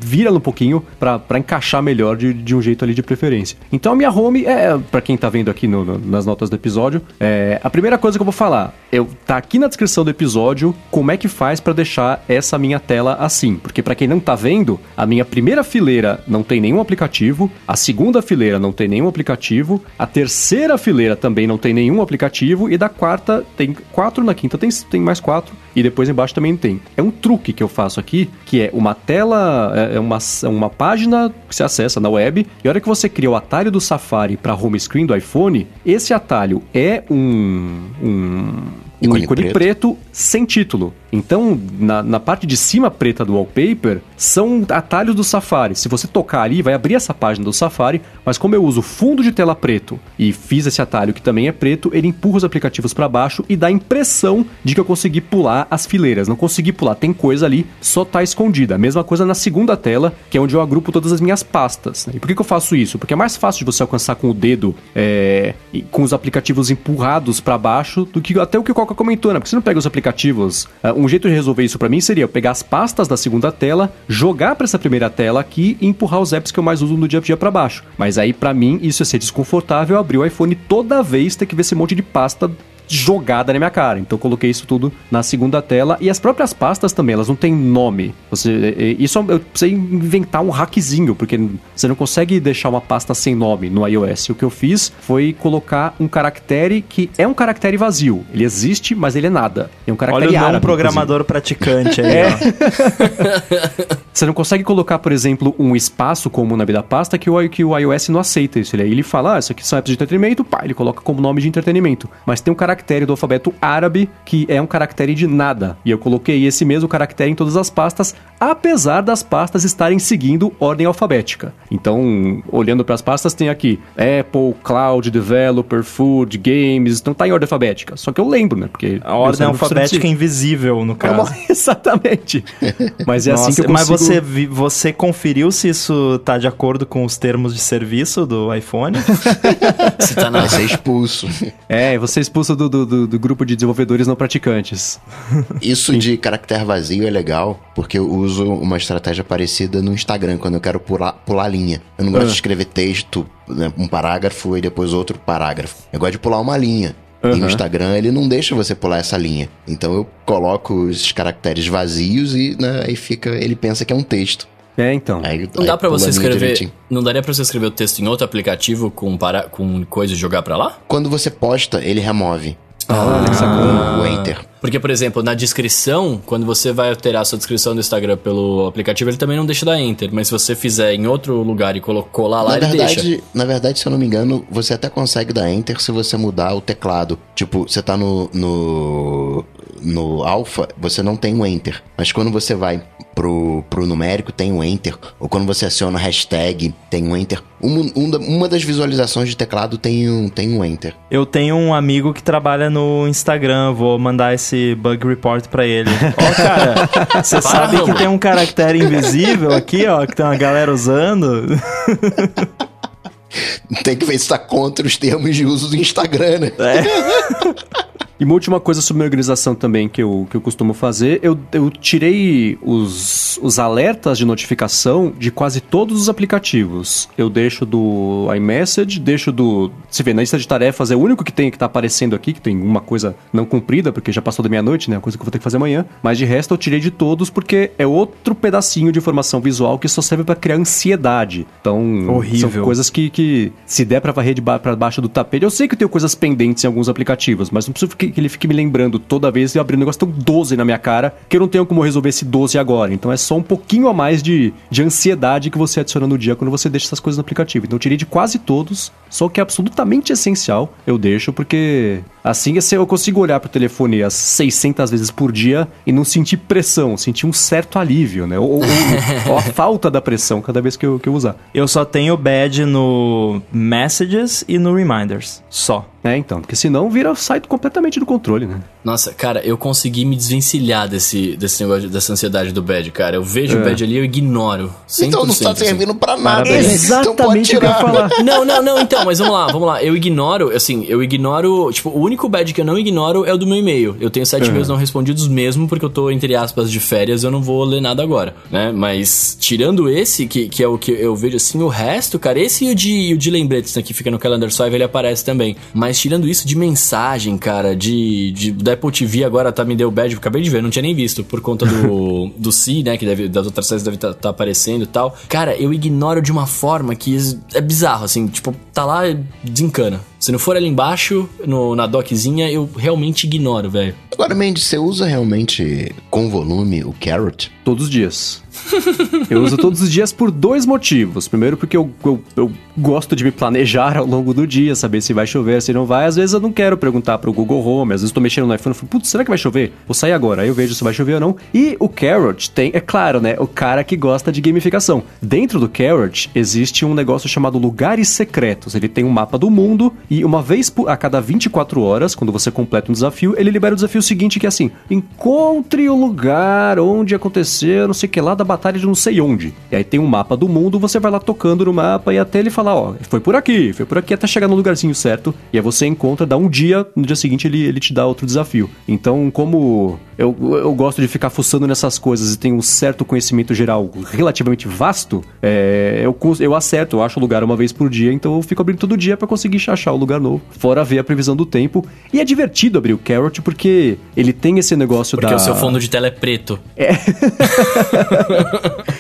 Vira um pouquinho para encaixar melhor de, de um jeito ali de preferência. Então a minha home é, para quem tá vendo aqui no, no, nas notas do episódio, é, a primeira coisa que eu vou falar, eu tá aqui na descrição do episódio como é que faz para deixar essa minha tela assim, porque para quem não tá vendo, a minha primeira fileira não tem nenhum aplicativo, a segunda fileira não tem nenhum aplicativo, a terceira fileira também não tem nenhum aplicativo e da quarta tem quatro, na quinta tem, tem mais quatro e depois embaixo também tem. É um truque que eu faço aqui, que é uma tela, é, é uma, uma página que você acessa na web e a hora que você cria o atalho do Safari para home screen do iPhone, esse atalho é um, um um ícone, ícone preto. preto. sem título. Então, na, na parte de cima preta do wallpaper, são atalhos do Safari. Se você tocar ali, vai abrir essa página do Safari, mas como eu uso fundo de tela preto e fiz esse atalho que também é preto, ele empurra os aplicativos para baixo e dá a impressão de que eu consegui pular as fileiras. Não consegui pular, tem coisa ali, só tá escondida. A mesma coisa na segunda tela, que é onde eu agrupo todas as minhas pastas. E por que, que eu faço isso? Porque é mais fácil de você alcançar com o dedo, é, com os aplicativos empurrados para baixo, do que até o que o Coca comentou, né? Porque você não pega os aplicativos. Uh, um jeito de resolver isso para mim seria eu pegar as pastas da segunda tela, jogar para essa primeira tela aqui e empurrar os apps que eu mais uso no dia a dia para baixo. Mas aí, para mim, isso ia ser desconfortável abrir o iPhone toda vez ter que ver esse monte de pasta jogada na minha cara. Então eu coloquei isso tudo na segunda tela e as próprias pastas também, elas não têm nome. Você, isso eu precisei inventar um hackzinho, porque você não consegue deixar uma pasta sem nome no iOS. O que eu fiz foi colocar um caractere que é um caractere vazio. Ele existe, mas ele é nada. É um caractere Olha o não programador praticante aí, é. Você não consegue colocar, por exemplo, um espaço como na vida pasta que o, que o iOS não aceita isso. Ele, ele fala, ah, isso aqui são apps de entretenimento, pá, ele coloca como nome de entretenimento. Mas tem um caractere caractere do alfabeto árabe, que é um caractere de nada. E eu coloquei esse mesmo caractere em todas as pastas, apesar das pastas estarem seguindo ordem alfabética. Então, olhando para as pastas, tem aqui Apple, Cloud, Developer, Food, Games, então tá em ordem alfabética. Só que eu lembro, né? Porque a ordem alfabética é invisível, no caso. Exatamente. Mas é Nossa, assim que eu consigo... Mas você, você conferiu se isso tá de acordo com os termos de serviço do iPhone? Você tá na... Ser expulso. É, você é expulso do, do, do, do grupo de desenvolvedores não praticantes. Isso de caractere vazio é legal, porque eu uso uma estratégia parecida no Instagram, quando eu quero pular, pular linha. Eu não gosto ah. de escrever texto, né, um parágrafo e depois outro parágrafo. Eu gosto de pular uma linha. Uhum. E no Instagram ele não deixa você pular essa linha. Então eu coloco os caracteres vazios e né, aí fica. Ele pensa que é um texto. É, então. Aí, não aí dá para você escrever. Direitinho. Não daria para você escrever o texto em outro aplicativo com, para, com coisa e jogar para lá? Quando você posta, ele remove. Ah, ah, o enter. Porque, por exemplo, na descrição, quando você vai alterar a sua descrição do Instagram pelo aplicativo, ele também não deixa dar enter. Mas se você fizer em outro lugar e colar lá, na ele verdade, deixa. Na verdade, se eu não me engano, você até consegue dar enter se você mudar o teclado. Tipo, você tá no, no, no alpha, você não tem o enter. Mas quando você vai pro, pro numérico, tem o enter. Ou quando você aciona hashtag, tem o enter. Uma, uma das visualizações de teclado tem um, tem um enter. Eu tenho um amigo que trabalha no Instagram, vou mandar esse bug report para ele. Ó, oh, cara, você sabe que tem um caractere invisível aqui, ó, que tem uma galera usando? tem que ver se tá contra os termos de uso do Instagram, né? É. E uma última coisa sobre minha organização também que eu, que eu costumo fazer, eu, eu tirei os, os alertas de notificação de quase todos os aplicativos. Eu deixo do iMessage, deixo do. Se vê, na lista de tarefas é o único que tem que tá aparecendo aqui, que tem uma coisa não cumprida, porque já passou da meia-noite, né? A coisa que eu vou ter que fazer amanhã. Mas de resto eu tirei de todos porque é outro pedacinho de informação visual que só serve para criar ansiedade. Então, Horrível. são coisas que, que se der pra varrer de ba pra baixo do tapete. Eu sei que eu tenho coisas pendentes em alguns aplicativos, mas não preciso que, ele fique me lembrando toda vez e abrir um negócio tão 12 na minha cara que eu não tenho como resolver esse 12 agora. Então é só um pouquinho a mais de, de ansiedade que você adiciona no dia quando você deixa essas coisas no aplicativo. Então eu tirei de quase todos, só o que é absolutamente essencial eu deixo porque assim eu consigo olhar pro telefone as 600 vezes por dia e não sentir pressão, sentir um certo alívio, né? Ou, ou, ou a falta da pressão cada vez que eu, que eu usar. Eu só tenho badge no Messages e no Reminders, só. É, então, porque senão vira, sai completamente do controle, né? Nossa, cara, eu consegui me desvencilhar desse, desse negócio, dessa ansiedade do bad, cara. Eu vejo É. o bad ali, eu ignoro. 100%, Então não está assim. servindo pra nada. Parabéns. gente. Então pode Exatamente o que eu ia tirar. falar. Não, não, não, então, mas vamos lá, vamos lá. Eu ignoro, assim, eu ignoro. Tipo, o único badge que eu não ignoro é o do meu e-mail. Eu tenho sete e-mails não respondidos mesmo, porque eu tô, entre aspas, de férias, eu não vou ler nada agora, né? Mas, tirando esse, que, que é o que eu vejo assim, o resto, cara, esse e o de, o de lembretes, né, que fica no Calendar Swipe, ele aparece também. Mas tirando isso de mensagem, cara, de, de da Apple TV agora tá me deu badge, acabei de ver, não tinha nem visto, por conta do, do C, né, que deve, das outras séries deve estar aparecendo e tal. Cara, eu ignoro de uma forma que é bizarro, assim, tipo, tá lá, desencana. Se não for ali embaixo, no, na doczinha, eu realmente ignoro, velho. Agora, Mendes, você usa realmente com volume o Carrot? Todos os dias. eu uso todos os dias por dois motivos. Primeiro, porque eu, eu, eu gosto de me planejar ao longo do dia, saber se vai chover, se não vai. Às vezes eu não quero perguntar pro Google Home, às vezes eu tô mexendo no iPhone e falo, putz, será que vai chover? Vou sair agora, aí eu vejo se vai chover ou não. E o Carrot tem, é claro, né, o cara que gosta de gamificação. Dentro do Carrot existe um negócio chamado Lugares Secretos. Ele tem um mapa do mundo e uma vez a cada 24 horas, quando você completa um desafio, ele libera o desafio seguinte que é assim: encontre o lugar onde aconteceu, não sei o que lá, da batalha de não sei onde. E aí tem um mapa do mundo, você vai lá tocando no mapa e até ele falar, ó, foi por aqui, foi por aqui até chegar no lugarzinho certo. E aí você encontra, dá um dia, no dia seguinte ele, ele te dá outro desafio. Então, como eu, eu gosto de ficar fuçando nessas coisas e tenho um certo conhecimento geral relativamente vasto, é, eu, eu acerto, eu acho o lugar uma vez por dia, então eu fico abrindo todo dia pra conseguir achar o lugar novo, fora ver a previsão do tempo. E é divertido abrir o Carrot porque ele tem esse negócio Porque da... o seu fundo de tela é preto.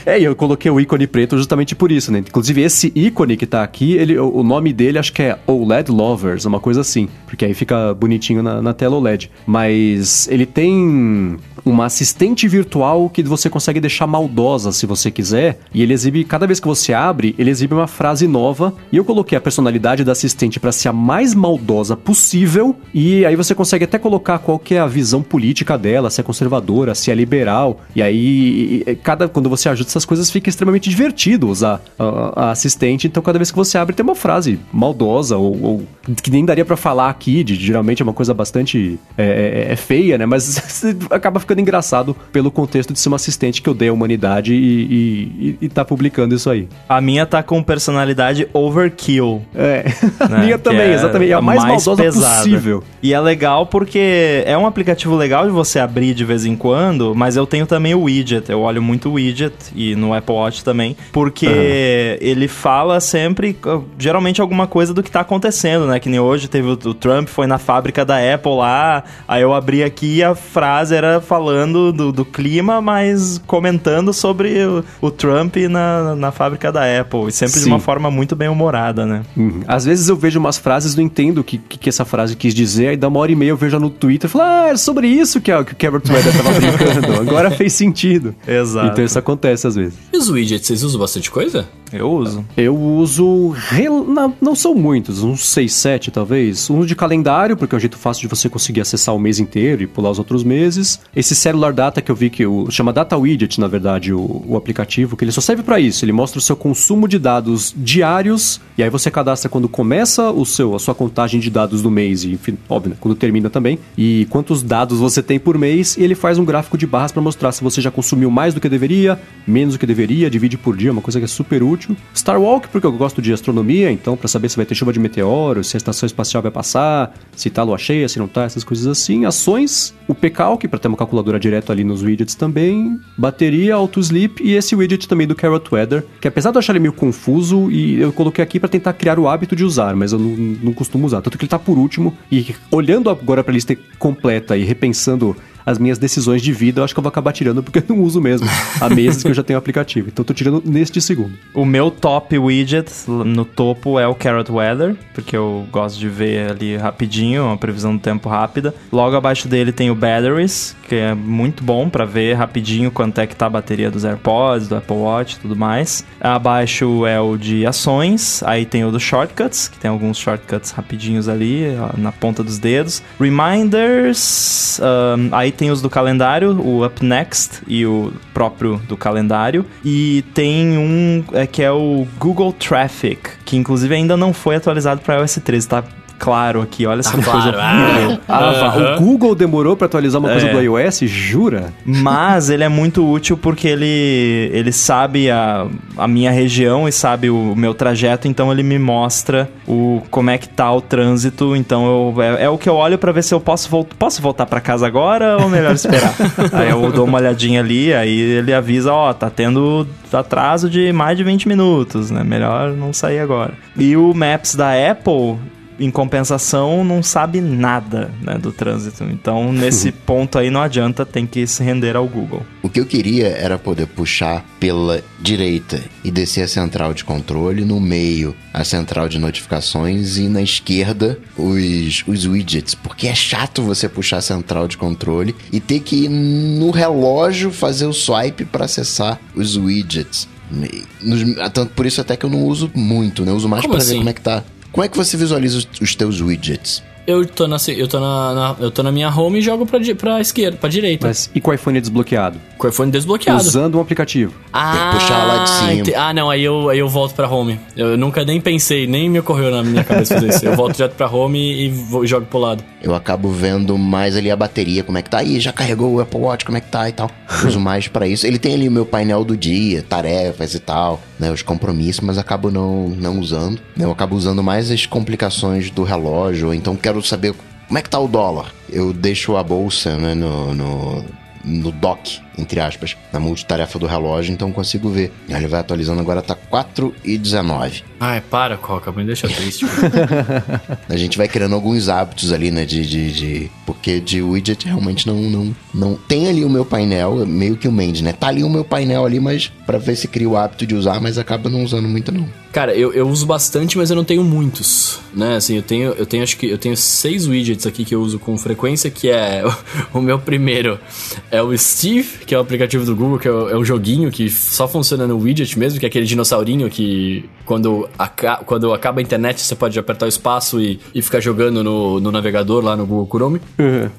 É, e eu coloquei o ícone preto justamente por isso, né? Inclusive, esse ícone que tá aqui, ele, o o nome dele acho que é OLED Lovers, uma coisa assim. Porque aí fica bonitinho na, na tela OLED. Mas ele tem uma assistente virtual que você consegue deixar maldosa se você quiser. E ele exibe, cada vez que você abre, ele exibe uma frase nova. E eu coloquei a personalidade da assistente para ser a mais maldosa possível. E aí você consegue até colocar qual é a visão política dela, se é conservadora, se é liberal. E aí, cada, quando você ajuda essas coisas, fica extremamente divertido usar a, a assistente. Então, cada vez que você abre, tem uma frase maldosa ou, ou que nem daria pra falar aqui. De, geralmente é uma coisa bastante é, é- é feia, né? Mas acaba ficando engraçado pelo contexto de ser uma assistente que odeia a humanidade e, e, e- tá publicando isso aí. A minha tá com personalidade overkill. É, a né? minha Que também, é exatamente. É a mais, maldosa pesada. possível. E é legal porque é um aplicativo legal de você abrir de vez em quando, mas eu tenho também o widget. Eu olho muito o widget e no Apple Watch também, porque ele fala sempre, uh, geralmente, alguma coisa do que tá acontecendo, né? Que nem hoje teve o, o Trump, foi na fábrica da Apple lá, aí eu abri aqui e a frase era falando do, do clima, mas comentando sobre o, o Trump na, na fábrica da Apple. E sempre de Sim. uma forma muito bem humorada, né? Uhum. Às vezes eu vejo umas frases, não entendo o que, que, que essa frase quis dizer, aí dá uma hora e meia eu vejo no Twitter e falo, ah, é sobre isso que, a- que o Carrot Weather tava brincando. Agora fez sentido. Exato. Então isso acontece às vezes. E os widgets, vocês usam bastante coisa? Eu uso. Eu uso. rel- Não, não são muitos, uns 6, 7 talvez. Um de calendário, porque é um jeito fácil de você conseguir acessar o mês inteiro e pular os outros meses. Esse Cellular Data que eu vi que o, chama Data Widget, na verdade, o, o aplicativo, que ele só serve para isso. Ele mostra o seu consumo de dados diários e aí você cadastra quando começa o seu, a sua contagem de dados do mês e, enfim, óbvio, né, quando termina também. E quantos dados você tem por mês e ele faz um gráfico de barras para mostrar se você já consumiu mais do que deveria, menos do que deveria, divide por dia, uma coisa que é super útil. Star Walk, porque eu gosto de astronomia, então para saber se vai ter chuva de meteoro, se a estação espacial vai passar, se tá lua cheia, se não tá, essas coisas assim. Ações, o Pcalc, para ter uma calculadora direto ali nos widgets também, bateria, auto sleep e esse widget também do Carrot Weather, que apesar de eu achar ele meio confuso, e eu coloquei aqui para tentar criar o hábito de usar, mas eu não, não costumo usar. Tanto que ele tá por último, e olhando agora pra lista completa e repensando as minhas decisões de vida, eu acho que eu vou acabar tirando porque eu não uso mesmo há meses que eu já tenho aplicativo. Então eu tô tirando neste segundo. O meu top widget no topo é o Carrot Weather, porque eu gosto de ver ali rapidinho, uma previsão do tempo rápida. Logo abaixo dele tem o Batteries, que é muito bom pra ver rapidinho quanto é que tá a bateria dos AirPods, do Apple Watch e tudo mais. Abaixo é o de ações, aí tem o do Shortcuts, que tem alguns shortcuts rapidinhos ali ó, na ponta dos dedos. Reminders, ahn, aí tem os do calendário, o Up Next e o próprio do calendário. E tem um é, que é o Google Traffic, que inclusive ainda não foi atualizado para iOS 13, tá? Claro aqui. Olha essa Tá coisa claro, ah. Aham. o Google demorou pra atualizar uma coisa É. do iOS? Jura? Mas ele é muito útil porque ele, ele sabe a, a minha região e sabe o meu trajeto, então ele me mostra o como é que tá o trânsito. Então eu, é, é o que eu olho pra ver se eu posso, vol posso voltar pra casa agora ou melhor esperar. aí eu dou uma olhadinha ali, aí ele avisa, ó, tá tendo atraso de mais de 20 minutos, né? Melhor não sair agora. E o Maps da Apple em compensação, não sabe nada né, do trânsito. Então, nesse ponto aí, não adianta, tem que se render ao Google. O que eu queria era poder puxar pela direita e descer a central de controle, no meio a central de notificações e na esquerda os, os widgets, porque é chato você puxar a central de controle e ter que ir no relógio fazer o swipe para acessar os widgets. Nos- por isso até que eu não uso muito, né? Eu uso mais Como para ver assim? como é que tá. Como é que você visualiza os, teus widgets? Eu tô na, eu tô na, na- eu tô na minha home e jogo pra, pra esquerda, pra direita. Mas e com o iPhone desbloqueado? Com o iPhone desbloqueado. Usando um aplicativo. Ah, puxar lá de cima. ente- Ah, não, aí eu, aí eu volto pra home. Eu nunca nem pensei, nem me ocorreu na minha cabeça fazer isso. Eu volto direto pra home e vou- jogo pro lado. Eu acabo vendo mais ali a bateria, como é que tá. Ih, já carregou o Apple Watch, como é que tá e tal. Uso mais pra isso. Ele tem ali o meu painel do dia, tarefas e tal, né? Os compromissos, mas acabo não, não usando. Eu acabo usando mais as complicações do relógio, ou então quero saber como é que tá o dólar. Eu deixo a bolsa, né, no... no no dock, entre aspas, na multitarefa do relógio, então consigo ver. Ele vai atualizando agora, tá 4 e 19. Ai, para, Coca, me deixa triste. A gente vai criando alguns hábitos ali, né? De, de, de- Porque de widget realmente não, não, não. Tem ali o meu painel, meio que o Mendes, né? Tá ali o meu painel ali, mas pra ver se cria o hábito de usar, mas acaba não usando muito, não. Cara, eu, eu uso bastante, mas eu não tenho muitos, né? Assim, eu tenho, eu tenho acho que eu tenho seis widgets aqui que eu uso com frequência, que é o, o meu primeiro é o Steve, que é o aplicativo do Google, que é o, é o joguinho que só funciona no widget mesmo, que é aquele dinossaurinho que quando, aca quando acaba a internet você pode apertar o espaço e, e ficar jogando no, no navegador lá no Google Chrome.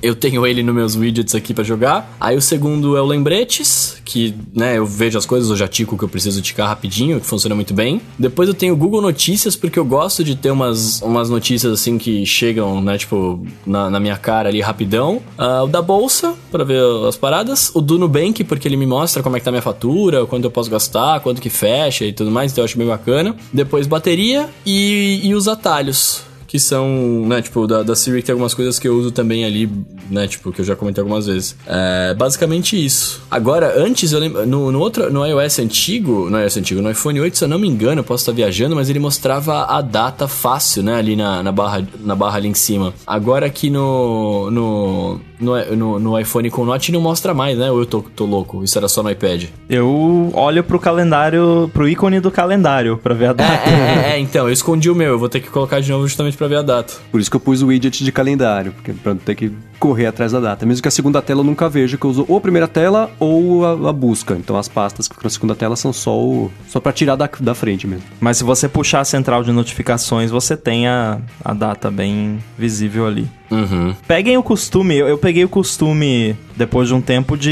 Eu tenho ele nos meus widgets aqui pra jogar. Aí o segundo é o Lembretes, que, né, eu vejo as coisas, eu já tico o que eu preciso ticar rapidinho, que funciona muito bem. Depois eu tenho o Google Notícias, porque eu gosto de ter umas, umas notícias assim que chegam, né, tipo, na, na minha cara ali rapidão. Ah, o da Bolsa, pra ver as paradas. O do Nubank, porque ele me mostra como é que tá minha fatura, quanto eu posso gastar, quanto que fecha e tudo mais, então eu acho bem bacana. Depois bateria e, e os atalhos que são, né, tipo, da, da Siri que tem algumas coisas que eu uso também ali, né, tipo, que eu já comentei algumas vezes. É basicamente isso. Agora, antes eu lembro, no, no outro, no iOS antigo, no iOS antigo, no iPhone 8, se eu não me engano, eu posso estar viajando, mas ele mostrava a data fácil, né, ali na, na barra, na barra ali em cima. Agora aqui no, no, no, no, no iPhone com Note não mostra mais, né, ou eu tô, tô louco, isso era só no iPad. Eu olho pro calendário, pro ícone do calendário pra ver a É, data. é, é, é, então, eu escondi o meu, eu vou ter que colocar de novo justamente pra ver a data. Por isso que eu pus o widget de calendário, porque pra não ter que correr atrás da data. Mesmo que a segunda tela eu nunca vejo, que eu uso ou a primeira tela ou a, a busca. Então as pastas que ficam na segunda tela são só o, só para tirar da, da frente mesmo. Mas se você puxar a central de notificações, você tem a, a data bem visível ali. Uhum. Peguem o costume, eu, eu peguei o costume depois de um tempo de.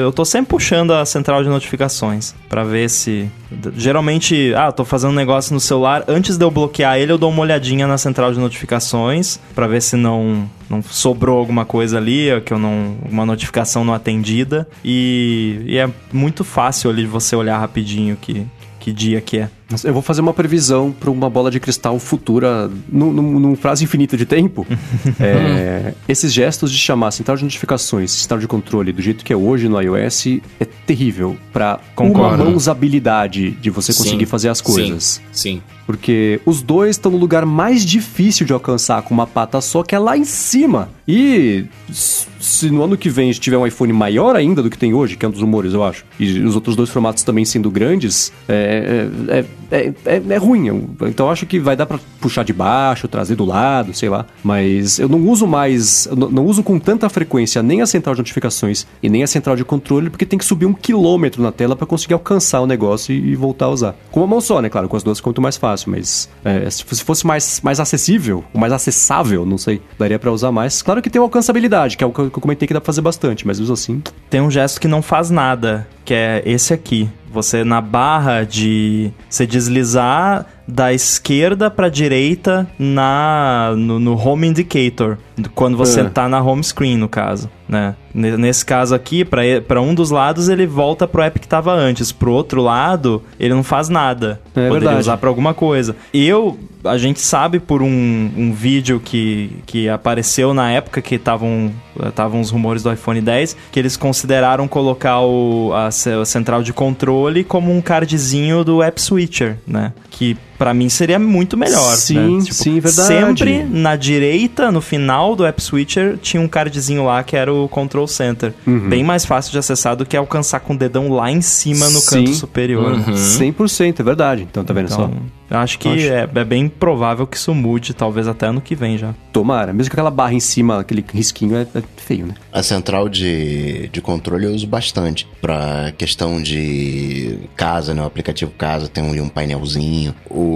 Eu tô sempre puxando a central de notificações pra ver se. Geralmente, ah, tô fazendo um negócio no celular, antes de eu bloquear ele, eu dou uma olhadinha na central de notificações pra ver se não, não sobrou alguma coisa ali, que eu não. uma notificação não atendida. E, e é muito fácil ali você olhar rapidinho que, que dia que é. Eu vou fazer uma previsão para uma bola de cristal futura, num, num, num prazo infinito de tempo. É, esses gestos de chamar central de notificações, central de controle, do jeito que é hoje no iOS, é terrível para uma Concordo. usabilidade de você conseguir Sim, fazer as coisas. Sim, sim. Porque os dois estão no lugar mais difícil de alcançar com uma pata só, que é lá em cima. E se no ano que vem tiver um iPhone maior ainda do que tem hoje, que é um dos rumores, eu acho, e os outros dois formatos também sendo grandes, é, é, é, é, é ruim. Eu- Então acho que vai dar pra puxar de baixo, trazer do lado, sei lá. Mas eu não uso mais, não uso com tanta frequência nem a central de notificações e nem a central de controle, porque tem que subir um quilômetro na tela pra conseguir alcançar o negócio e, e voltar a usar. Com uma mão só, né? Claro, com as duas fica muito mais fácil, mas é, se fosse- mais, mais acessível, mais acessável, não sei, daria pra usar mais. Claro que tem uma alcançabilidade, que é o que eu comentei que dá pra fazer bastante, mas uso assim. Tem um gesto que não faz nada, que é esse aqui. Você na barra de você deslizar da esquerda pra direita na no, no home indicator, quando você Ah. tá na home screen, no caso, né? Ne- Nesse caso aqui, pra pra um dos lados ele volta pro app que tava antes, pro outro lado ele não faz nada. É Poderia verdade. usar pra alguma coisa. Eu, a gente sabe por um, um vídeo que, que apareceu na época que estavam estavam os rumores do iPhone 10, que eles consideraram colocar o, a, a central de controle como um cardzinho do App Switcher, né? Que pra mim seria muito melhor. Sim, né? sim, verdade. Sempre na direita, no final do App Switcher, tinha um cardzinho lá que era o Control Center. Uhum. Bem mais fácil de acessar do que alcançar com o dedão lá em cima no Sim. canto superior. né? Uhum. 100%, é verdade. Então, tá vendo só? Então, eu acho que Acho. É, é bem provável que isso mude, talvez até ano que vem já. Tomara. Mesmo que aquela barra em cima, aquele risquinho, é, é feio, né? A central de, de controle eu uso bastante. Pra questão de casa, né? O aplicativo casa tem ali um painelzinho. O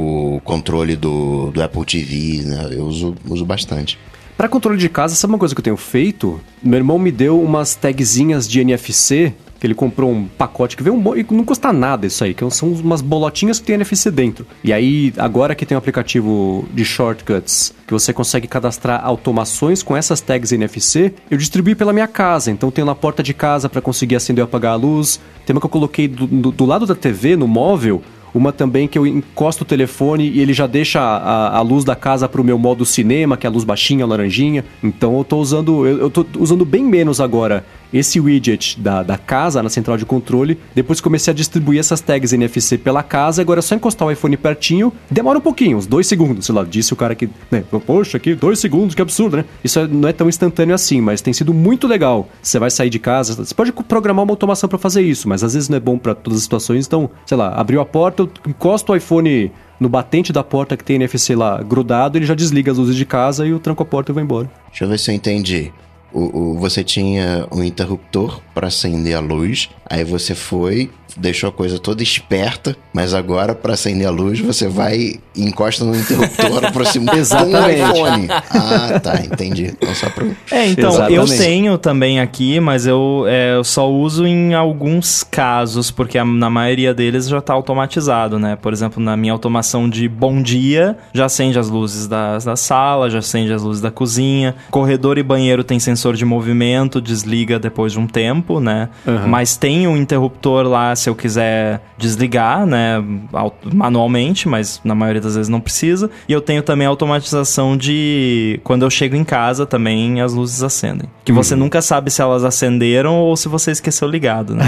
controle do, do Apple TV, né? Eu uso, uso bastante. Pra controle de casa, sabe uma coisa que eu tenho feito? Meu irmão me deu umas tagzinhas de NFC, que ele comprou um pacote que veio um mo- e não custa nada isso aí, que são umas bolotinhas que tem NFC dentro. E aí, agora que tem um aplicativo de shortcuts, que você consegue cadastrar automações com essas tags NFC, eu distribuí pela minha casa. Então tenho na porta de casa pra conseguir acender ou apagar a luz. Tem uma que eu coloquei do, do- do lado da TV, no móvel, uma também que eu encosto o telefone e ele já deixa a, a luz da casa pro meu modo cinema, que é a luz baixinha, laranjinha. Então eu tô usando. Eu, eu tô usando bem menos agora esse widget da, da casa na central de controle. Depois comecei a distribuir essas tags NFC pela casa. Agora é só encostar o iPhone pertinho. Demora um pouquinho, uns dois segundos. Sei lá, disse o cara que. Né, Poxa, aqui, dois segundos, que absurdo, né? Isso é- não é tão instantâneo assim, mas tem sido muito legal. Você vai sair de casa, você pode programar uma automação pra fazer isso, mas às vezes não é bom pra todas as situações. Então, sei lá, abriu a porta, eu encosto o iPhone no batente da porta que tem NFC lá grudado, ele já desliga as luzes de casa e eu tranco a porta e vou embora. Deixa eu ver se eu entendi. O, o- você tinha um interruptor para acender a luz, aí você foi, deixou a coisa toda esperta, mas agora para acender a luz você vai e encosta no interruptor aproxima Exatamente. iPhone. Ah, tá, entendi. Então só pro... É, então, eu Exatamente. tenho também aqui, mas eu, é, eu só uso em alguns casos, porque a- na maioria deles já tá automatizado, né? Por exemplo, na minha automação de bom dia, já acende as luzes da, da sala, já acende as luzes da cozinha. Corredor e banheiro tem sensor de movimento, desliga depois de um tempo, né? Uhum. Mas tem um interruptor lá se eu quiser desligar, né? Manualmente, mas na maioria das vezes não precisa. E eu tenho também a automatização de quando eu chego em casa também as luzes acendem. Que você nunca sabe se elas acenderam ou se você esqueceu ligado, né?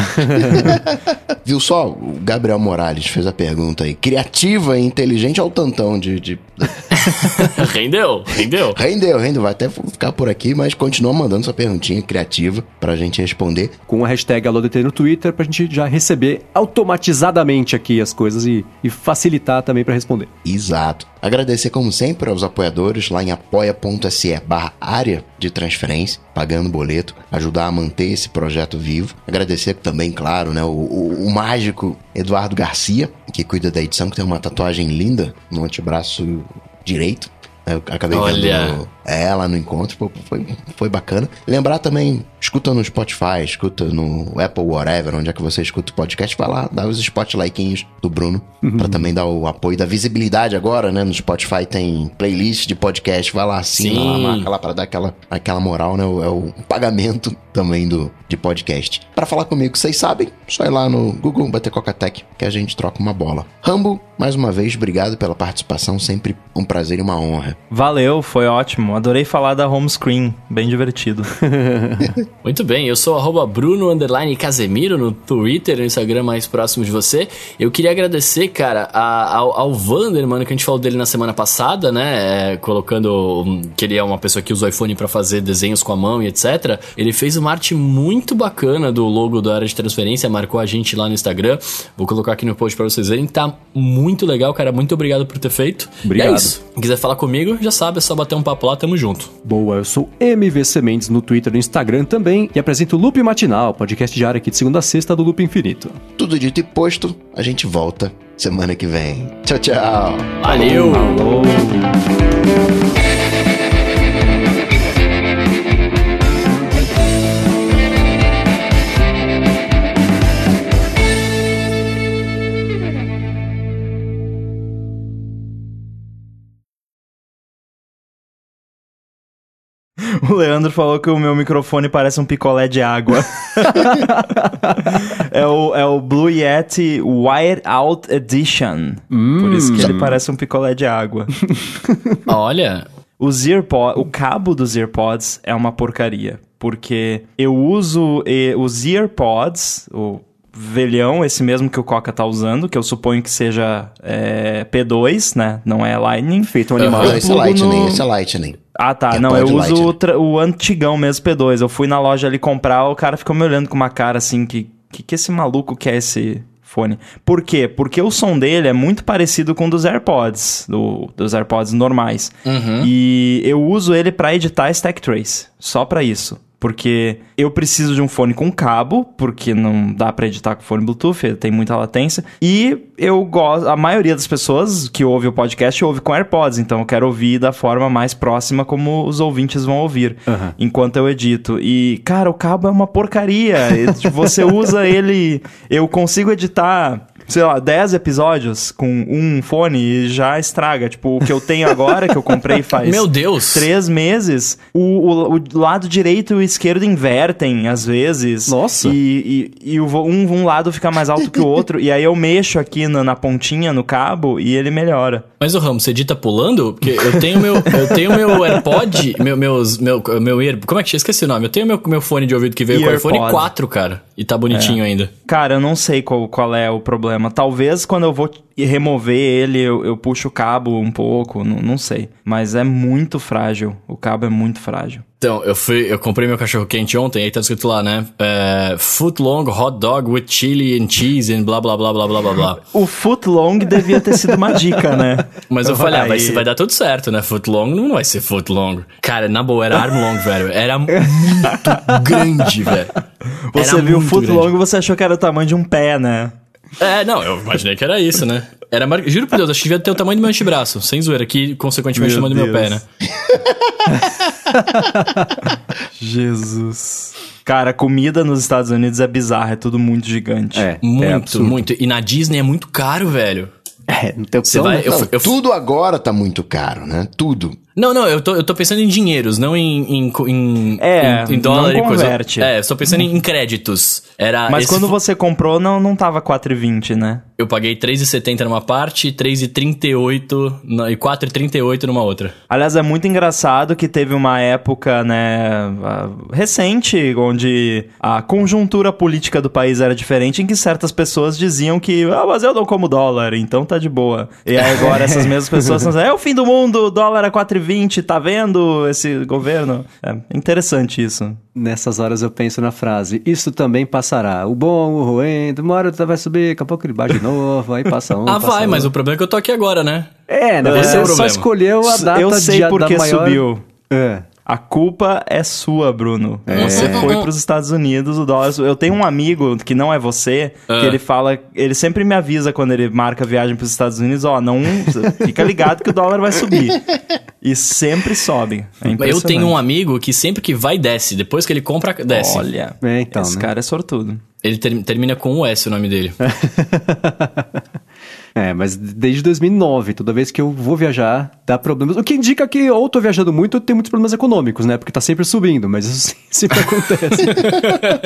Viu só? O Gabriel Morales fez a pergunta aí. Criativa e inteligente ao tantão de... de... rendeu, rendeu. Rendeu, rendeu. Vai até ficar por aqui, mas continua mandando sua perguntinha criativa pra gente responder. Com a hashtag AloDT no Twitter pra gente já receber automatizadamente aqui as coisas e, e facilitar também pra responder. Exato. Agradecer, como sempre, aos apoiadores lá em apoia.se barra área de transferência, pagando boleto, ajudar a manter esse projeto vivo. Agradecer também, claro, né, o, o- o mágico Eduardo Garcia, que cuida da edição, que tem uma tatuagem linda no antebraço direito. Eu acabei Olha. vendo lá no encontro, pô, foi, foi bacana. Lembrar também, escuta no Spotify, escuta no Apple Whatever, onde é que você escuta o podcast, vai lá, dá os spotlikinhos do Bruno, pra também dar o apoio da visibilidade agora, né? No Spotify tem playlist de podcast, vai lá, assina Sim. lá, marca lá pra dar aquela, aquela moral, né? O- É o pagamento também do, de podcast. Pra falar comigo, vocês sabem, só ir lá no Google, bater Coca-Tech, que a gente troca uma bola. Rambo, mais uma vez, obrigado pela participação, sempre um prazer e uma honra. Valeu, foi ótimo. Adorei falar da home screen, bem divertido. Muito bem, eu sou arroba Bruno underline Casemiro no Twitter, no Instagram mais próximo de você. Eu queria agradecer, cara, a- ao, ao Vander, mano, que a gente falou dele na semana passada, né? é, colocando que ele é uma pessoa que usa o iPhone pra fazer desenhos com a mão e etc. Ele fez uma arte muito bacana do logo da área de transferência, marcou a gente lá no Instagram. Vou colocar aqui no post pra vocês verem. Tá muito legal, cara. Muito obrigado por ter feito. Obrigado. E é isso. Se quiser falar comigo, já sabe, é só bater um papo lá, tamo junto. Boa, eu sou MVC Mendes no Twitter e no Instagram também e apresento o Loop Matinal, podcast diário aqui de segunda a sexta do Loop Infinito. Tudo dito e posto, a gente volta semana que vem. Tchau, tchau. Valeu! Falou! O Leandro falou que o meu microfone parece um picolé de água. é, o, é o Blue Yeti Wire Out Edition. Por isso que ele parece um picolé de água. Olha, Os earpods, o cabo dos earpods é uma porcaria, porque eu uso eh, os earpods, o velhão, esse mesmo que o Coca tá usando, que eu suponho que seja eh, P2, né? Não é Lightning. Feito um animal. Não, esse é Lightning, no- esse é Lightning. Ah, tá. É não, eu uso Lightning. o, antigão mesmo, P2. Eu fui na loja ali comprar, o cara ficou me olhando com uma cara assim, que que, que esse maluco quer esse fone? Por quê? Porque o som dele é muito parecido com o dos AirPods, do- dos AirPods normais. E eu uso ele pra editar Stack Trace, só pra isso. Porque eu preciso de um fone com cabo, porque não dá pra editar com fone Bluetooth, tem muita latência. E eu gosto, a maioria das pessoas que ouve o podcast ouve com AirPods, então eu quero ouvir da forma mais próxima como os ouvintes vão ouvir, Aham. enquanto eu edito. E, cara, o cabo é uma porcaria. Tipo, Você usa ele, eu consigo editar sei lá, 10 episódios com um fone e já estraga. Tipo, o que eu tenho agora, que eu comprei faz meu Deus. três meses, o, o- o lado direito e o esquerdo invertem, às vezes. Nossa. E, e, e um, um lado fica mais alto que o outro. e aí eu mexo aqui na, na pontinha, no cabo, e ele melhora. Mas o Ramos, você edita pulando? Porque eu tenho meu, eu tenho meu AirPod, meu, meus, meu, meu Ear, como é que eu esqueci o nome? Eu tenho meu, meu fone de ouvido que veio com o iPhone Earpod. 4, cara. E tá bonitinho ainda. Cara, eu não sei qual, qual é o problema. Talvez quando eu vou remover ele, eu, eu puxo o cabo um pouco, não, não sei. Mas é muito frágil. O cabo é muito frágil. Então, eu fui, eu comprei meu cachorro quente ontem, aí tá escrito lá, né? É, foot long hot dog with chili and cheese and blá blá blá blá blá blá blá. O footlong devia ter sido uma dica, né? Mas eu falei, ah, vai, vai dar tudo certo, né? Foot long não vai ser foot long. Cara, na boa, era arm long, velho. Era muito grande, velho. Você Era viu o footlong grande. e você achou que era o tamanho de um pé, né? É, não, eu imaginei que era isso, né? Era mar... Juro por Deus, acho que devia ter o tamanho do meu antebraço, sem zoeira, que consequentemente o Meu tamanho do meu pé, né? Jesus. Cara, comida nos Estados Unidos é bizarra, é tudo muito gigante. É. Muito, absurdo. muito. E na Disney é muito caro, velho. É, não tem opção, vai. né? Eu, eu tudo agora tá muito caro, né? Tudo. Não, não, eu tô, eu tô pensando em dinheiros, não em, em, em, É, em, em dólar não e coisa. converte. É, eu tô pensando em créditos. Era Mas esse quando você comprou, não, não tava 4,20, né? Eu paguei 3,70 numa parte, 3,38 na- e 4,38 numa outra. Aliás, é muito engraçado que teve uma época, né, recente, onde a conjuntura política do país era diferente, em que certas pessoas diziam que, ah, mas eu não como dólar, então tá de boa. E aí agora essas mesmas pessoas estão dizendo, é o fim do mundo, dólar é 4,20, tá vendo esse governo? É interessante isso. Nessas horas eu penso na frase: Isso também passará. O bom, o ruim, uma hora vai subir, daqui a pouco ele baixa de novo, aí passa um. ah, passa vai, mas outro. o problema é que eu tô aqui agora, né? É, né? Esse Você é só escolheu a data eu sei de, por da maior... subiu. É. A culpa é sua, Bruno. Você foi para os Estados Unidos, o dólar. Eu tenho um amigo que não é você, Ah. que ele fala, ele sempre me avisa quando ele marca a viagem para os Estados Unidos, ó, não, fica ligado que o dólar vai subir. E sempre sobe. É Eu tenho um amigo que sempre que vai, desce. Depois que ele compra, desce. Olha, É, então, esse né? cara é sortudo. Ele ter- termina com um S o nome dele. É, mas desde 2009, toda vez que eu vou viajar, dá problemas. O que indica que ou tô viajando muito ou tem muitos problemas econômicos, né? Porque tá sempre subindo, mas isso sempre acontece.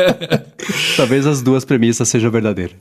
Talvez as duas premissas sejam verdadeiras.